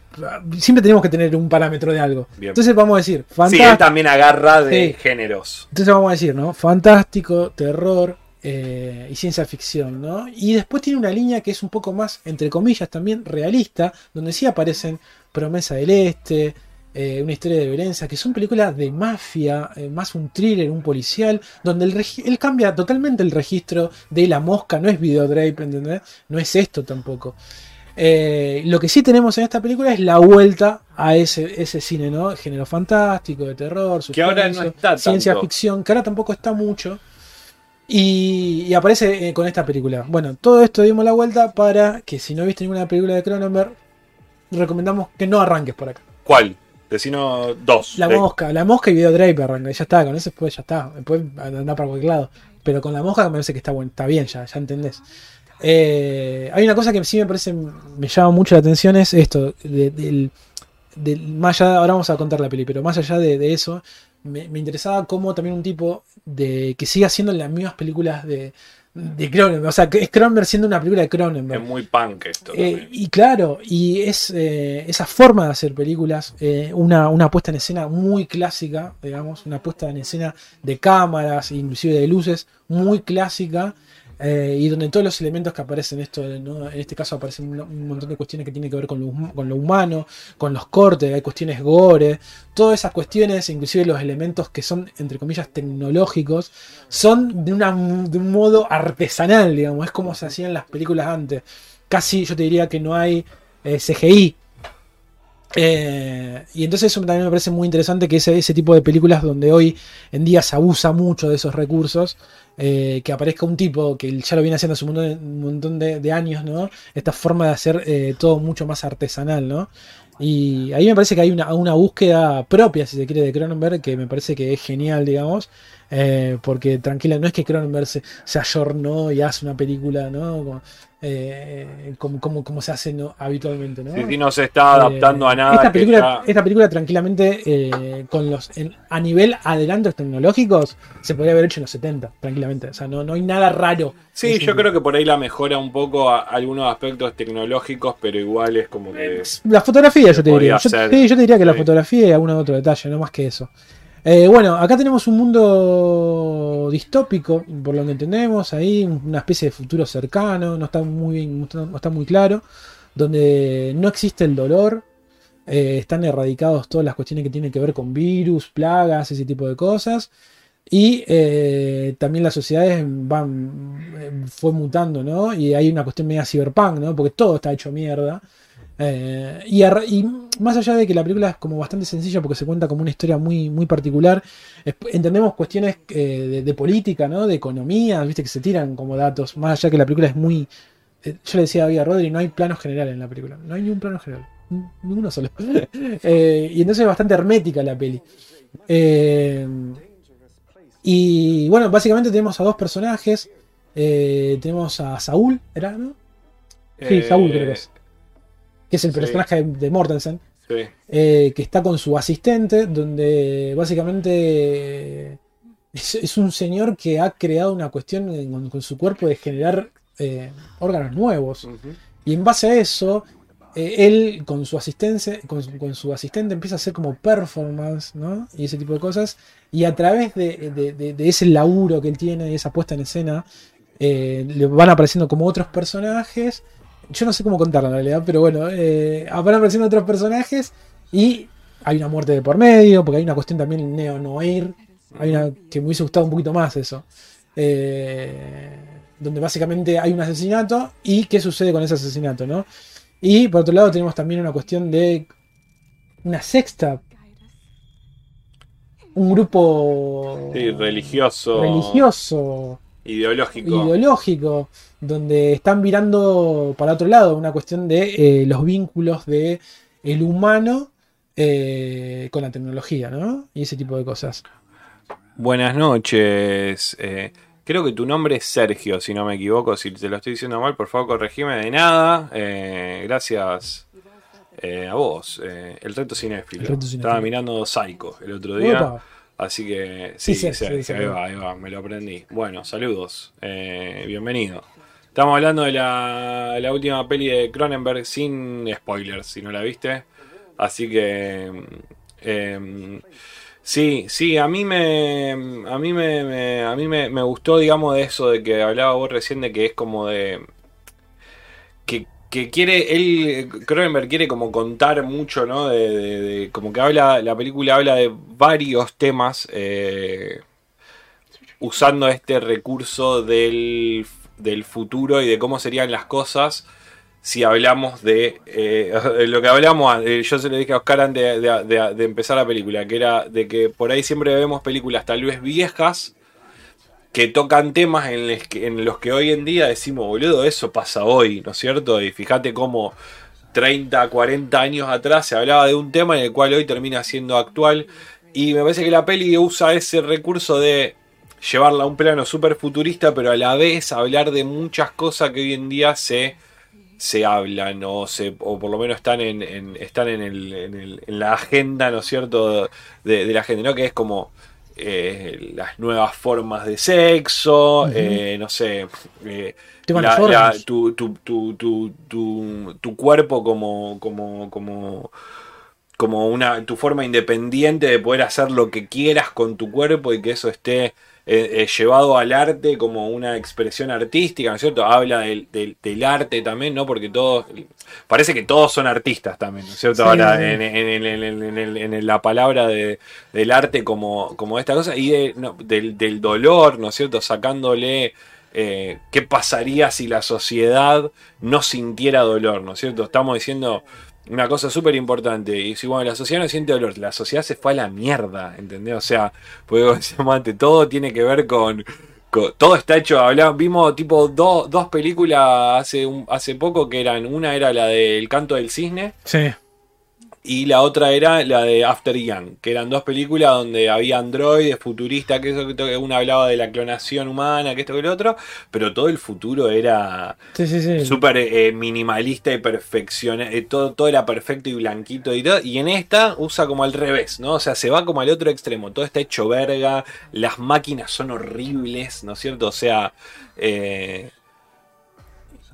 Siempre tenemos que tener un parámetro de algo. Bien. Entonces vamos a decir, sí, fantástico. él también agarra de Sí. géneros. Entonces vamos a decir, ¿no? Fantástico, terror eh, y ciencia ficción, ¿no? Y después tiene una línea que es un poco más, entre comillas, también realista, donde sí aparecen Promesa del Este, eh, una historia de violencia, que son películas de mafia, eh, más un thriller, un policial, donde el él cambia totalmente el registro de la mosca, no es videodrape, ¿entendés? No es esto tampoco. Lo que sí tenemos en esta película es la vuelta a ese, ese cine, ¿no? Género fantástico, de terror, Que ahora no suspenso, está ciencia ficción, que ahora tampoco está mucho. Y, y aparece eh, con esta película. Bueno, todo esto dimos la vuelta para que si no viste ninguna película de Cronenberg, recomendamos que no arranques por acá. ¿Cuál? Decino dos. La De- mosca, la mosca y Videodrive arranca, ya está, con eso después ya está, después andar para cualquier lado. Pero con la mosca me parece que está bueno, está bien, ya, ya entendés. Eh, hay una cosa que sí me parece, me llama mucho la atención, es esto, de- del, más allá, ahora vamos a contar la peli, pero más allá de, de eso, me, me interesaba cómo también un tipo de que siga haciendo las mismas películas de, de Cronenberg, o sea, que es Cronenberg siendo una película de Cronenberg. Es muy punk esto. Eh, y claro, y es eh, esa forma de hacer películas, eh, una, una puesta en escena muy clásica, digamos, una puesta en escena de cámaras, inclusive de luces, muy clásica, eh, y donde todos los elementos que aparecen, esto, en este caso aparecen un, montón de cuestiones que tienen que ver con lo, humano, con los cortes, hay cuestiones gore, todas esas cuestiones, inclusive los elementos que son, entre comillas, tecnológicos, son de, una, de un modo artesanal, digamos, es como se hacían las películas antes casi yo te diría que no hay eh, CGI. Eh, y entonces eso también me parece muy interesante que ese tipo de películas donde hoy en día se abusa mucho de esos recursos, eh, que aparezca un tipo que ya lo viene haciendo hace un montón, de- años, ¿no? Esta forma de hacer eh, todo mucho más artesanal, ¿no? Y ahí me parece que hay una, una búsqueda propia, si se quiere, de Cronenberg, que me parece que es genial, digamos, eh, porque tranquila, no es que Cronenberg se, se ayornó y hace una película, ¿no? Como, eh, como, como, como se hace ¿no? habitualmente, ¿no? Sí, sí, no se está adaptando Eh, a nada. Esta película, esta película tranquilamente, con los en- a nivel adelantos tecnológicos, se podría haber hecho en los 70, tranquilamente. O sea, no, no hay nada raro. Sí, yo creo que por ahí la mejora un poco a algunos aspectos tecnológicos, pero igual es como que. La fotografía, yo te diría. Yo, sí, yo te diría que la fotografía y algún otro detalle, no más que eso. Eh, bueno, acá tenemos un mundo distópico, por lo que entendemos, ahí una especie de futuro cercano, no está muy bien, no está muy claro, donde no existe el dolor, eh, están erradicados todas las cuestiones que tienen que ver con virus, plagas, ese tipo de cosas. Y eh, también las sociedades van fue mutando, ¿no? Y hay una cuestión media cyberpunk, ¿no? Porque todo está hecho mierda. Eh, y, más allá de que la película es como bastante sencilla porque se cuenta como una historia muy, muy particular, entendemos cuestiones eh, de, de política, ¿no? De economía, viste que se tiran como datos, más allá que la película es muy... eh, yo le decía a Rodri, no hay plano general en la película, no hay ni un plano general, ninguno solo. Y entonces es bastante hermética la peli. Y bueno, básicamente tenemos a dos personajes. Tenemos a Saúl, ¿era? ¿no? Sí, Saúl creo que es. Que es el sí. personaje de- Mortensen. Sí. eh, que está con su asistente, donde básicamente es, es un señor que ha creado una cuestión con, con su cuerpo de generar eh, órganos nuevos. Y en base a eso, eh, él con su asistente, con, su- con su asistente empieza a hacer como performance, ¿no? Y ese tipo de cosas. Y a través de, de- de- de ese laburo que él tiene, y esa puesta en escena, eh, le van apareciendo como otros personajes. Yo no sé cómo contarlo en realidad, pero bueno, eh, van apareciendo otros personajes y hay una muerte de por medio, porque hay una cuestión también neo-noir. Hay una que me hubiese gustado un poquito más eso. Eh, donde básicamente hay un asesinato y qué sucede con ese asesinato, ¿no? Y por otro lado tenemos también una cuestión de una sexta. Un grupo Sí, religioso. religioso, Ideológico. ideológico, donde están mirando para otro lado, una cuestión de eh, los vínculos de el humano eh, con la tecnología, ¿no? Y ese tipo de cosas. Buenas noches. eh, creo que tu nombre es Sergio, si no me equivoco. Si te lo estoy diciendo mal, por favor, corregime de nada. Eh, gracias eh, a vos. el reto cinéfilo. El reto cinéfilo. Estaba mirando Psycho el otro día. Opa. Así que sí, Sí, sí, ahí va, ahí va, me lo aprendí. Bueno, saludos. eh, bienvenido. Estamos hablando de la, la última peli de Cronenberg sin spoilers, si no la viste. Así que... em, Sí, sí, a mí me, a mí me, me- a mí me, me gustó, digamos, de eso de que hablaba vos recién de que es como de que, que quiere, él, Cronenberg quiere como contar mucho, ¿no? De, de- de- como que habla, la película habla de varios temas eh, usando este recurso del, del futuro y de cómo serían las cosas si hablamos de eh, lo que hablamos, eh, yo se lo dije a Oscar antes de, de- de- de empezar la película, que era de que por ahí siempre vemos películas tal vez viejas que tocan temas en los que, hoy en día decimos, boludo, eso pasa hoy, ¿no es cierto? Y fíjate cómo 30, 40 años atrás se hablaba de un tema en el cual hoy termina siendo actual. Y me parece que la peli usa ese recurso de llevarla a un plano súper futurista, pero a la vez hablar de muchas cosas que hoy en día se, se hablan o, se, o por lo menos están en, en- están en, el, en, el- en la agenda, ¿no es cierto?, de, de la gente, ¿no? Que es como eh, las nuevas formas de sexo, Ujú. eh, no sé, eh, la- la- órganos. tu, tu, tu, tu, tu, tu cuerpo como, como, como, como una, tu forma independiente de poder hacer lo que quieras con tu cuerpo y que eso esté eh, eh, llevado al arte como una expresión artística, ¿no es cierto? Habla del, del- del arte también, ¿no? Porque todos, parece que todos son artistas también, ¿no es cierto? Sí, Ahora, sí. en, en- en- en- la palabra de, del arte como, como esta cosa y de- no, del, del dolor, ¿no es cierto? Sacándole eh, qué pasaría si la sociedad no sintiera dolor, ¿no es cierto? Estamos diciendo una cosa súper importante. Y si, bueno, la sociedad no siente dolor, la sociedad se fue a la mierda, ¿entendés? O sea, antes, todo tiene que ver con. con- todo está hecho, hablamos, vimos tipo do- dos películas hace, un- hace poco que eran, una era la del canto del cisne Sí. Y la otra era la de After Young, que eran dos películas donde había androides futuristas, que eso que una hablaba de la clonación humana, que esto que lo otro, pero todo el futuro era Sí, sí, sí. súper eh, minimalista y perfecciona, eh, todo, todo era perfecto y blanquito y todo, y en esta usa como al revés, ¿no? O sea, se va como al otro extremo, todo está hecho verga, las máquinas son horribles, ¿no es cierto? O sea, eh,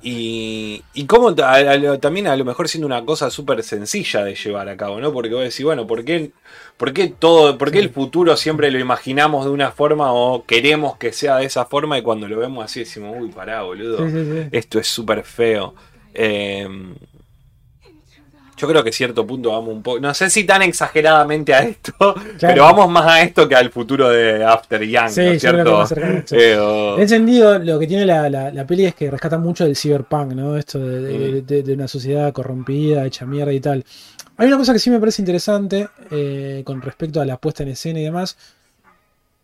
y, y a- a lo- también a lo mejor siendo una cosa súper sencilla de llevar a cabo, ¿no? Porque vos decís, bueno, ¿por qué, por qué todo, por qué el futuro siempre lo imaginamos de una forma o queremos que sea de esa forma y cuando lo vemos así decimos, uy, pará, boludo, Sí, sí, sí. esto es súper feo. Eh, yo creo que a cierto punto vamos un poco, no sé si tan exageradamente a esto, pero vamos más a esto que al futuro de After Young, Sí, ¿no es cierto? Eh, o- En ese sentido, lo que tiene la, la, la peli es que rescata mucho del cyberpunk, ¿no? Esto de, de- Mm. de- de una sociedad corrompida, hecha mierda y tal. Hay una cosa que sí me parece interesante eh, con respecto a la puesta en escena y demás.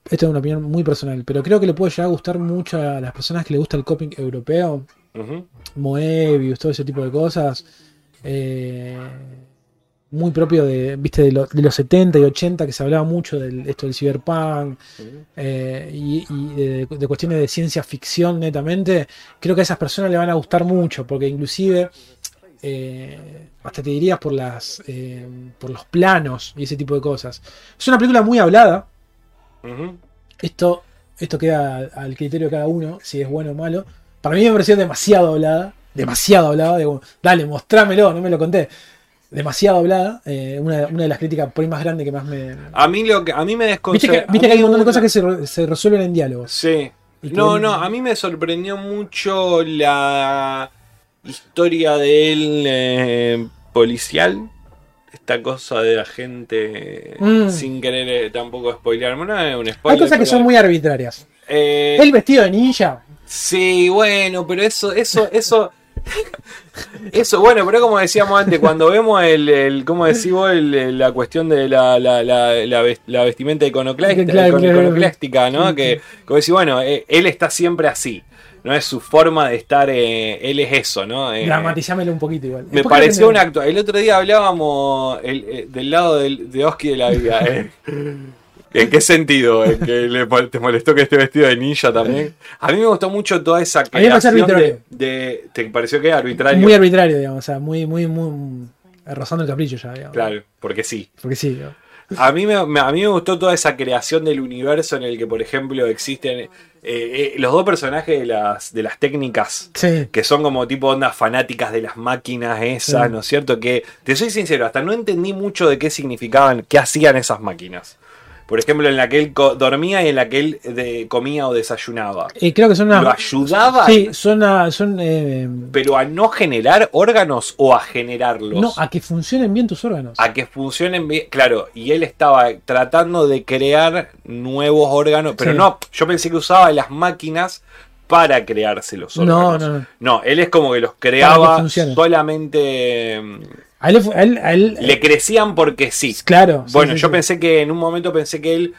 Esto es una opinión muy personal, pero creo que le puede llegar a gustar mucho a las personas que le gusta el coping europeo, Ujú. Moebius, todo ese tipo de cosas. Eh, muy propio de, viste, de, lo- de los 70 y 80 que se hablaba mucho de esto del cyberpunk eh, y, y de, de cuestiones de ciencia ficción netamente, creo que a esas personas le van a gustar mucho, porque inclusive eh, hasta te dirías por las eh, por los planos y ese tipo de cosas. Es una película muy hablada. Esto, esto queda al criterio de cada uno, si es bueno o malo. Para mí me pareció demasiado hablada. Demasiado hablada. Digo, dale, mostrámelo, no me lo conté. Demasiado hablada. eh, una, una de las críticas por ahí más grandes que más me. A mí, lo que, a mí me Viste desconcertó. que, viste que hay un montón de cosas que se, se resuelven en diálogos. Sí. No, no, a mí me sorprendió mucho la historia de él eh, policial. Esta cosa de la gente Mm. sin querer eh, tampoco spoilearme. No es un spoiler. Hay cosas que pero- son muy arbitrarias. Eh, El vestido de ninja. Sí, bueno, pero eso, eso, eso. Eso, bueno, pero como decíamos antes, cuando vemos el, el ¿cómo decís vos? El- el- la cuestión de la, la, la, la ves- la vestimenta iconoclástica, Claro, claro, iconoclástica, ¿no? sí, Que, como decís, bueno, eh, él está siempre así, ¿no? Es su forma de estar, eh, él es eso, ¿no? Eh, Dramatizámelo un poquito igual. me pareció un acto. El otro día hablábamos el- eh, del lado del, de Oski de la vida. eh. ¿En qué sentido? ¿En que le mol- te molestó que esté vestido de ninja también? A mí me gustó mucho toda esa creación de, ¿Te pareció que arbitrario? Muy arbitrario, digamos. O sea, muy, muy, muy. rozando el capricho ya, digamos. Claro, porque sí. Porque sí, digamos. A mí me, me- a mí me gustó toda esa creación del universo en el que, por ejemplo, existen eh, eh, los dos personajes de las, de las técnicas Sí. que son como tipo ondas fanáticas de las máquinas esas, Sí. ¿no es cierto? Que, te soy sincero, hasta no entendí mucho de qué significaban, qué hacían esas máquinas. Por ejemplo, en la que él dormía y en la que él de- comía o desayunaba. Eh, creo que son ¿Lo unas. ayudaban? Sí, son. a- son eh, Pero a no generar órganos o a generarlos. no, a que funcionen bien tus órganos. a que funcionen bien. Claro, y él estaba tratando de crear nuevos órganos. Pero Sí. no, yo pensé que usaba las máquinas para crearse los No, órganos. no, no. No, él es como que los creaba funcionen. solamente. A él, le fu- a él- a él- Le crecían porque sí. Claro. Bueno, sí, yo sí. pensé que en un momento pensé que él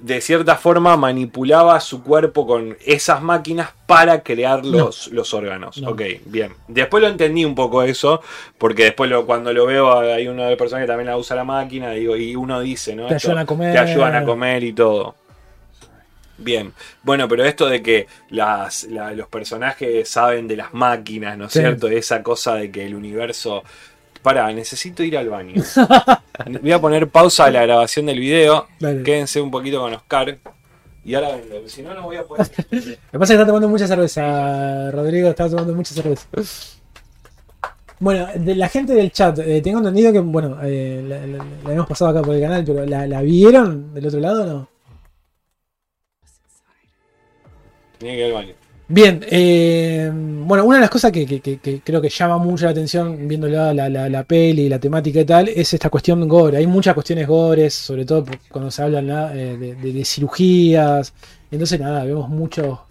de cierta forma manipulaba su cuerpo con esas máquinas para crear los, los órganos. No. Ok, bien. Después lo entendí un poco eso, porque después lo, cuando lo veo hay una de las personas que también la usa la máquina digo, y uno dice, ¿no? Te Esto, ayudan a comer. Te ayudan a comer y todo. Bien, bueno, pero esto de que las, la- los personajes saben de las máquinas, ¿no es cierto? Esa cosa de que el universo... Pará, necesito ir al baño. Voy a poner pausa a la grabación del video. Dale. Quédense un poquito con Oscar. Y ahora vengo, si no, no voy a poder. Lo que pasa es que está tomando mucha cerveza, Rodrigo, está tomando mucha cerveza. Bueno, de la gente del chat, eh, tengo entendido que, bueno, eh, la, la- la hemos pasado acá por el canal, pero ¿la, la vieron del otro lado o no? Tenía que ir al baño. Bien, eh, bueno, una de las cosas que, que- que- que creo que llama mucho la atención viendo la, la, la, la peli, la temática y tal, es esta cuestión gore. Hay muchas cuestiones gores, sobre todo cuando se habla. Eh, de, de- de cirugías. Entonces, nada, vemos mucho.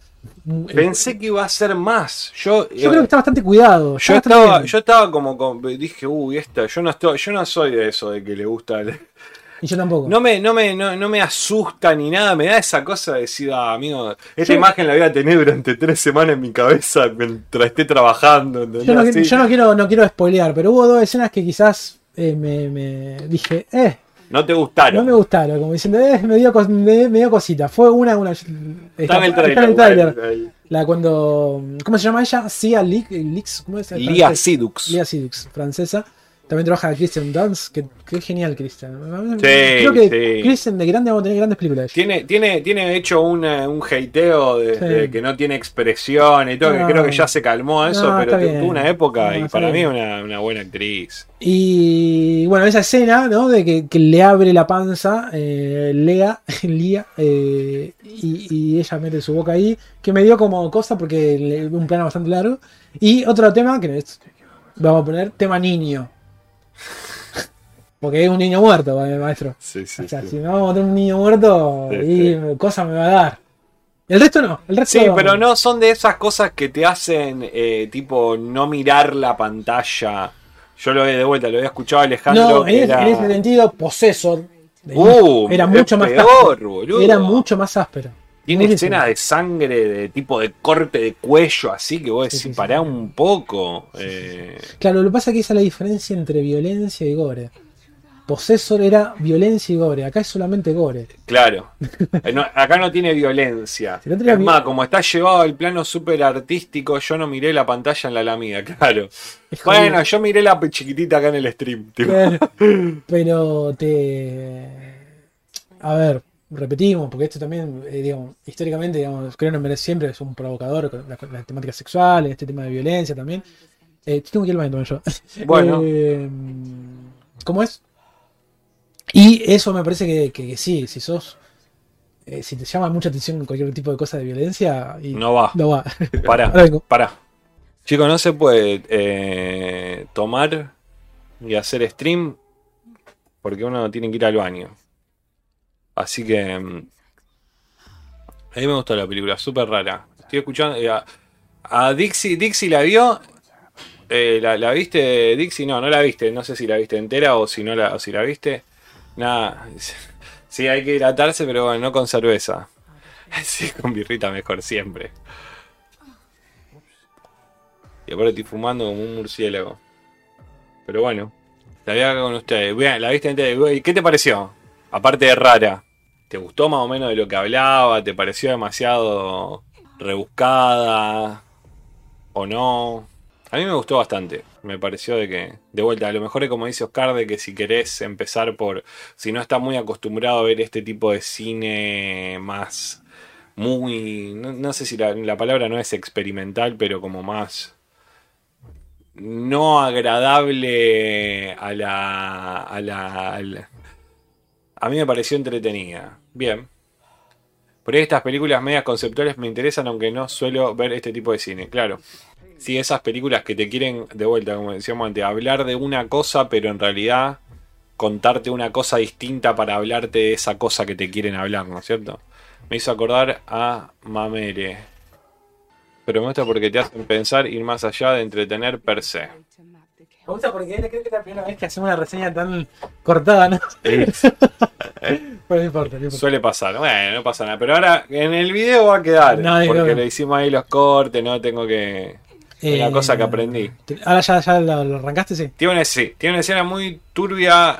mu- eh, Pensé que iba a ser más. Yo, yo creo que está bastante cuidado. yo bastante estaba, bien. yo estaba como, como- dije, uy, esta, yo no estoy, yo no soy de eso de que le gusta. el- Y yo tampoco. No me, no me, no, no me asusta ni nada, me da esa cosa de decir, ah, amigo, esta Yo- imagen la voy a tener durante tres semanas en mi cabeza mientras esté trabajando. Yo no, Así. yo no quiero, no quiero spoilear, pero hubo dos escenas que quizás eh, me, me dije, eh, No te gustaron. no me gustaron, como diciendo, eh, me dio, me, me dio cosita. Fue una, una. Está en el trailer. Está en el bueno, el- La cuando. ¿Cómo se llama ella? Leaks, Leaks ¿cómo es? Lia. Sidux. Lia Sidux, francesa. También trabaja Christian Dunst, que, que es genial Christian. Sí, Creo que sí. Christian de grande vamos a tener grandes películas. Tiene, tiene, tiene hecho una- un hateo de, Sí. de que no tiene expresión y todo, que creo que ya se calmó eso, No, pero tuvo una época No, y para mí una, una buena actriz. Y bueno, esa escena, ¿no? De que, que le abre la panza, eh, Lea, Lía, eh, y, y ella mete su boca ahí, que me dio como cosa porque le- un plano bastante largo. Y otro tema, que es, vamos a poner tema niño. Porque es un niño muerto, eh, maestro. Sí, sí, o sea, sí. si me vamos a tener un niño muerto, Sí, y cosa me va a dar. El resto no, el resto Sí, pero no son de esas cosas que te hacen eh, tipo no mirar la pantalla. Yo lo he de vuelta, lo había escuchado Alejandro. No, en, era... en ese sentido, Possessor Uh, era mucho más peor, áspero. boludo. Era mucho más áspero. Tiene escenas de sangre, de tipo de corte de cuello, así que vos decís, sí, sí. pará un poco. eh, Claro, lo que pasa es que esa es la diferencia entre violencia y gore. Possessor era violencia y gore, acá es solamente gore. Claro. Eh, no, acá no tiene violencia. Si no es más, como está llevado al plano súper artístico, yo no miré la pantalla en la lamida, claro. Es Bueno, yo miré la chiquitita acá en el stream. tipo. Claro. Pero te. A ver, repetimos, porque esto también, eh, digamos, históricamente, digamos, Cronenberg siempre es un provocador con la- las temáticas sexuales, este tema de violencia también. Eh, tengo que ir al baño yo. Bueno. Eh, ¿Cómo es? Y eso me parece que, que- que sí, si sos. eh, si te llama mucha atención cualquier tipo de cosa de violencia, y No va. no va. Pará, pará. Chicos, no se puede eh, tomar y hacer stream porque uno tiene que ir al baño. Así que. mm, A mí me gustó la película, súper rara. Estoy escuchando. eh, a, a Dixie, Dixie la vio. Eh, la, la viste, Dixie? No, no la viste. No sé si la viste entera o si no la, o si la viste. Nada. Sí, hay que hidratarse, pero bueno, no con cerveza. Sí, con birrita mejor siempre. Y aparte estoy fumando como un murciélago. Pero bueno, la voy acá con ustedes. Vean, la viste entera. ¿Y qué te pareció? Aparte de rara. ¿Te gustó más o menos de lo que hablaba? ¿Te pareció demasiado rebuscada? ¿O no? A mí me gustó bastante. Me pareció de que, de vuelta, a lo mejor es como dice Oscar, de que si querés empezar por. Si no estás muy acostumbrado a ver este tipo de cine más. Muy. No, sé si la, la palabra no es experimental, pero como más. No agradable a la. A la. al- a mí me pareció entretenida. Bien. Por ahí estas películas medias conceptuales me interesan, aunque no suelo ver este tipo de cine, claro. Sí, esas películas que te quieren, de vuelta, como decíamos antes, hablar de una cosa, pero en realidad contarte una cosa distinta para hablarte de esa cosa que te quieren hablar, ¿no es cierto? Me hizo acordar a Mamere. Pero me gusta porque te hacen pensar ir más allá de entretener per se. Me gusta porque creo que es la primera vez que hacemos una reseña tan cortada, ¿no? Pero no importa, no importa. Suele pasar, bueno, no pasa nada. Pero ahora en el video va a quedar, No, porque le hicimos ahí los cortes, no tengo que... Una Eh, cosa que aprendí. te- Ahora ya, ya lo, lo arrancaste, sí. Tiene una, sí, tiene una escena muy turbia,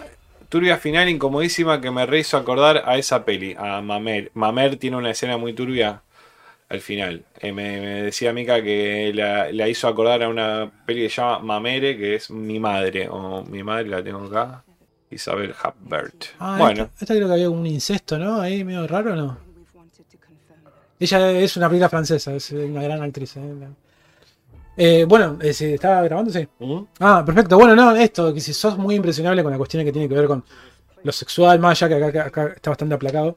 turbia final, incomodísima, que me re hizo acordar a esa peli, a Mamer. Mamer tiene una escena muy turbia al final. Eh, me, me decía Mika que la, la hizo acordar a una peli que se llama Mamere, que es Mi Madre, o Mi Madre la tengo acá, Isabel Hapbert. Ah, bueno, esta, esta creo que había un incesto, ¿no? Ahí medio raro, ¿no? Ella es una película francesa, es una gran actriz. ¿eh? Eh, bueno, eh, ¿se estaba grabando? Sí. ¿Mm? Ah, perfecto. Bueno, no, esto, que si sos muy impresionable con la cuestión que tiene que ver con lo sexual, más allá que acá, acá- está bastante aplacado,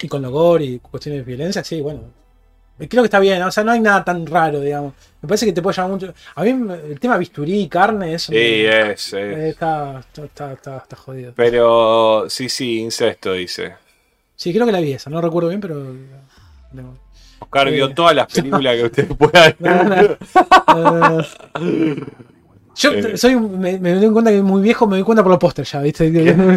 y con lo gore y cuestiones de violencia, sí, bueno. Creo que está bien, o sea, no hay nada tan raro, digamos. Me parece que te puede llamar mucho. A mí el tema bisturí y carne, eso sí, me- es, es. está, está, está, está- está jodido. Pero sí, sí, incesto, dice. Sí, creo que la vi esa, no recuerdo bien, pero. Oscar vio Eh. todas las películas que usted pueda. Eh, yo Eh. soy me, me doy cuenta que muy viejo, me doy cuenta por los pósters ya, ¿viste?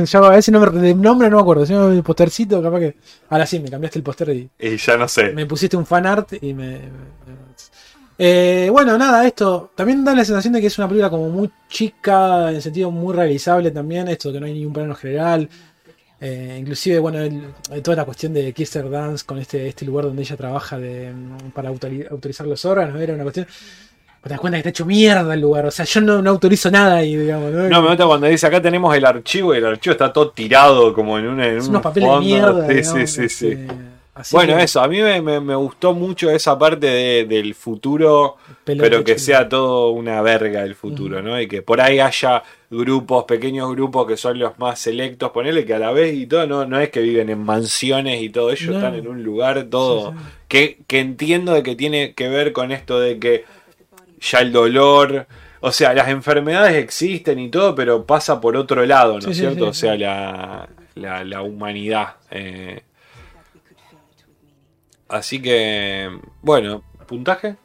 Ya a veces no me, de nombre no me acuerdo, si no el postercito, capaz que. Ahora sí, me cambiaste el póster y Y ya no sé. me pusiste un fan art y me. me- Eh, bueno, nada, esto también da la sensación de que es una película como muy chica, en sentido muy realizable también, esto que no hay ningún plano general. Eh, inclusive, bueno, el- toda la cuestión de Kister Dance con este, este lugar donde ella trabaja de, para autori- autorizar los órganos, era una cuestión... Te das cuenta que está hecho mierda el lugar, o sea, yo no, no autorizo nada ahí, digamos. ¿no? No, me gusta cuando dice acá tenemos el archivo y el archivo está todo tirado como en, una, en un unos papeles fondo. de mierda. Sí, digamos, sí, sí, sí. Así Bueno, que, eso, a mí me, me- me gustó mucho esa parte de- del futuro, pero que sea todo una verga el futuro, ¿no? Y que por ahí haya grupos, pequeños grupos que son los más selectos, ponerle que a la vez y todo, no, no es que viven en mansiones y todo, ellos No. están en un lugar todo Sí, sí. Que, que entiendo de que tiene que ver con esto de que ya el dolor, o sea, las enfermedades existen y todo, pero pasa por otro lado, ¿no es sí, cierto? o sea, la, la humanidad. eh. Así que, bueno, puntaje,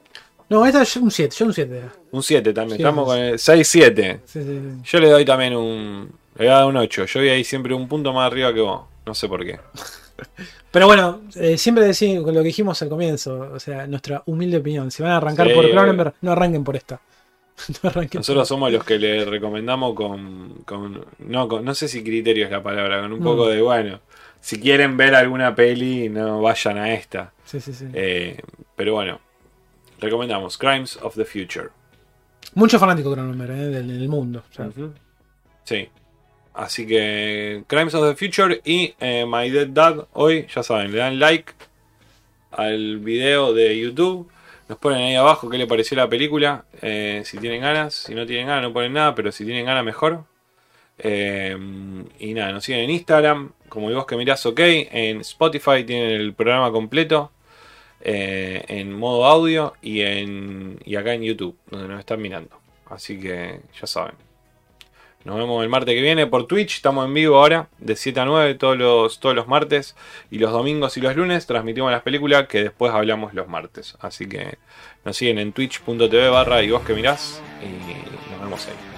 No, esta es un 7, yo un 7. un 7 también, estamos con el 6-7. Sí, sí, sí. Yo le doy también un, le voy a dar un 8, yo voy ahí siempre un punto más arriba que vos, no sé por qué. Pero bueno, eh, siempre decimos con lo que dijimos al comienzo, o sea, nuestra humilde opinión. Si van a arrancar por. Cronenberg, no arranquen por esta. no Nosotros somos los que le recomendamos con, con- no, con- no sé si criterio es la palabra, con un No. poco de, bueno, si quieren ver alguna peli, no vayan a esta. Sí, sí, sí. Eh, pero bueno, recomendamos Crimes of the Future. Mucho fanático Cronenberg, eh, del, del mundo. o sea, Ujú. Sí. Así que Crimes of the Future y eh, My Dead Dad hoy, ya saben, le dan like al video de YouTube. Nos ponen ahí abajo qué le pareció la película. eh, si tienen ganas, si no tienen ganas no ponen nada, pero si tienen ganas mejor. Eh, y nada, nos siguen en Instagram, como vos que mirás ok. En Spotify tienen el programa completo. Eh, en modo audio y, en, y acá en YouTube, donde nos están mirando. Así que ya saben. Nos vemos el martes que viene por Twitch. Estamos en vivo ahora, de 7 a 9, todos los, todos los martes. Y los domingos y los lunes transmitimos las películas que después hablamos los martes. Así que nos siguen en twitch.tv barra y vos que mirás. Y nos vemos ahí.